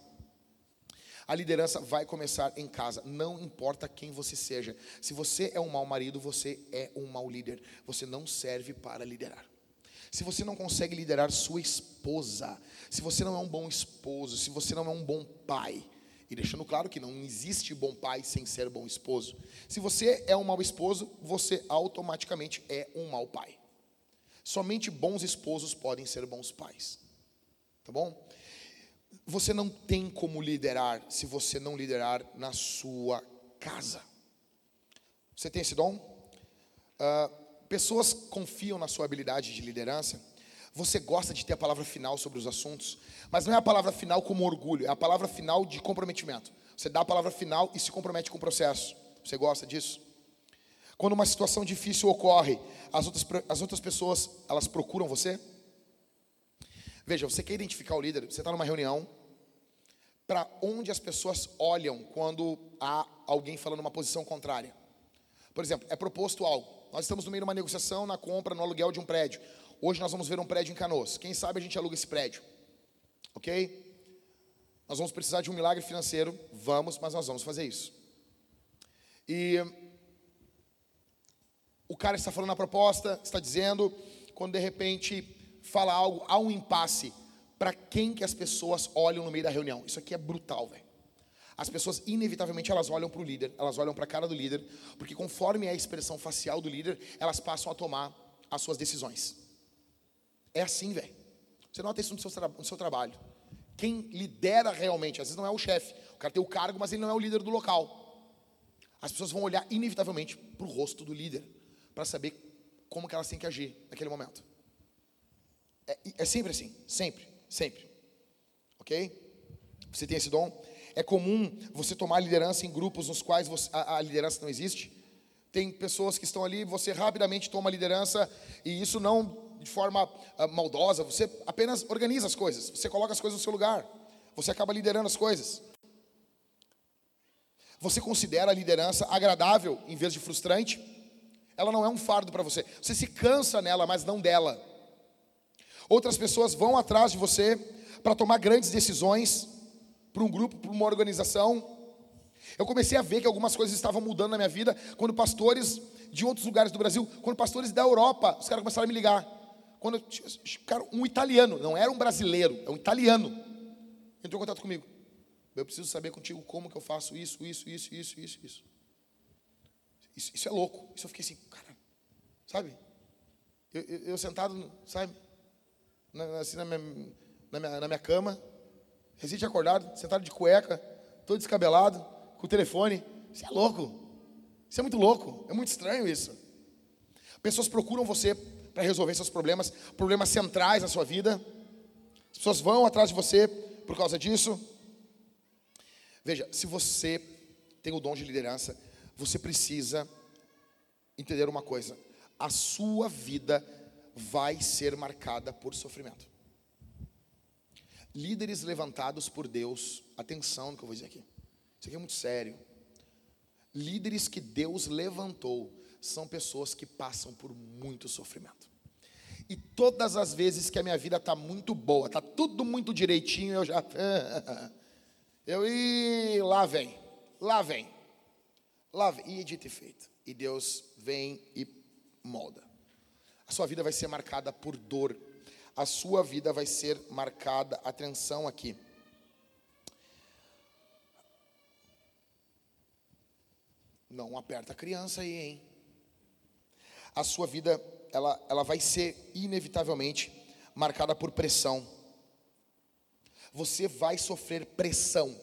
A liderança vai começar em casa, não importa quem você seja. Se você é um mau marido, você é um mau líder. Você não serve para liderar. Se você não consegue liderar sua esposa, se você não é um bom esposo, se você não é um bom pai, e deixando claro que não existe bom pai sem ser bom esposo. Se você é um mau esposo, você automaticamente é um mau pai. Somente bons esposos podem ser bons pais. Tá bom? Você não tem como liderar se você não liderar na sua casa. Você tem esse dom? Uh, pessoas confiam na sua habilidade de liderança. Você gosta de ter a palavra final sobre os assuntos, mas não é a palavra final como orgulho, é a palavra final de comprometimento. Você dá a palavra final e se compromete com o processo. Você gosta disso? Quando uma situação difícil ocorre, as outras, as outras pessoas, elas procuram você? Veja, você quer identificar o líder, você está numa reunião, para onde as pessoas olham quando há alguém falando uma posição contrária. Por exemplo, é proposto algo. Nós estamos no meio de uma negociação na compra, no aluguel de um prédio. Hoje nós vamos ver um prédio em Canoas. Quem sabe a gente aluga esse prédio. Ok? Nós vamos precisar de um milagre financeiro. Vamos, mas nós vamos fazer isso. E o cara está falando a proposta, está dizendo, quando de repente fala algo, há um impasse para quem que as pessoas olham no meio da reunião. Isso aqui é brutal, velho. As pessoas, inevitavelmente, elas olham para o líder, elas olham para a cara do líder, porque conforme é a expressão facial do líder, elas passam a tomar as suas decisões. É assim, velho. Você nota isso no seu, no seu trabalho. Quem lidera realmente, às vezes não é o chefe, o cara tem o cargo, mas ele não é o líder do local. As pessoas vão olhar inevitavelmente para o rosto do líder, para saber como que elas têm que agir naquele momento. É, é sempre assim, sempre. Sempre. Ok? Você tem esse dom? É comum você tomar liderança em grupos nos quais você, a, a liderança não existe. Tem pessoas que estão ali, você rapidamente toma liderança, e isso não de forma uh, maldosa, você apenas organiza as coisas, você coloca as coisas no seu lugar, você acaba liderando as coisas. Você considera a liderança agradável em vez de frustrante? Ela não é um fardo para você. Você se cansa nela, mas não dela. Outras pessoas vão atrás de você para tomar grandes decisões para um grupo, para uma organização. Eu comecei a ver que algumas coisas estavam mudando na minha vida quando pastores de outros lugares do Brasil, quando pastores da Europa, os caras começaram a me ligar. Quando cara, um italiano, não era um brasileiro, é um italiano, entrou em contato comigo. Eu preciso saber contigo como que eu faço isso, isso, isso, isso, isso, isso. Isso, isso é louco. Isso eu fiquei assim, cara, sabe? Eu, eu, eu sentado, sabe? Assim na minha, na minha, na minha cama, recente acordado, sentado de cueca, todo descabelado, com o telefone. Isso é louco. Isso é muito louco. É muito estranho isso. Pessoas procuram você para resolver seus problemas, problemas centrais na sua vida. As pessoas vão atrás de você por causa disso. Veja, se você tem o dom de liderança, você precisa entender uma coisa: a sua vida vai ser marcada por sofrimento. Líderes levantados por Deus, atenção no que eu vou dizer aqui. Isso aqui é muito sério. Líderes que Deus levantou são pessoas que passam por muito sofrimento. E todas as vezes que a minha vida está muito boa, está tudo muito direitinho, eu já. Eu e lá vem, lá vem, lá vem, e é dito e feito. E Deus vem e molda. A sua vida vai ser marcada por dor. A sua vida vai ser marcada, atenção aqui. Não aperta a criança aí, hein? a sua vida ela, ela vai ser inevitavelmente marcada por pressão. Você vai sofrer pressão.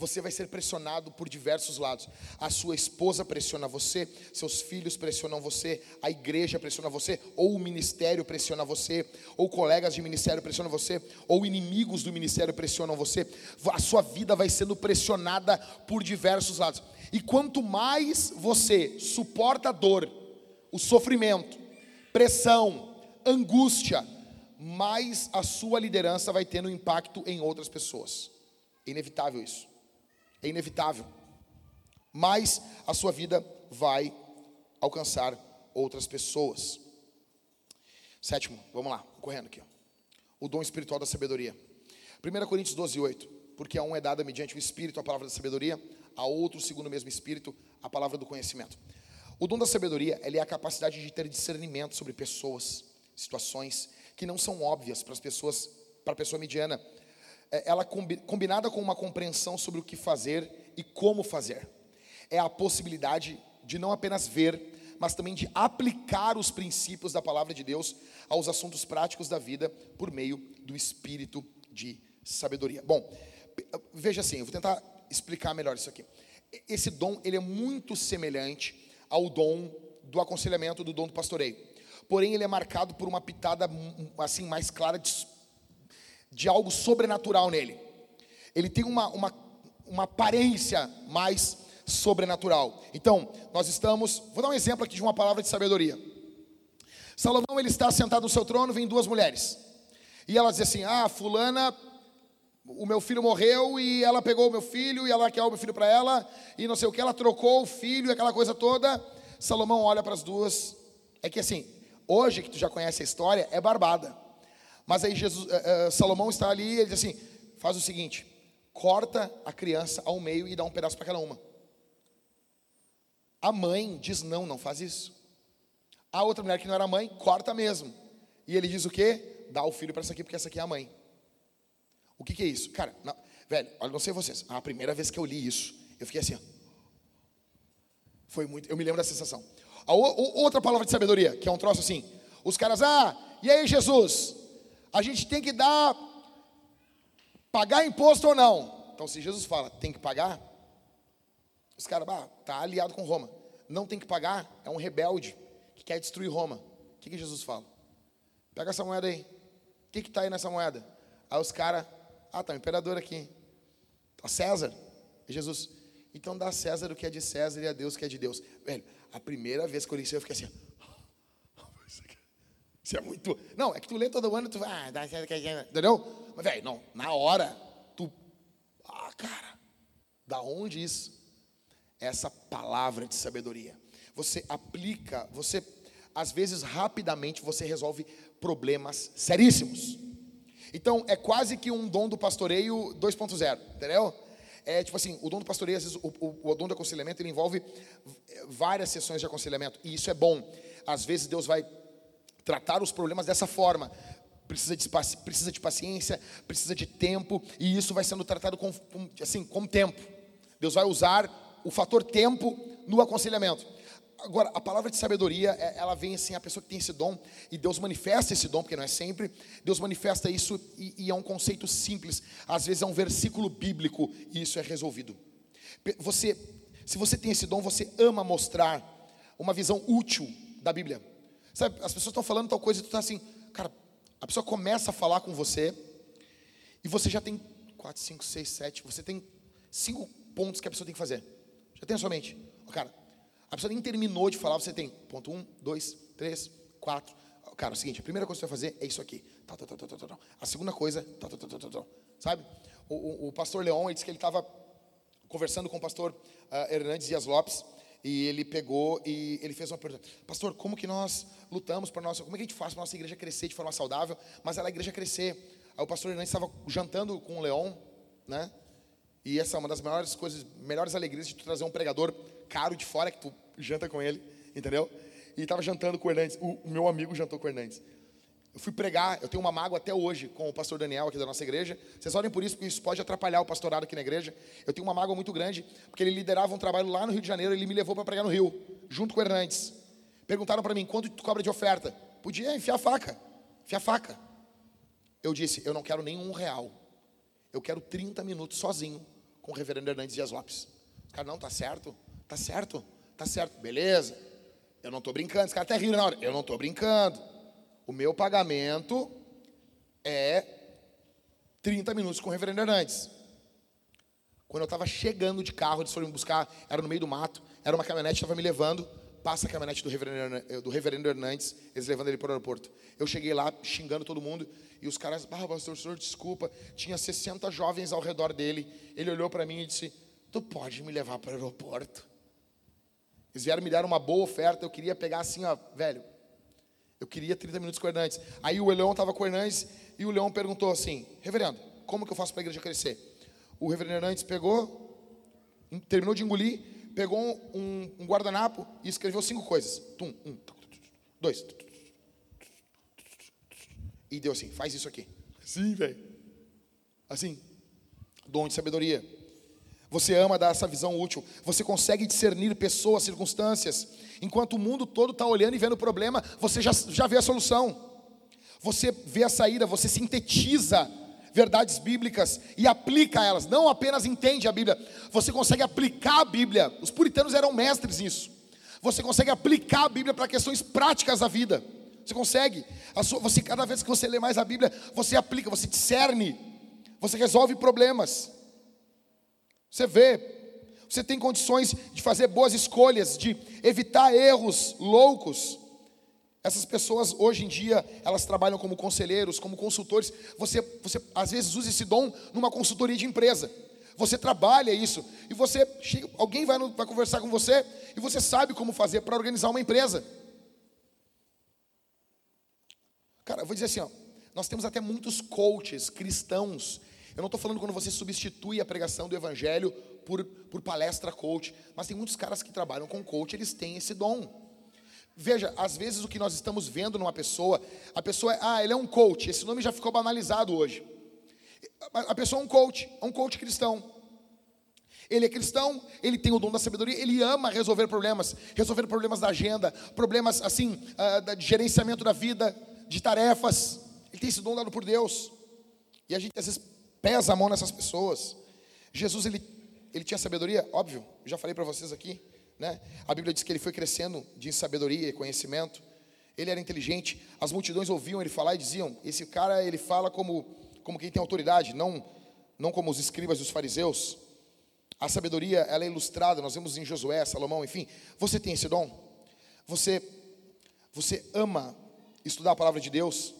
Você vai ser pressionado por diversos lados. A sua esposa pressiona você, seus filhos pressionam você, a igreja pressiona você, ou o ministério pressiona você, ou colegas de ministério pressionam você, ou inimigos do ministério pressionam você. A sua vida vai sendo pressionada por diversos lados. E quanto mais você suporta a dor, o sofrimento, pressão, angústia, mais a sua liderança vai tendo impacto em outras pessoas. É inevitável isso. É inevitável. Mas a sua vida vai alcançar outras pessoas. Sétimo, vamos lá, correndo aqui. Ó. O dom espiritual da sabedoria. 1 Coríntios 12, 8. Porque a um é dada mediante o Espírito a palavra da sabedoria, a outro, segundo o mesmo Espírito, a palavra do conhecimento. O dom da sabedoria é a capacidade de ter discernimento sobre pessoas, situações que não são óbvias para as pessoas, para a pessoa mediana ela combinada com uma compreensão sobre o que fazer e como fazer. É a possibilidade de não apenas ver, mas também de aplicar os princípios da palavra de Deus aos assuntos práticos da vida por meio do espírito de sabedoria. Bom, veja assim, eu vou tentar explicar melhor isso aqui. Esse dom, ele é muito semelhante ao dom do aconselhamento, do dom do pastoreio. Porém, ele é marcado por uma pitada assim mais clara de de algo sobrenatural nele. Ele tem uma, uma, uma aparência mais sobrenatural. Então, nós estamos. Vou dar um exemplo aqui de uma palavra de sabedoria. Salomão ele está sentado no seu trono, vem duas mulheres. E ela diz assim: Ah, fulana, o meu filho morreu e ela pegou o meu filho e ela quer o meu filho para ela e não sei o que, ela trocou o filho e aquela coisa toda. Salomão olha para as duas. É que assim, hoje que tu já conhece a história, é barbada. Mas aí Jesus, uh, uh, Salomão está ali e ele diz assim: faz o seguinte, corta a criança ao meio e dá um pedaço para cada uma. A mãe diz: não, não faz isso. A outra mulher que não era mãe, corta mesmo. E ele diz o quê? Dá o filho para essa aqui, porque essa aqui é a mãe. O que, que é isso? Cara, não, velho, olha, não sei vocês. A primeira vez que eu li isso, eu fiquei assim. Ó. Foi muito. Eu me lembro da sensação. A o, outra palavra de sabedoria, que é um troço assim. Os caras, ah, e aí Jesus? A gente tem que dar, pagar imposto ou não. Então, se Jesus fala, tem que pagar, os caras, ah, tá aliado com Roma. Não tem que pagar, é um rebelde que quer destruir Roma. O que, que Jesus fala? Pega essa moeda aí. O que está aí nessa moeda? Aí os caras, ah, tá o imperador aqui. Tá César. E Jesus, então dá a César o que é de César e a Deus o que é de Deus. Velho, a primeira vez que eu li isso, eu fiquei assim, isso é muito. Não, é que tu lê todo ano, tu vai. Ah, entendeu? Mas, velho, não, na hora, tu. Ah, cara, da onde isso? Essa palavra de sabedoria. Você aplica, você, às vezes, rapidamente, você resolve problemas seríssimos. Então, é quase que um dom do pastoreio 2.0, entendeu? É tipo assim, o dom do pastoreio, às vezes, o, o, o dom do aconselhamento, ele envolve várias sessões de aconselhamento, e isso é bom. Às vezes, Deus vai tratar os problemas dessa forma. Precisa de, precisa de paciência, precisa de tempo, e isso vai sendo tratado com, com, assim, com tempo. Deus vai usar o fator tempo no aconselhamento. Agora, a palavra de sabedoria, é, ela vem assim, a pessoa que tem esse dom, e Deus manifesta esse dom, porque não é sempre, Deus manifesta isso, e, e é um conceito simples, às vezes é um versículo bíblico, e isso é resolvido. Você, se você tem esse dom, você ama mostrar uma visão útil da Bíblia. Sabe, as pessoas estão falando tal coisa e tu está assim, cara, a pessoa começa a falar com você e você já tem quatro, cinco, seis, sete, você tem cinco pontos que a pessoa tem que fazer. Já tem a sua mente. Cara, a pessoa nem terminou de falar, você tem ponto um, dois, três, quatro. Cara, é o seguinte, a primeira coisa que você vai fazer é isso aqui. Tá, tá, tá, a segunda coisa, sabe? O, o, o pastor Leon ele disse que ele estava conversando com o pastor uh, Hernandes Dias Lopes e ele pegou e ele fez uma pergunta: Pastor, como que nós lutamos para nossa, como é que a gente faz para nossa igreja crescer de forma saudável, mas ela a igreja crescer? Aí o pastor Hernandes estava jantando com o Leão, né? E essa é uma das melhores coisas, melhores alegrias de tu trazer um pregador caro de fora que tu janta com ele, entendeu? E estava jantando com o Hernandes, o, o meu amigo jantou com o Hernandes. Eu fui pregar, eu tenho uma mágoa até hoje com o pastor Daniel aqui da nossa igreja. Vocês olhem por isso, porque isso pode atrapalhar o pastorado aqui na igreja. Eu tenho uma mágoa muito grande, porque ele liderava um trabalho lá no Rio de Janeiro, ele me levou para pregar no Rio, junto com o Hernandes. Perguntaram para mim, quanto tu cobra de oferta? Podia enfiar faca, enfiar faca. Eu disse, eu não quero nenhum real. Eu quero 30 minutos sozinho com o reverendo Hernandes Dias Lopes. O cara, não, tá certo, tá certo, tá certo, beleza. Eu não estou brincando, esse cara até rindo na hora. Eu não estou brincando. O meu pagamento é 30 minutos com o reverendo Hernandes. Quando eu estava chegando de carro, eles foram me buscar, era no meio do mato, era uma caminhonete, estava me levando, passa a caminhonete do reverendo, do reverendo Hernandes, eles levando ele para o aeroporto. Eu cheguei lá xingando todo mundo, e os caras, ah, pastor, senhor, desculpa, tinha 60 jovens ao redor dele. Ele olhou para mim e disse, tu pode me levar para o aeroporto? Eles vieram me dar uma boa oferta, eu queria pegar assim, ó, velho, eu queria 30 minutos com o Hernandes. Aí o Leão estava com o Hernandes, e o Leão perguntou assim, reverendo, como que eu faço para a igreja crescer? O reverendo Hernandes pegou, terminou de engolir, pegou um, um guardanapo e escreveu cinco coisas. Tum, um, dois. E deu assim, faz isso aqui. Sim, velho. Assim. Dom de sabedoria. Você ama dar essa visão útil. Você consegue discernir pessoas, circunstâncias. Enquanto o mundo todo está olhando e vendo o problema, você já, já vê a solução. Você vê a saída, você sintetiza verdades bíblicas e aplica elas. Não apenas entende a Bíblia, você consegue aplicar a Bíblia. Os puritanos eram mestres nisso. Você consegue aplicar a Bíblia para questões práticas da vida. Você consegue. Sua, você, cada vez que você lê mais a Bíblia, você aplica, você discerne, você resolve problemas. Você vê, você tem condições de fazer boas escolhas, de evitar erros loucos. Essas pessoas hoje em dia, elas trabalham como conselheiros, como consultores. Você, você às vezes usa esse dom numa consultoria de empresa. Você trabalha isso e você alguém vai, vai conversar com você e você sabe como fazer para organizar uma empresa. Cara, eu vou dizer assim, ó, nós temos até muitos coaches cristãos. Eu não estou falando quando você substitui a pregação do evangelho por, por palestra coach, mas tem muitos caras que trabalham com coach, eles têm esse dom. Veja, às vezes o que nós estamos vendo numa pessoa, a pessoa é, ah, ele é um coach, esse nome já ficou banalizado hoje. A pessoa é um coach, é um coach cristão. Ele é cristão, ele tem o dom da sabedoria, ele ama resolver problemas, resolver problemas da agenda, problemas assim, uh, de gerenciamento da vida, de tarefas. Ele tem esse dom dado por Deus. E a gente às vezes pesa a mão nessas pessoas. Jesus, ele, ele tinha sabedoria, óbvio, já falei para vocês aqui. Né? A Bíblia diz que ele foi crescendo de sabedoria e conhecimento. Ele era inteligente. As multidões ouviam ele falar e diziam: Esse cara, ele fala como, como quem tem autoridade, não, não como os escribas e os fariseus. A sabedoria, ela é ilustrada, nós vemos em Josué, Salomão, enfim. Você tem esse dom? Você, você ama estudar a palavra de Deus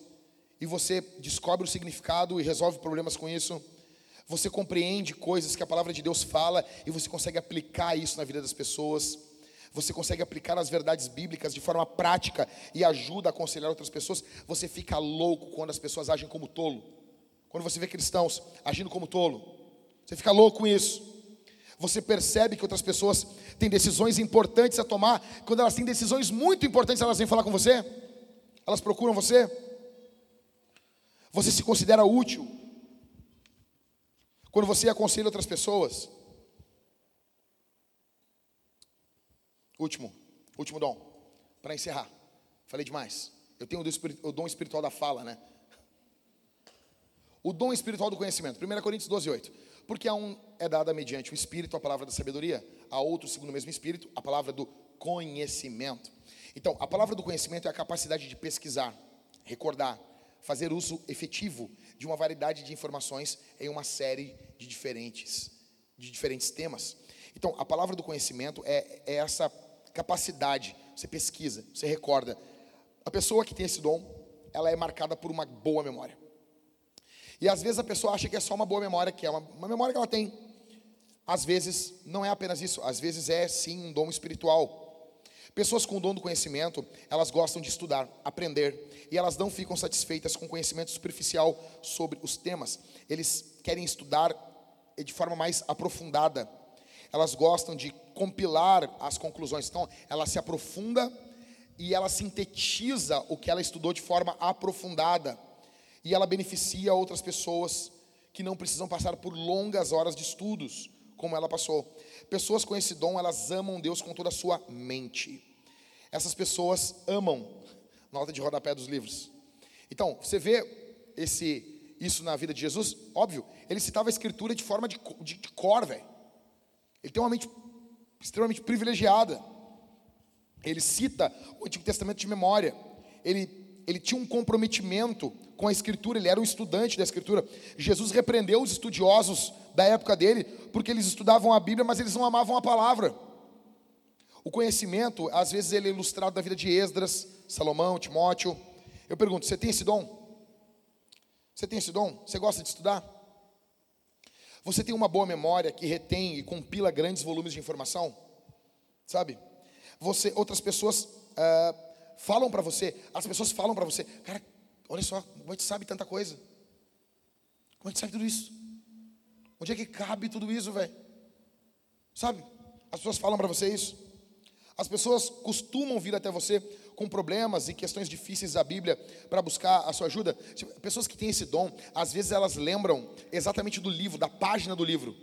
e você descobre o significado e resolve problemas com isso. Você compreende coisas que a palavra de Deus fala e você consegue aplicar isso na vida das pessoas. Você consegue aplicar as verdades bíblicas de forma prática e ajuda a aconselhar outras pessoas. Você fica louco quando as pessoas agem como tolo. Quando você vê cristãos agindo como tolo, você fica louco com isso. Você percebe que outras pessoas têm decisões importantes a tomar. Quando elas têm decisões muito importantes, elas vêm falar com você. Elas procuram você? Você se considera útil? Quando você aconselha outras pessoas? Último, último dom, para encerrar. Falei demais. Eu tenho o dom espiritual da fala, né? O dom espiritual do conhecimento. 1 Coríntios 12, 8. Porque a um é dada mediante o Espírito a palavra da sabedoria, a outro, segundo o mesmo Espírito, a palavra do conhecimento. Então, a palavra do conhecimento é a capacidade de pesquisar, recordar, fazer uso efetivo de uma variedade de informações em uma série de diferentes, de diferentes temas. Então, a palavra do conhecimento é, é essa capacidade. Você pesquisa, você recorda. A pessoa que tem esse dom, ela é marcada por uma boa memória. E às vezes a pessoa acha que é só uma boa memória, que é uma, uma memória que ela tem. Às vezes não é apenas isso, às vezes é sim um dom espiritual. Pessoas com dom do conhecimento, elas gostam de estudar, aprender, e elas não ficam satisfeitas com conhecimento superficial sobre os temas. Eles querem estudar de forma mais aprofundada. Elas gostam de compilar as conclusões. Então, ela se aprofunda e ela sintetiza o que ela estudou de forma aprofundada. E ela beneficia outras pessoas que não precisam passar por longas horas de estudos, como ela passou. Pessoas com esse dom, elas amam Deus com toda a sua mente. Essas pessoas amam nota de rodapé dos livros. Então, você vê esse, isso na vida de Jesus, óbvio, ele citava a escritura de forma de, de, de cor, velho. Ele tem uma mente extremamente privilegiada. Ele cita o Antigo Testamento de memória. Ele, ele tinha um comprometimento com a Escritura, ele era um estudante da Escritura. Jesus repreendeu os estudiosos da época dele, porque eles estudavam a Bíblia, mas eles não amavam a palavra. O conhecimento, às vezes, ele é ilustrado na vida de Esdras, Salomão, Timóteo. Eu pergunto: você tem esse dom? Você tem esse dom? Você gosta de estudar? Você tem uma boa memória que retém e compila grandes volumes de informação? Sabe? Você, outras pessoas uh, falam para você, as pessoas falam para você, cara, olha só, como é que sabe tanta coisa? Como é que sabe tudo isso? Onde é que cabe tudo isso, velho? Sabe? As pessoas falam para você isso. As pessoas costumam vir até você com problemas e questões difíceis da Bíblia para buscar a sua ajuda. Tipo, pessoas que têm esse dom, às vezes elas lembram exatamente do livro, da página do livro.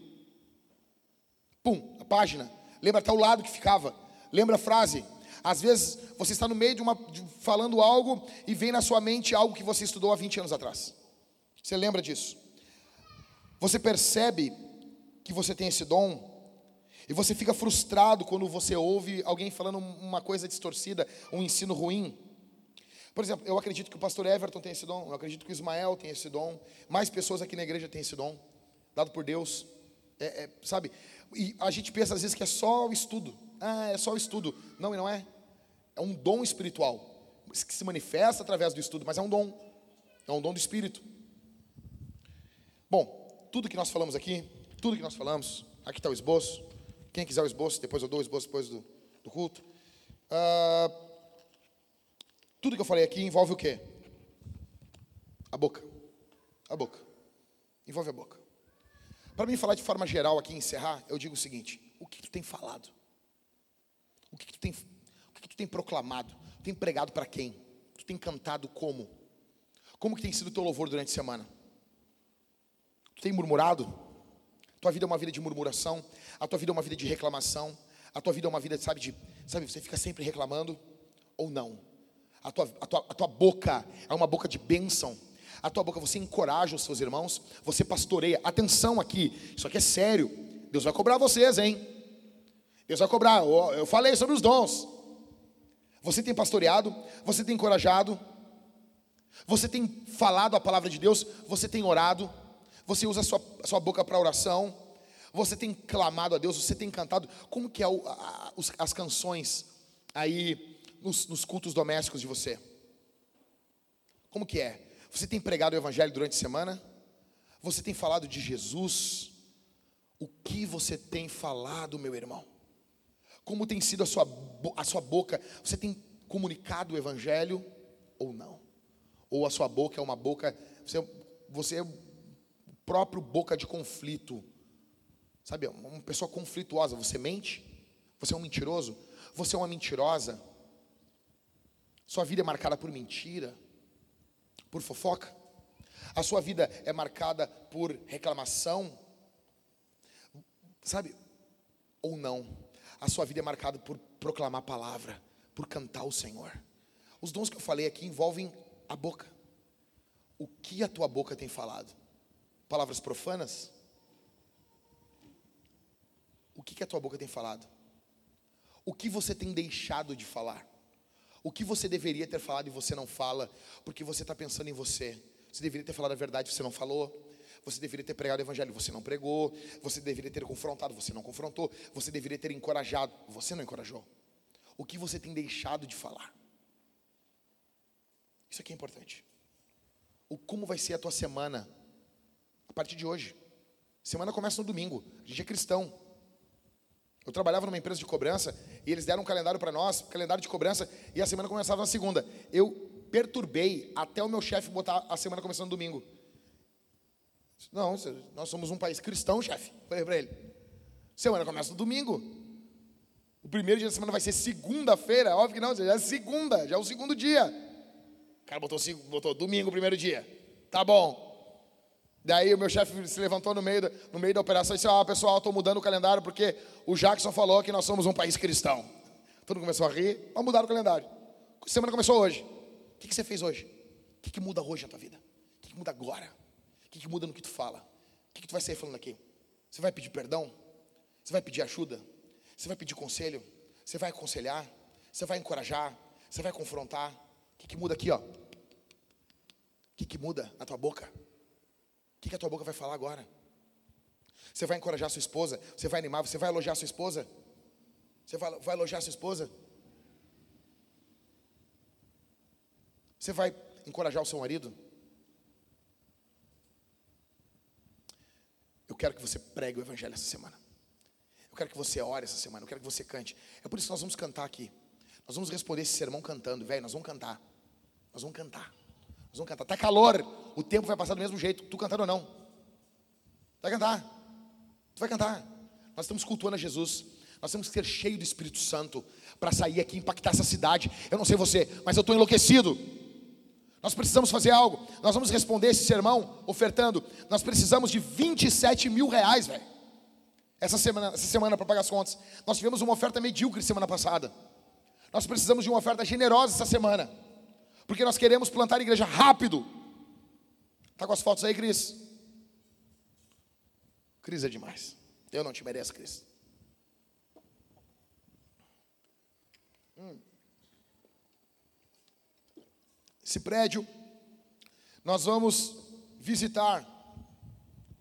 Pum, a página. Lembra até o lado que ficava. Lembra a frase. Às vezes você está no meio de uma de, falando algo e vem na sua mente algo que você estudou há 20 anos atrás. Você lembra disso? Você percebe que você tem esse dom e você fica frustrado quando você ouve alguém falando uma coisa distorcida, um ensino ruim. Por exemplo, eu acredito que o pastor Everton tem esse dom, eu acredito que o Ismael tem esse dom, mais pessoas aqui na igreja têm esse dom, dado por Deus. É, é, sabe? E a gente pensa às vezes que é só o estudo. Ah, é só o estudo. Não, e não é. É um dom espiritual, que se manifesta através do estudo, mas é um dom. É um dom do Espírito. Bom, tudo que nós falamos aqui, tudo que nós falamos, aqui está o esboço. Quem quiser o esboço, depois eu dou o esboço depois do, do culto. Ah, tudo que eu falei aqui envolve o quê? A boca. A boca. Envolve a boca. Para mim falar de forma geral aqui, encerrar, eu digo o seguinte: o que tu tem falado? O que tu tem, o que tu tem proclamado? Tu tem pregado para quem? Tu tem cantado como? Como que tem sido o teu louvor durante a semana? Tu tem murmurado? Tua vida é uma vida de murmuração, a tua vida é uma vida de reclamação, a tua vida é uma vida, sabe, de, sabe, você fica sempre reclamando ou não? A tua, a tua, a tua boca é uma boca de bênção. A tua boca você encoraja os seus irmãos, você pastoreia. Atenção aqui, isso aqui é sério. Deus vai cobrar vocês, hein? Deus vai cobrar. Eu, falei sobre os dons. Você tem pastoreado, você tem encorajado, você tem falado a palavra de Deus, você tem orado você usa a sua, a sua boca para oração, você tem clamado a Deus, você tem cantado. Como que é o, a, as canções aí nos, nos cultos domésticos de você? Como que é? Você tem pregado o Evangelho durante a semana? Você tem falado de Jesus? O que você tem falado, meu irmão? Como tem sido a sua, a sua boca? Você tem comunicado o Evangelho ou não? Ou a sua boca é uma boca, você, você próprio boca de conflito. Sabe, uma pessoa conflituosa. Você mente? Você é um mentiroso? Você é uma mentirosa? Sua vida é marcada por mentira? Por fofoca? A sua vida é marcada por reclamação? Sabe? Ou não? A sua vida é marcada por proclamar a palavra, por cantar o Senhor. Os dons que eu falei aqui envolvem a boca. O que a tua boca tem falado? Palavras profanas? O que, que a tua boca tem falado? O que você tem deixado de falar? O que você deveria ter falado e você não fala, porque você está pensando em você? Você deveria ter falado a verdade, você não falou. Você deveria ter pregado o evangelho, você não pregou. Você deveria ter confrontado, você não confrontou. Você deveria ter encorajado, você não encorajou. O que você tem deixado de falar? Isso aqui é importante. O como vai ser a tua semana partir de hoje. Semana começa no domingo. A gente é cristão. Eu trabalhava numa empresa de cobrança e eles deram um calendário para nós, calendário de cobrança, e a semana começava na segunda. Eu perturbei até o meu chefe botar a semana começando no domingo. Não, nós somos um país cristão, chefe. Falei para ele. Semana começa no domingo. O primeiro dia da semana vai ser segunda-feira. Óbvio que não, já é segunda, já é o segundo dia. O cara botou, botou domingo, primeiro dia. Tá bom. Daí o meu chefe se levantou no meio, da, no meio da operação e disse: Ah, pessoal, estou mudando o calendário porque o Jackson falou que nós somos um país cristão. Todo mundo começou a rir, vamos mudar o calendário. Semana começou hoje. O que, que você fez hoje? O que, que muda hoje na tua vida? O que, que muda agora? O que, que muda no que tu fala? O que, que tu vai sair falando aqui? Você vai pedir perdão? Você vai pedir ajuda? Você vai pedir conselho? Você vai aconselhar? Você vai encorajar? Você vai confrontar? O que, que muda aqui, ó? O que, que muda na tua boca? O que, que a tua boca vai falar agora? Você vai encorajar sua esposa? Você vai animar? Você vai elogiar sua esposa? Você vai, vai elogiar sua esposa? Você vai encorajar o seu marido? Eu quero que você pregue o evangelho essa semana. Eu quero que você ore essa semana. Eu quero que você cante. É por isso que nós vamos cantar aqui. Nós vamos responder esse sermão cantando, velho. Nós vamos cantar. Nós vamos cantar. Nós vamos cantar. Tá calor. O tempo vai passar do mesmo jeito. Tu cantando ou não? Vai cantar. Tu vai cantar. Nós estamos cultuando a Jesus. Nós temos que ser cheio do Espírito Santo para sair aqui e impactar essa cidade. Eu não sei você, mas eu estou enlouquecido. Nós precisamos fazer algo. Nós vamos responder esse sermão ofertando. Nós precisamos de 27 mil reais, velho. Essa semana, essa semana para pagar as contas. Nós tivemos uma oferta medíocre semana passada. Nós precisamos de uma oferta generosa essa semana. Porque nós queremos plantar igreja rápido. Tá com as fotos aí, Cris? Cris é demais. Eu não te mereço, Cris. Hum. Esse prédio, nós vamos visitar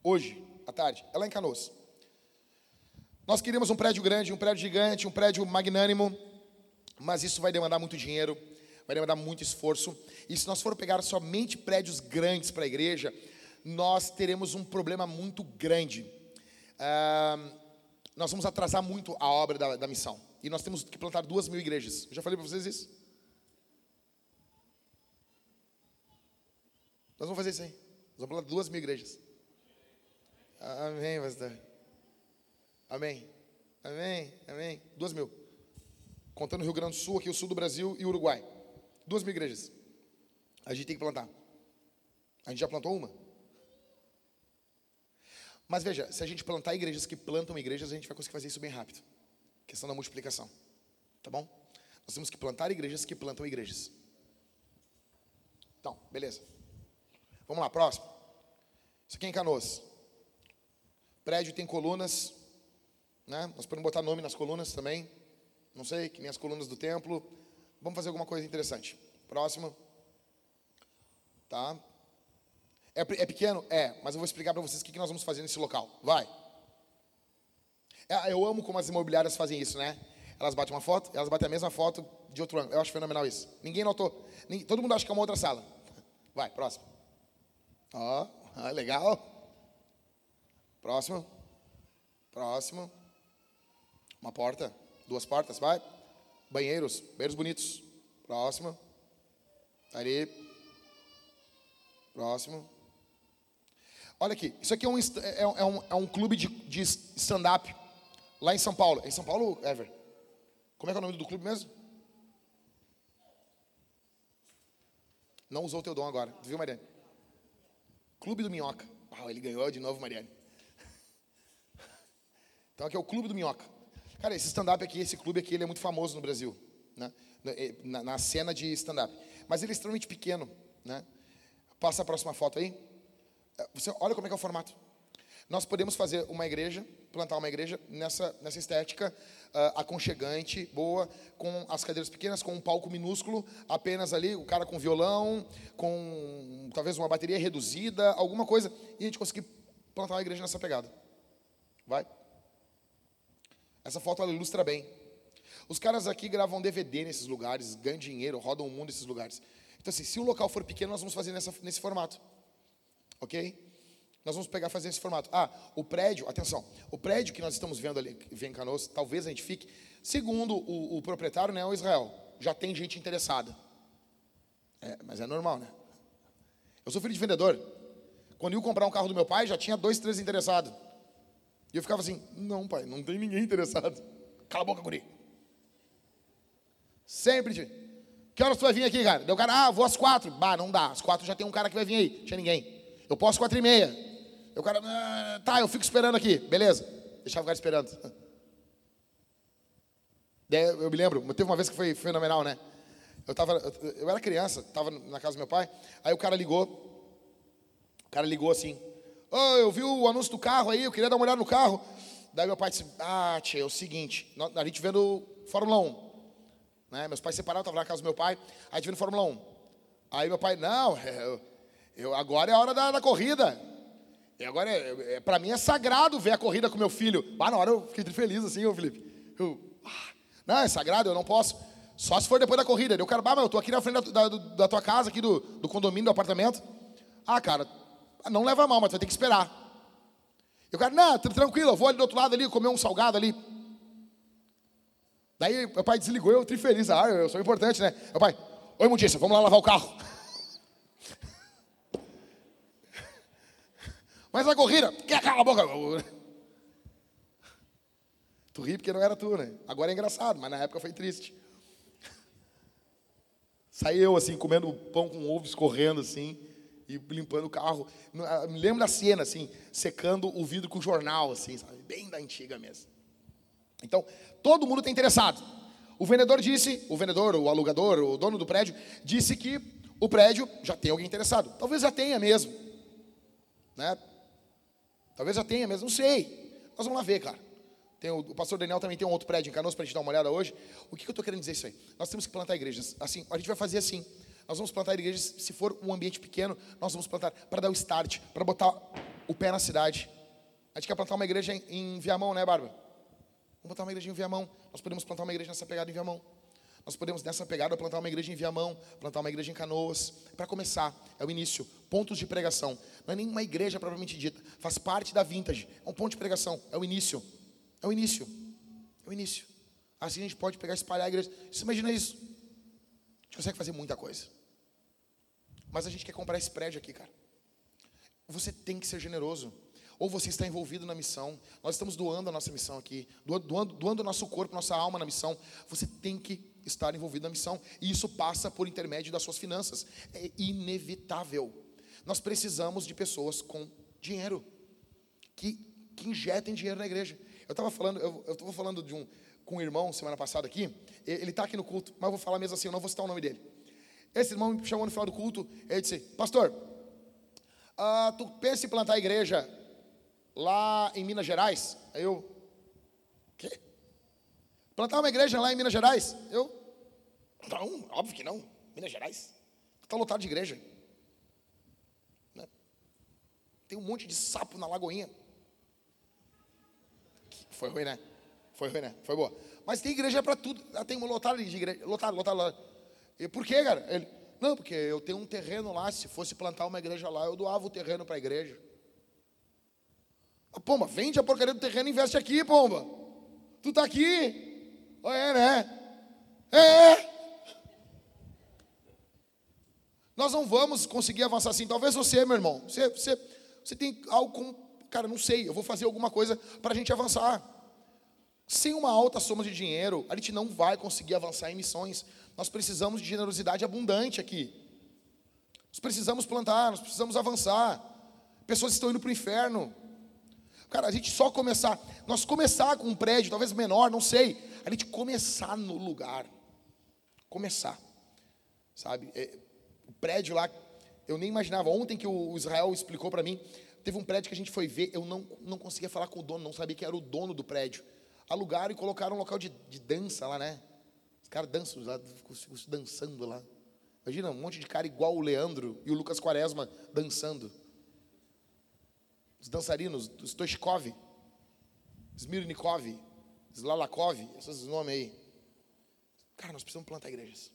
hoje, à tarde, é lá em Canoas. Nós queríamos um prédio grande, um prédio gigante, um prédio magnânimo, mas isso vai demandar muito dinheiro, vai demandar muito esforço. E se nós for pegar somente prédios grandes para a igreja, nós teremos um problema muito grande. Nós vamos atrasar muito a obra da, da missão. E nós temos que plantar duas mil igrejas. Eu já falei para vocês isso? Nós vamos fazer isso aí. Nós vamos plantar duas mil igrejas. Amém, pastor. Amém. Amém. Amém. Duas mil. Contando o Rio Grande do Sul, aqui o sul do Brasil e Uruguai. Duas mil igrejas. A gente tem que plantar. A gente já plantou uma. Mas veja, se a gente plantar igrejas que plantam igrejas, a gente vai conseguir fazer isso bem rápido. Questão da multiplicação. Tá bom? Nós temos que plantar igrejas que plantam igrejas. Então, beleza. Vamos lá, próximo. Isso aqui é em Canoas. Prédio tem colunas, né? Nós podemos botar nome nas colunas também. Não sei, que nem as colunas do templo. Vamos fazer alguma coisa interessante. Próximo. Tá? É, é pequeno? É, mas eu vou explicar para vocês o que, que nós vamos fazer nesse local. Vai. É, eu amo como as imobiliárias fazem isso, né? Elas batem uma foto, elas batem a mesma foto de outro ângulo. Eu acho fenomenal isso. Ninguém notou. Ninguém, todo mundo acha que é uma outra sala. Vai, próximo. Ó, oh, legal. Próximo. Próximo. Uma porta. Duas portas, vai. Banheiros. Banheiros bonitos. Próximo. Ali. Próximo. Olha aqui. Isso aqui é um, é, é um, é um clube de, de stand-up. Lá em São Paulo. É em São Paulo, Ever? Como é que é o nome do clube mesmo? Não usou o teu dom agora. viu, Mariane? Clube do Minhoca. Ah, ele ganhou de novo, Mariane. Então aqui é o Clube do Minhoca. Cara, esse stand-up aqui, esse clube aqui, ele é muito famoso no Brasil. Né? Na, na cena de stand-up. Mas ele é extremamente pequeno. Né? Passa a próxima foto aí. É, você olha como é que é o formato. Nós podemos fazer uma igreja, plantar uma igreja nessa, nessa estética uh, aconchegante, boa, com as cadeiras pequenas, com um palco minúsculo, apenas ali, o cara com violão, com talvez uma bateria reduzida, alguma coisa, e a gente conseguir plantar uma igreja nessa pegada. Vai? Essa foto ela ilustra bem. Os caras aqui gravam DVD nesses lugares, ganham dinheiro, rodam o mundo nesses lugares. Então, assim, se o local for pequeno, nós vamos fazer nessa, nesse formato. Ok? Nós vamos pegar fazer esse formato. Ah, o prédio, atenção, o prédio que nós estamos vendo ali, vem em Canoas, talvez a gente fique, segundo o, o proprietário, né, o Israel, já tem gente interessada. É, mas é normal, né? Eu sou filho de vendedor. Quando eu ia comprar um carro do meu pai, já tinha dois, três interessados. E eu ficava assim, não, pai, não tem ninguém interessado. Cala a boca, guri. Sempre de. Que horas tu vai vir aqui, cara? Deu cara, ah, vou às quatro. Bah, não dá. Às quatro já tem um cara que vai vir aí. Tinha ninguém. Eu posso às quatro e meia. O cara, ah, tá, eu fico esperando aqui. Beleza. Deixava o cara esperando. Daí eu me lembro, teve uma vez que foi fenomenal, né? Eu, tava, eu, eu era criança, estava na casa do meu pai, aí o cara ligou, o cara ligou assim, oh, eu vi o anúncio do carro aí, eu queria dar uma olhada no carro. Daí meu pai disse, ah, tia, é o seguinte, a gente vendo Fórmula 1, né? Meus pais separaram, estavam na casa do meu pai, a gente vendo Fórmula 1. Aí meu pai, não, eu, eu agora é a hora da, da corrida. E agora, é, é, para mim é sagrado ver a corrida com meu filho. Ah, na hora eu fiquei feliz assim, ô Felipe. Eu, ah, não, é sagrado, eu não posso. Só se for depois da corrida. Eu quero, ah, mas eu tô aqui na frente da, da, da tua casa, aqui do, do condomínio, do apartamento. Ah, cara, não leva mal, mas vai ter que esperar. Eu quero, não, tranquilo, eu vou ali do outro lado ali, comer um salgado ali. Daí meu pai desligou, eu tri feliz. Ah, eu sou importante, né? Meu pai, oi, Mundícia, vamos lá lavar o carro. Mas a corrida, quer cala a boca. Tu ri porque não era tu, né? Agora é engraçado, mas na época foi triste. Saí eu assim, comendo pão com ovo, escorrendo assim, e limpando o carro. Ah, me lembro da cena, assim, secando o vidro com jornal, assim, sabe? Bem da antiga mesmo. Então, todo mundo está interessado. O vendedor disse, o vendedor, o alugador, o dono do prédio, disse que o prédio já tem alguém interessado. Talvez já tenha mesmo. Né? Talvez já tenha mesmo, não sei. Nós vamos lá ver, cara. Tem o, o, pastor Daniel também tem um outro prédio em Canoas para a gente dar uma olhada hoje. O que, que eu estou querendo dizer isso aí? Nós temos que plantar igrejas. Assim, a gente vai fazer assim. Nós vamos plantar igrejas, se for um ambiente pequeno, nós vamos plantar para dar o start, para botar o pé na cidade. A gente quer plantar uma igreja em, em Viamão, né, Bárbara? Vamos plantar uma igreja em Viamão. Nós podemos plantar uma igreja nessa pegada em Viamão. Nós podemos, nessa pegada, plantar uma igreja em Viamão, plantar uma igreja em Canoas. Para começar, é o início. Pontos de pregação. Não é nenhuma igreja propriamente dita. Faz parte da vintage. É um ponto de pregação. É o início. É o início. É o início. Assim a gente pode pegar e espalhar a igreja. Você imagina isso? A gente consegue fazer muita coisa. Mas a gente quer comprar esse prédio aqui, cara. Você tem que ser generoso. Ou você está envolvido na missão. Nós estamos doando a nossa missão aqui. Doando, doando o nosso corpo, nossa alma na missão. Você tem que estar envolvido na missão. E isso passa por intermédio das suas finanças. É inevitável. Nós precisamos de pessoas com dinheiro. Que, que injetem dinheiro na igreja. Eu estava falando, eu estava falando de um, com um irmão semana passada aqui. Ele está aqui no culto, mas eu vou falar mesmo assim, eu não vou citar o nome dele. Esse irmão me chamou no final do culto. Ele disse: Pastor, uh, tu pensa em plantar a igreja lá em Minas Gerais? Aí eu, quê? Plantar uma igreja lá em Minas Gerais? Eu, não, óbvio que não. Minas Gerais está lotado de igreja. Né? Tem um monte de sapo na lagoinha. Foi ruim, né? Foi ruim, né? Foi boa. Mas tem igreja para tudo. Ah, tem lotado de igreja. Lotado, lotado, lotado. E por quê, cara? Ele, não, porque eu tenho um terreno lá. Se fosse plantar uma igreja lá, eu doava o terreno para a igreja. Ah, pomba, vende a porcaria do terreno e investe aqui, pomba. Tu tá aqui. Oh, é, né? É. Nós não vamos conseguir avançar assim. Talvez você, meu irmão, você, você, você tem algo cara, não sei, eu vou fazer alguma coisa para a gente avançar. Sem uma alta soma de dinheiro, a gente não vai conseguir avançar em missões. Nós precisamos de generosidade abundante aqui. Nós precisamos plantar, nós precisamos avançar. Pessoas estão indo para o inferno. Cara, a gente só começar, nós começar com um prédio, talvez menor, não sei. A gente começar no lugar. Começar. Sabe? É, o prédio lá, eu nem imaginava. Ontem que o Israel explicou para mim, Teve um prédio que a gente foi ver, eu não, não conseguia falar com o dono, não sabia que era o dono do prédio. Alugaram e colocaram um local de, de dança lá, né? Os caras dançam lá, ficam dançando lá. Imagina, um monte de cara igual o Leandro e o Lucas Quaresma dançando. Os dançarinos, os Stoichkov, Smirnikov, Slalakov, esses nomes aí. Cara, nós precisamos plantar igrejas.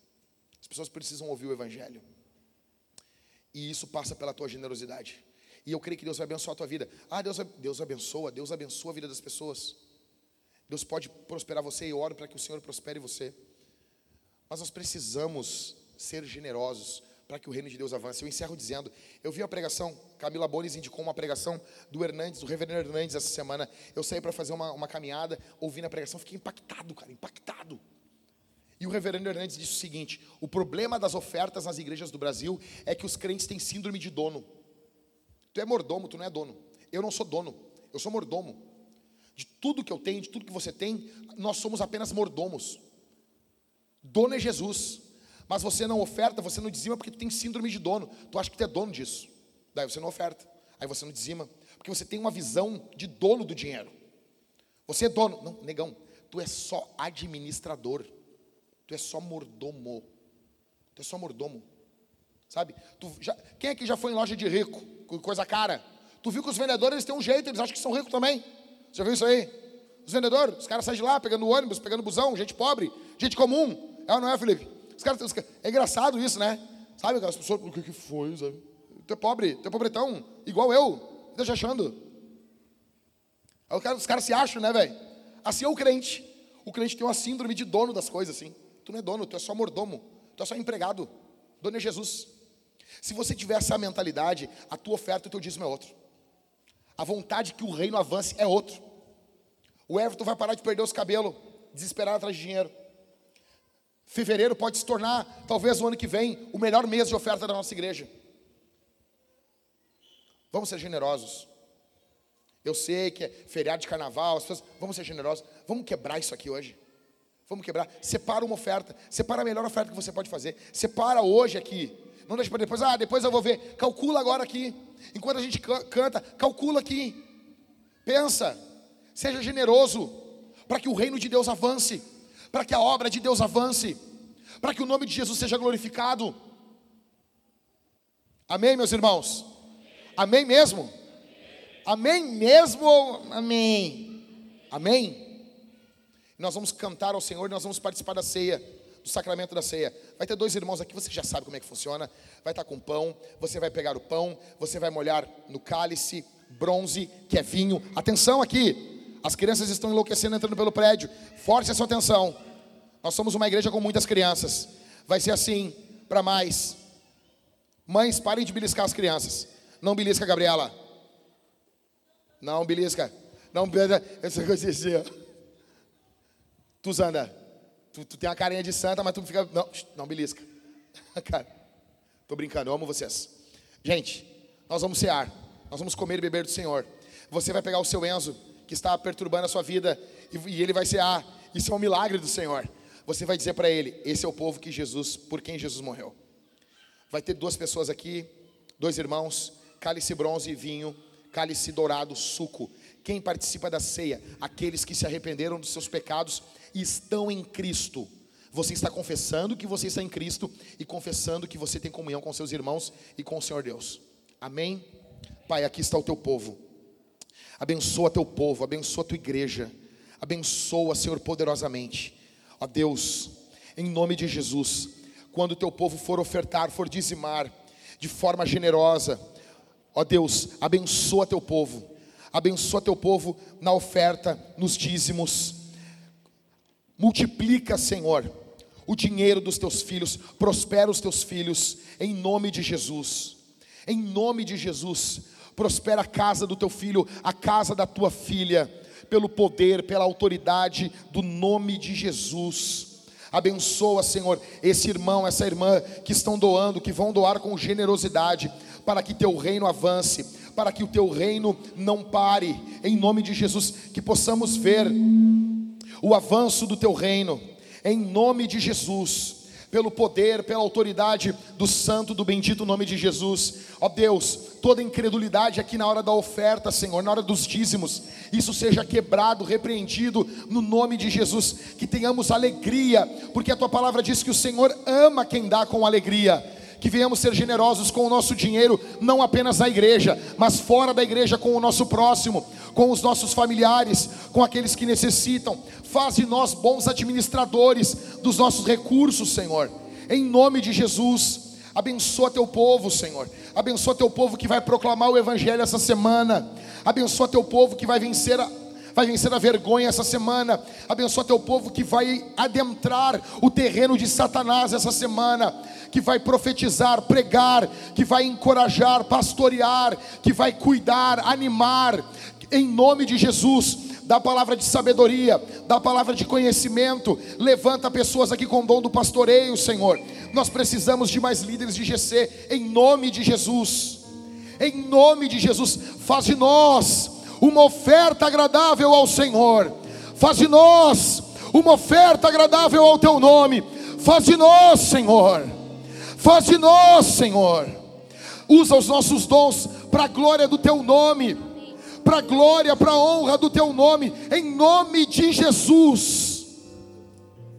As pessoas precisam ouvir o Evangelho. E isso passa pela tua generosidade. E eu creio que Deus vai abençoar a tua vida. Ah, Deus, Deus abençoa, Deus abençoa a vida das pessoas. Deus pode prosperar você e eu oro para que o Senhor prospere você. Mas nós precisamos ser generosos para que o reino de Deus avance. Eu encerro dizendo, eu vi a pregação, Camila Bones indicou uma pregação do Hernandes, do reverendo Hernandes essa semana. Eu saí para fazer uma, uma caminhada, ouvindo a pregação, fiquei impactado, cara, impactado. E o reverendo Hernandes disse o seguinte: o problema das ofertas nas igrejas do Brasil é que os crentes têm síndrome de dono. Tu é mordomo, tu não é dono. Eu não sou dono, eu sou mordomo. De tudo que eu tenho, de tudo que você tem, nós somos apenas mordomos. Dono é Jesus. Mas você não oferta, você não dizima porque tu tem síndrome de dono. Tu acha que tu é dono disso. Daí você não oferta. Aí você não dizima. Porque você tem uma visão de dono do dinheiro. Você é dono. Não, negão. Tu é só administrador. Tu é só mordomo. Tu é só mordomo. Sabe? Tu já, quem aqui já foi em loja de rico? Coisa cara. Tu viu que os vendedores eles têm um jeito, eles acham que são ricos também. Você já viu isso aí? Os vendedores, os caras saem de lá pegando ônibus, pegando busão, gente pobre, gente comum. É ou não é, Felipe? Os caras, os, é engraçado isso, né? Sabe aquelas pessoas, o que, que foi, sabe? Tu é pobre, tu é pobretão, igual eu. Deixa achando. Aí os caras se acham, né, velho? Assim é o crente. O crente tem uma síndrome de dono das coisas, assim. Tu não é dono, tu é só mordomo. Tu é só empregado. Dono é Jesus. Se você tiver essa mentalidade, a tua oferta e o teu dízimo é outro. A vontade que o reino avance é outro. O Everton vai parar de perder os cabelos, desesperado atrás de dinheiro. Fevereiro pode se tornar, talvez o ano que vem, o melhor mês de oferta da nossa igreja. Vamos ser generosos. Eu sei que é feriado de carnaval, as pessoas, vamos ser generosos. Vamos quebrar isso aqui hoje. Vamos quebrar. Separa uma oferta. Separa a melhor oferta que você pode fazer. Separa hoje aqui. Não deixa para depois. Ah, depois eu vou ver. Calcula agora aqui. Enquanto a gente canta, calcula aqui. Pensa. Seja generoso para que o reino de Deus avance para que a obra de Deus avance, para que o nome de Jesus seja glorificado. Amém, meus irmãos? Amém mesmo? Amém mesmo? Amém. Amém? Nós vamos cantar ao Senhor, nós vamos participar da ceia, do sacramento da ceia. Vai ter dois irmãos aqui, você já sabe como é que funciona. Vai estar com pão, você vai pegar o pão, você vai molhar no cálice, bronze, que é vinho. Atenção aqui, as crianças estão enlouquecendo entrando pelo prédio. Force a sua atenção. Nós somos uma igreja com muitas crianças. Vai ser assim para mais. Mães, parem de beliscar as crianças. Não belisca, Gabriela. Não belisca. Não belisca. Essa coisa assim, Tu, Zanda, tu, tu, tem a carinha de santa, mas tu fica. Não, não belisca. Cara, tô brincando, eu amo vocês. Gente, nós vamos cear. Nós vamos comer e beber do Senhor. Você vai pegar o seu Enzo que está perturbando a sua vida e, ele vai ser, ah, isso é um milagre do Senhor. Você vai dizer para ele: esse é o povo que Jesus, por quem Jesus morreu. Vai ter duas pessoas aqui, dois irmãos, cálice bronze e vinho, cálice dourado, suco. Quem participa da ceia? Aqueles que se arrependeram dos seus pecados e estão em Cristo. Você está confessando que você está em Cristo e confessando que você tem comunhão com seus irmãos e com o Senhor Deus. Amém? Pai, aqui está o teu povo. Abençoa teu povo, abençoa tua igreja. Abençoa, Senhor, poderosamente. Ó Deus, em nome de Jesus, quando teu povo for ofertar, for dizimar de forma generosa, ó Deus, abençoa teu povo. Abençoa teu povo na oferta, nos dízimos. Multiplica, Senhor, o dinheiro dos teus filhos, prospera os teus filhos, em nome de Jesus. Em nome de Jesus prospera a casa do teu filho, a casa da tua filha, pelo poder, pela autoridade do nome de Jesus. Abençoa, Senhor, esse irmão, essa irmã que estão doando, que vão doar com generosidade, para que teu reino avance, para que o teu reino não pare, em nome de Jesus, que possamos ver o avanço do teu reino, em nome de Jesus pelo poder, pela autoridade do santo, do bendito nome de Jesus. Ó Deus, toda incredulidade aqui na hora da oferta, Senhor, na hora dos dízimos, isso seja quebrado, repreendido no nome de Jesus. Que tenhamos alegria, porque a tua palavra diz que o Senhor ama quem dá com alegria que venhamos ser generosos com o nosso dinheiro, não apenas na igreja, mas fora da igreja com o nosso próximo, com os nossos familiares, com aqueles que necessitam. Faz de nós bons administradores dos nossos recursos, Senhor. Em nome de Jesus, abençoa teu povo, Senhor. Abençoa teu povo que vai proclamar o evangelho essa semana. Abençoa teu povo que vai vencer a vai vencer a vergonha essa semana. Abençoa teu povo que vai adentrar o terreno de Satanás essa semana que vai profetizar, pregar, que vai encorajar, pastorear, que vai cuidar, animar, em nome de Jesus. Dá palavra de sabedoria, dá palavra de conhecimento. Levanta pessoas aqui com dom do pastoreio, Senhor. Nós precisamos de mais líderes de GC, em nome de Jesus. Em nome de Jesus, faz de nós uma oferta agradável ao Senhor. Faz de nós uma oferta agradável ao teu nome. Faz de nós, Senhor. Faz de nós, Senhor. Usa os nossos dons para a glória do teu nome, para a glória, para a honra do teu nome, em nome de Jesus.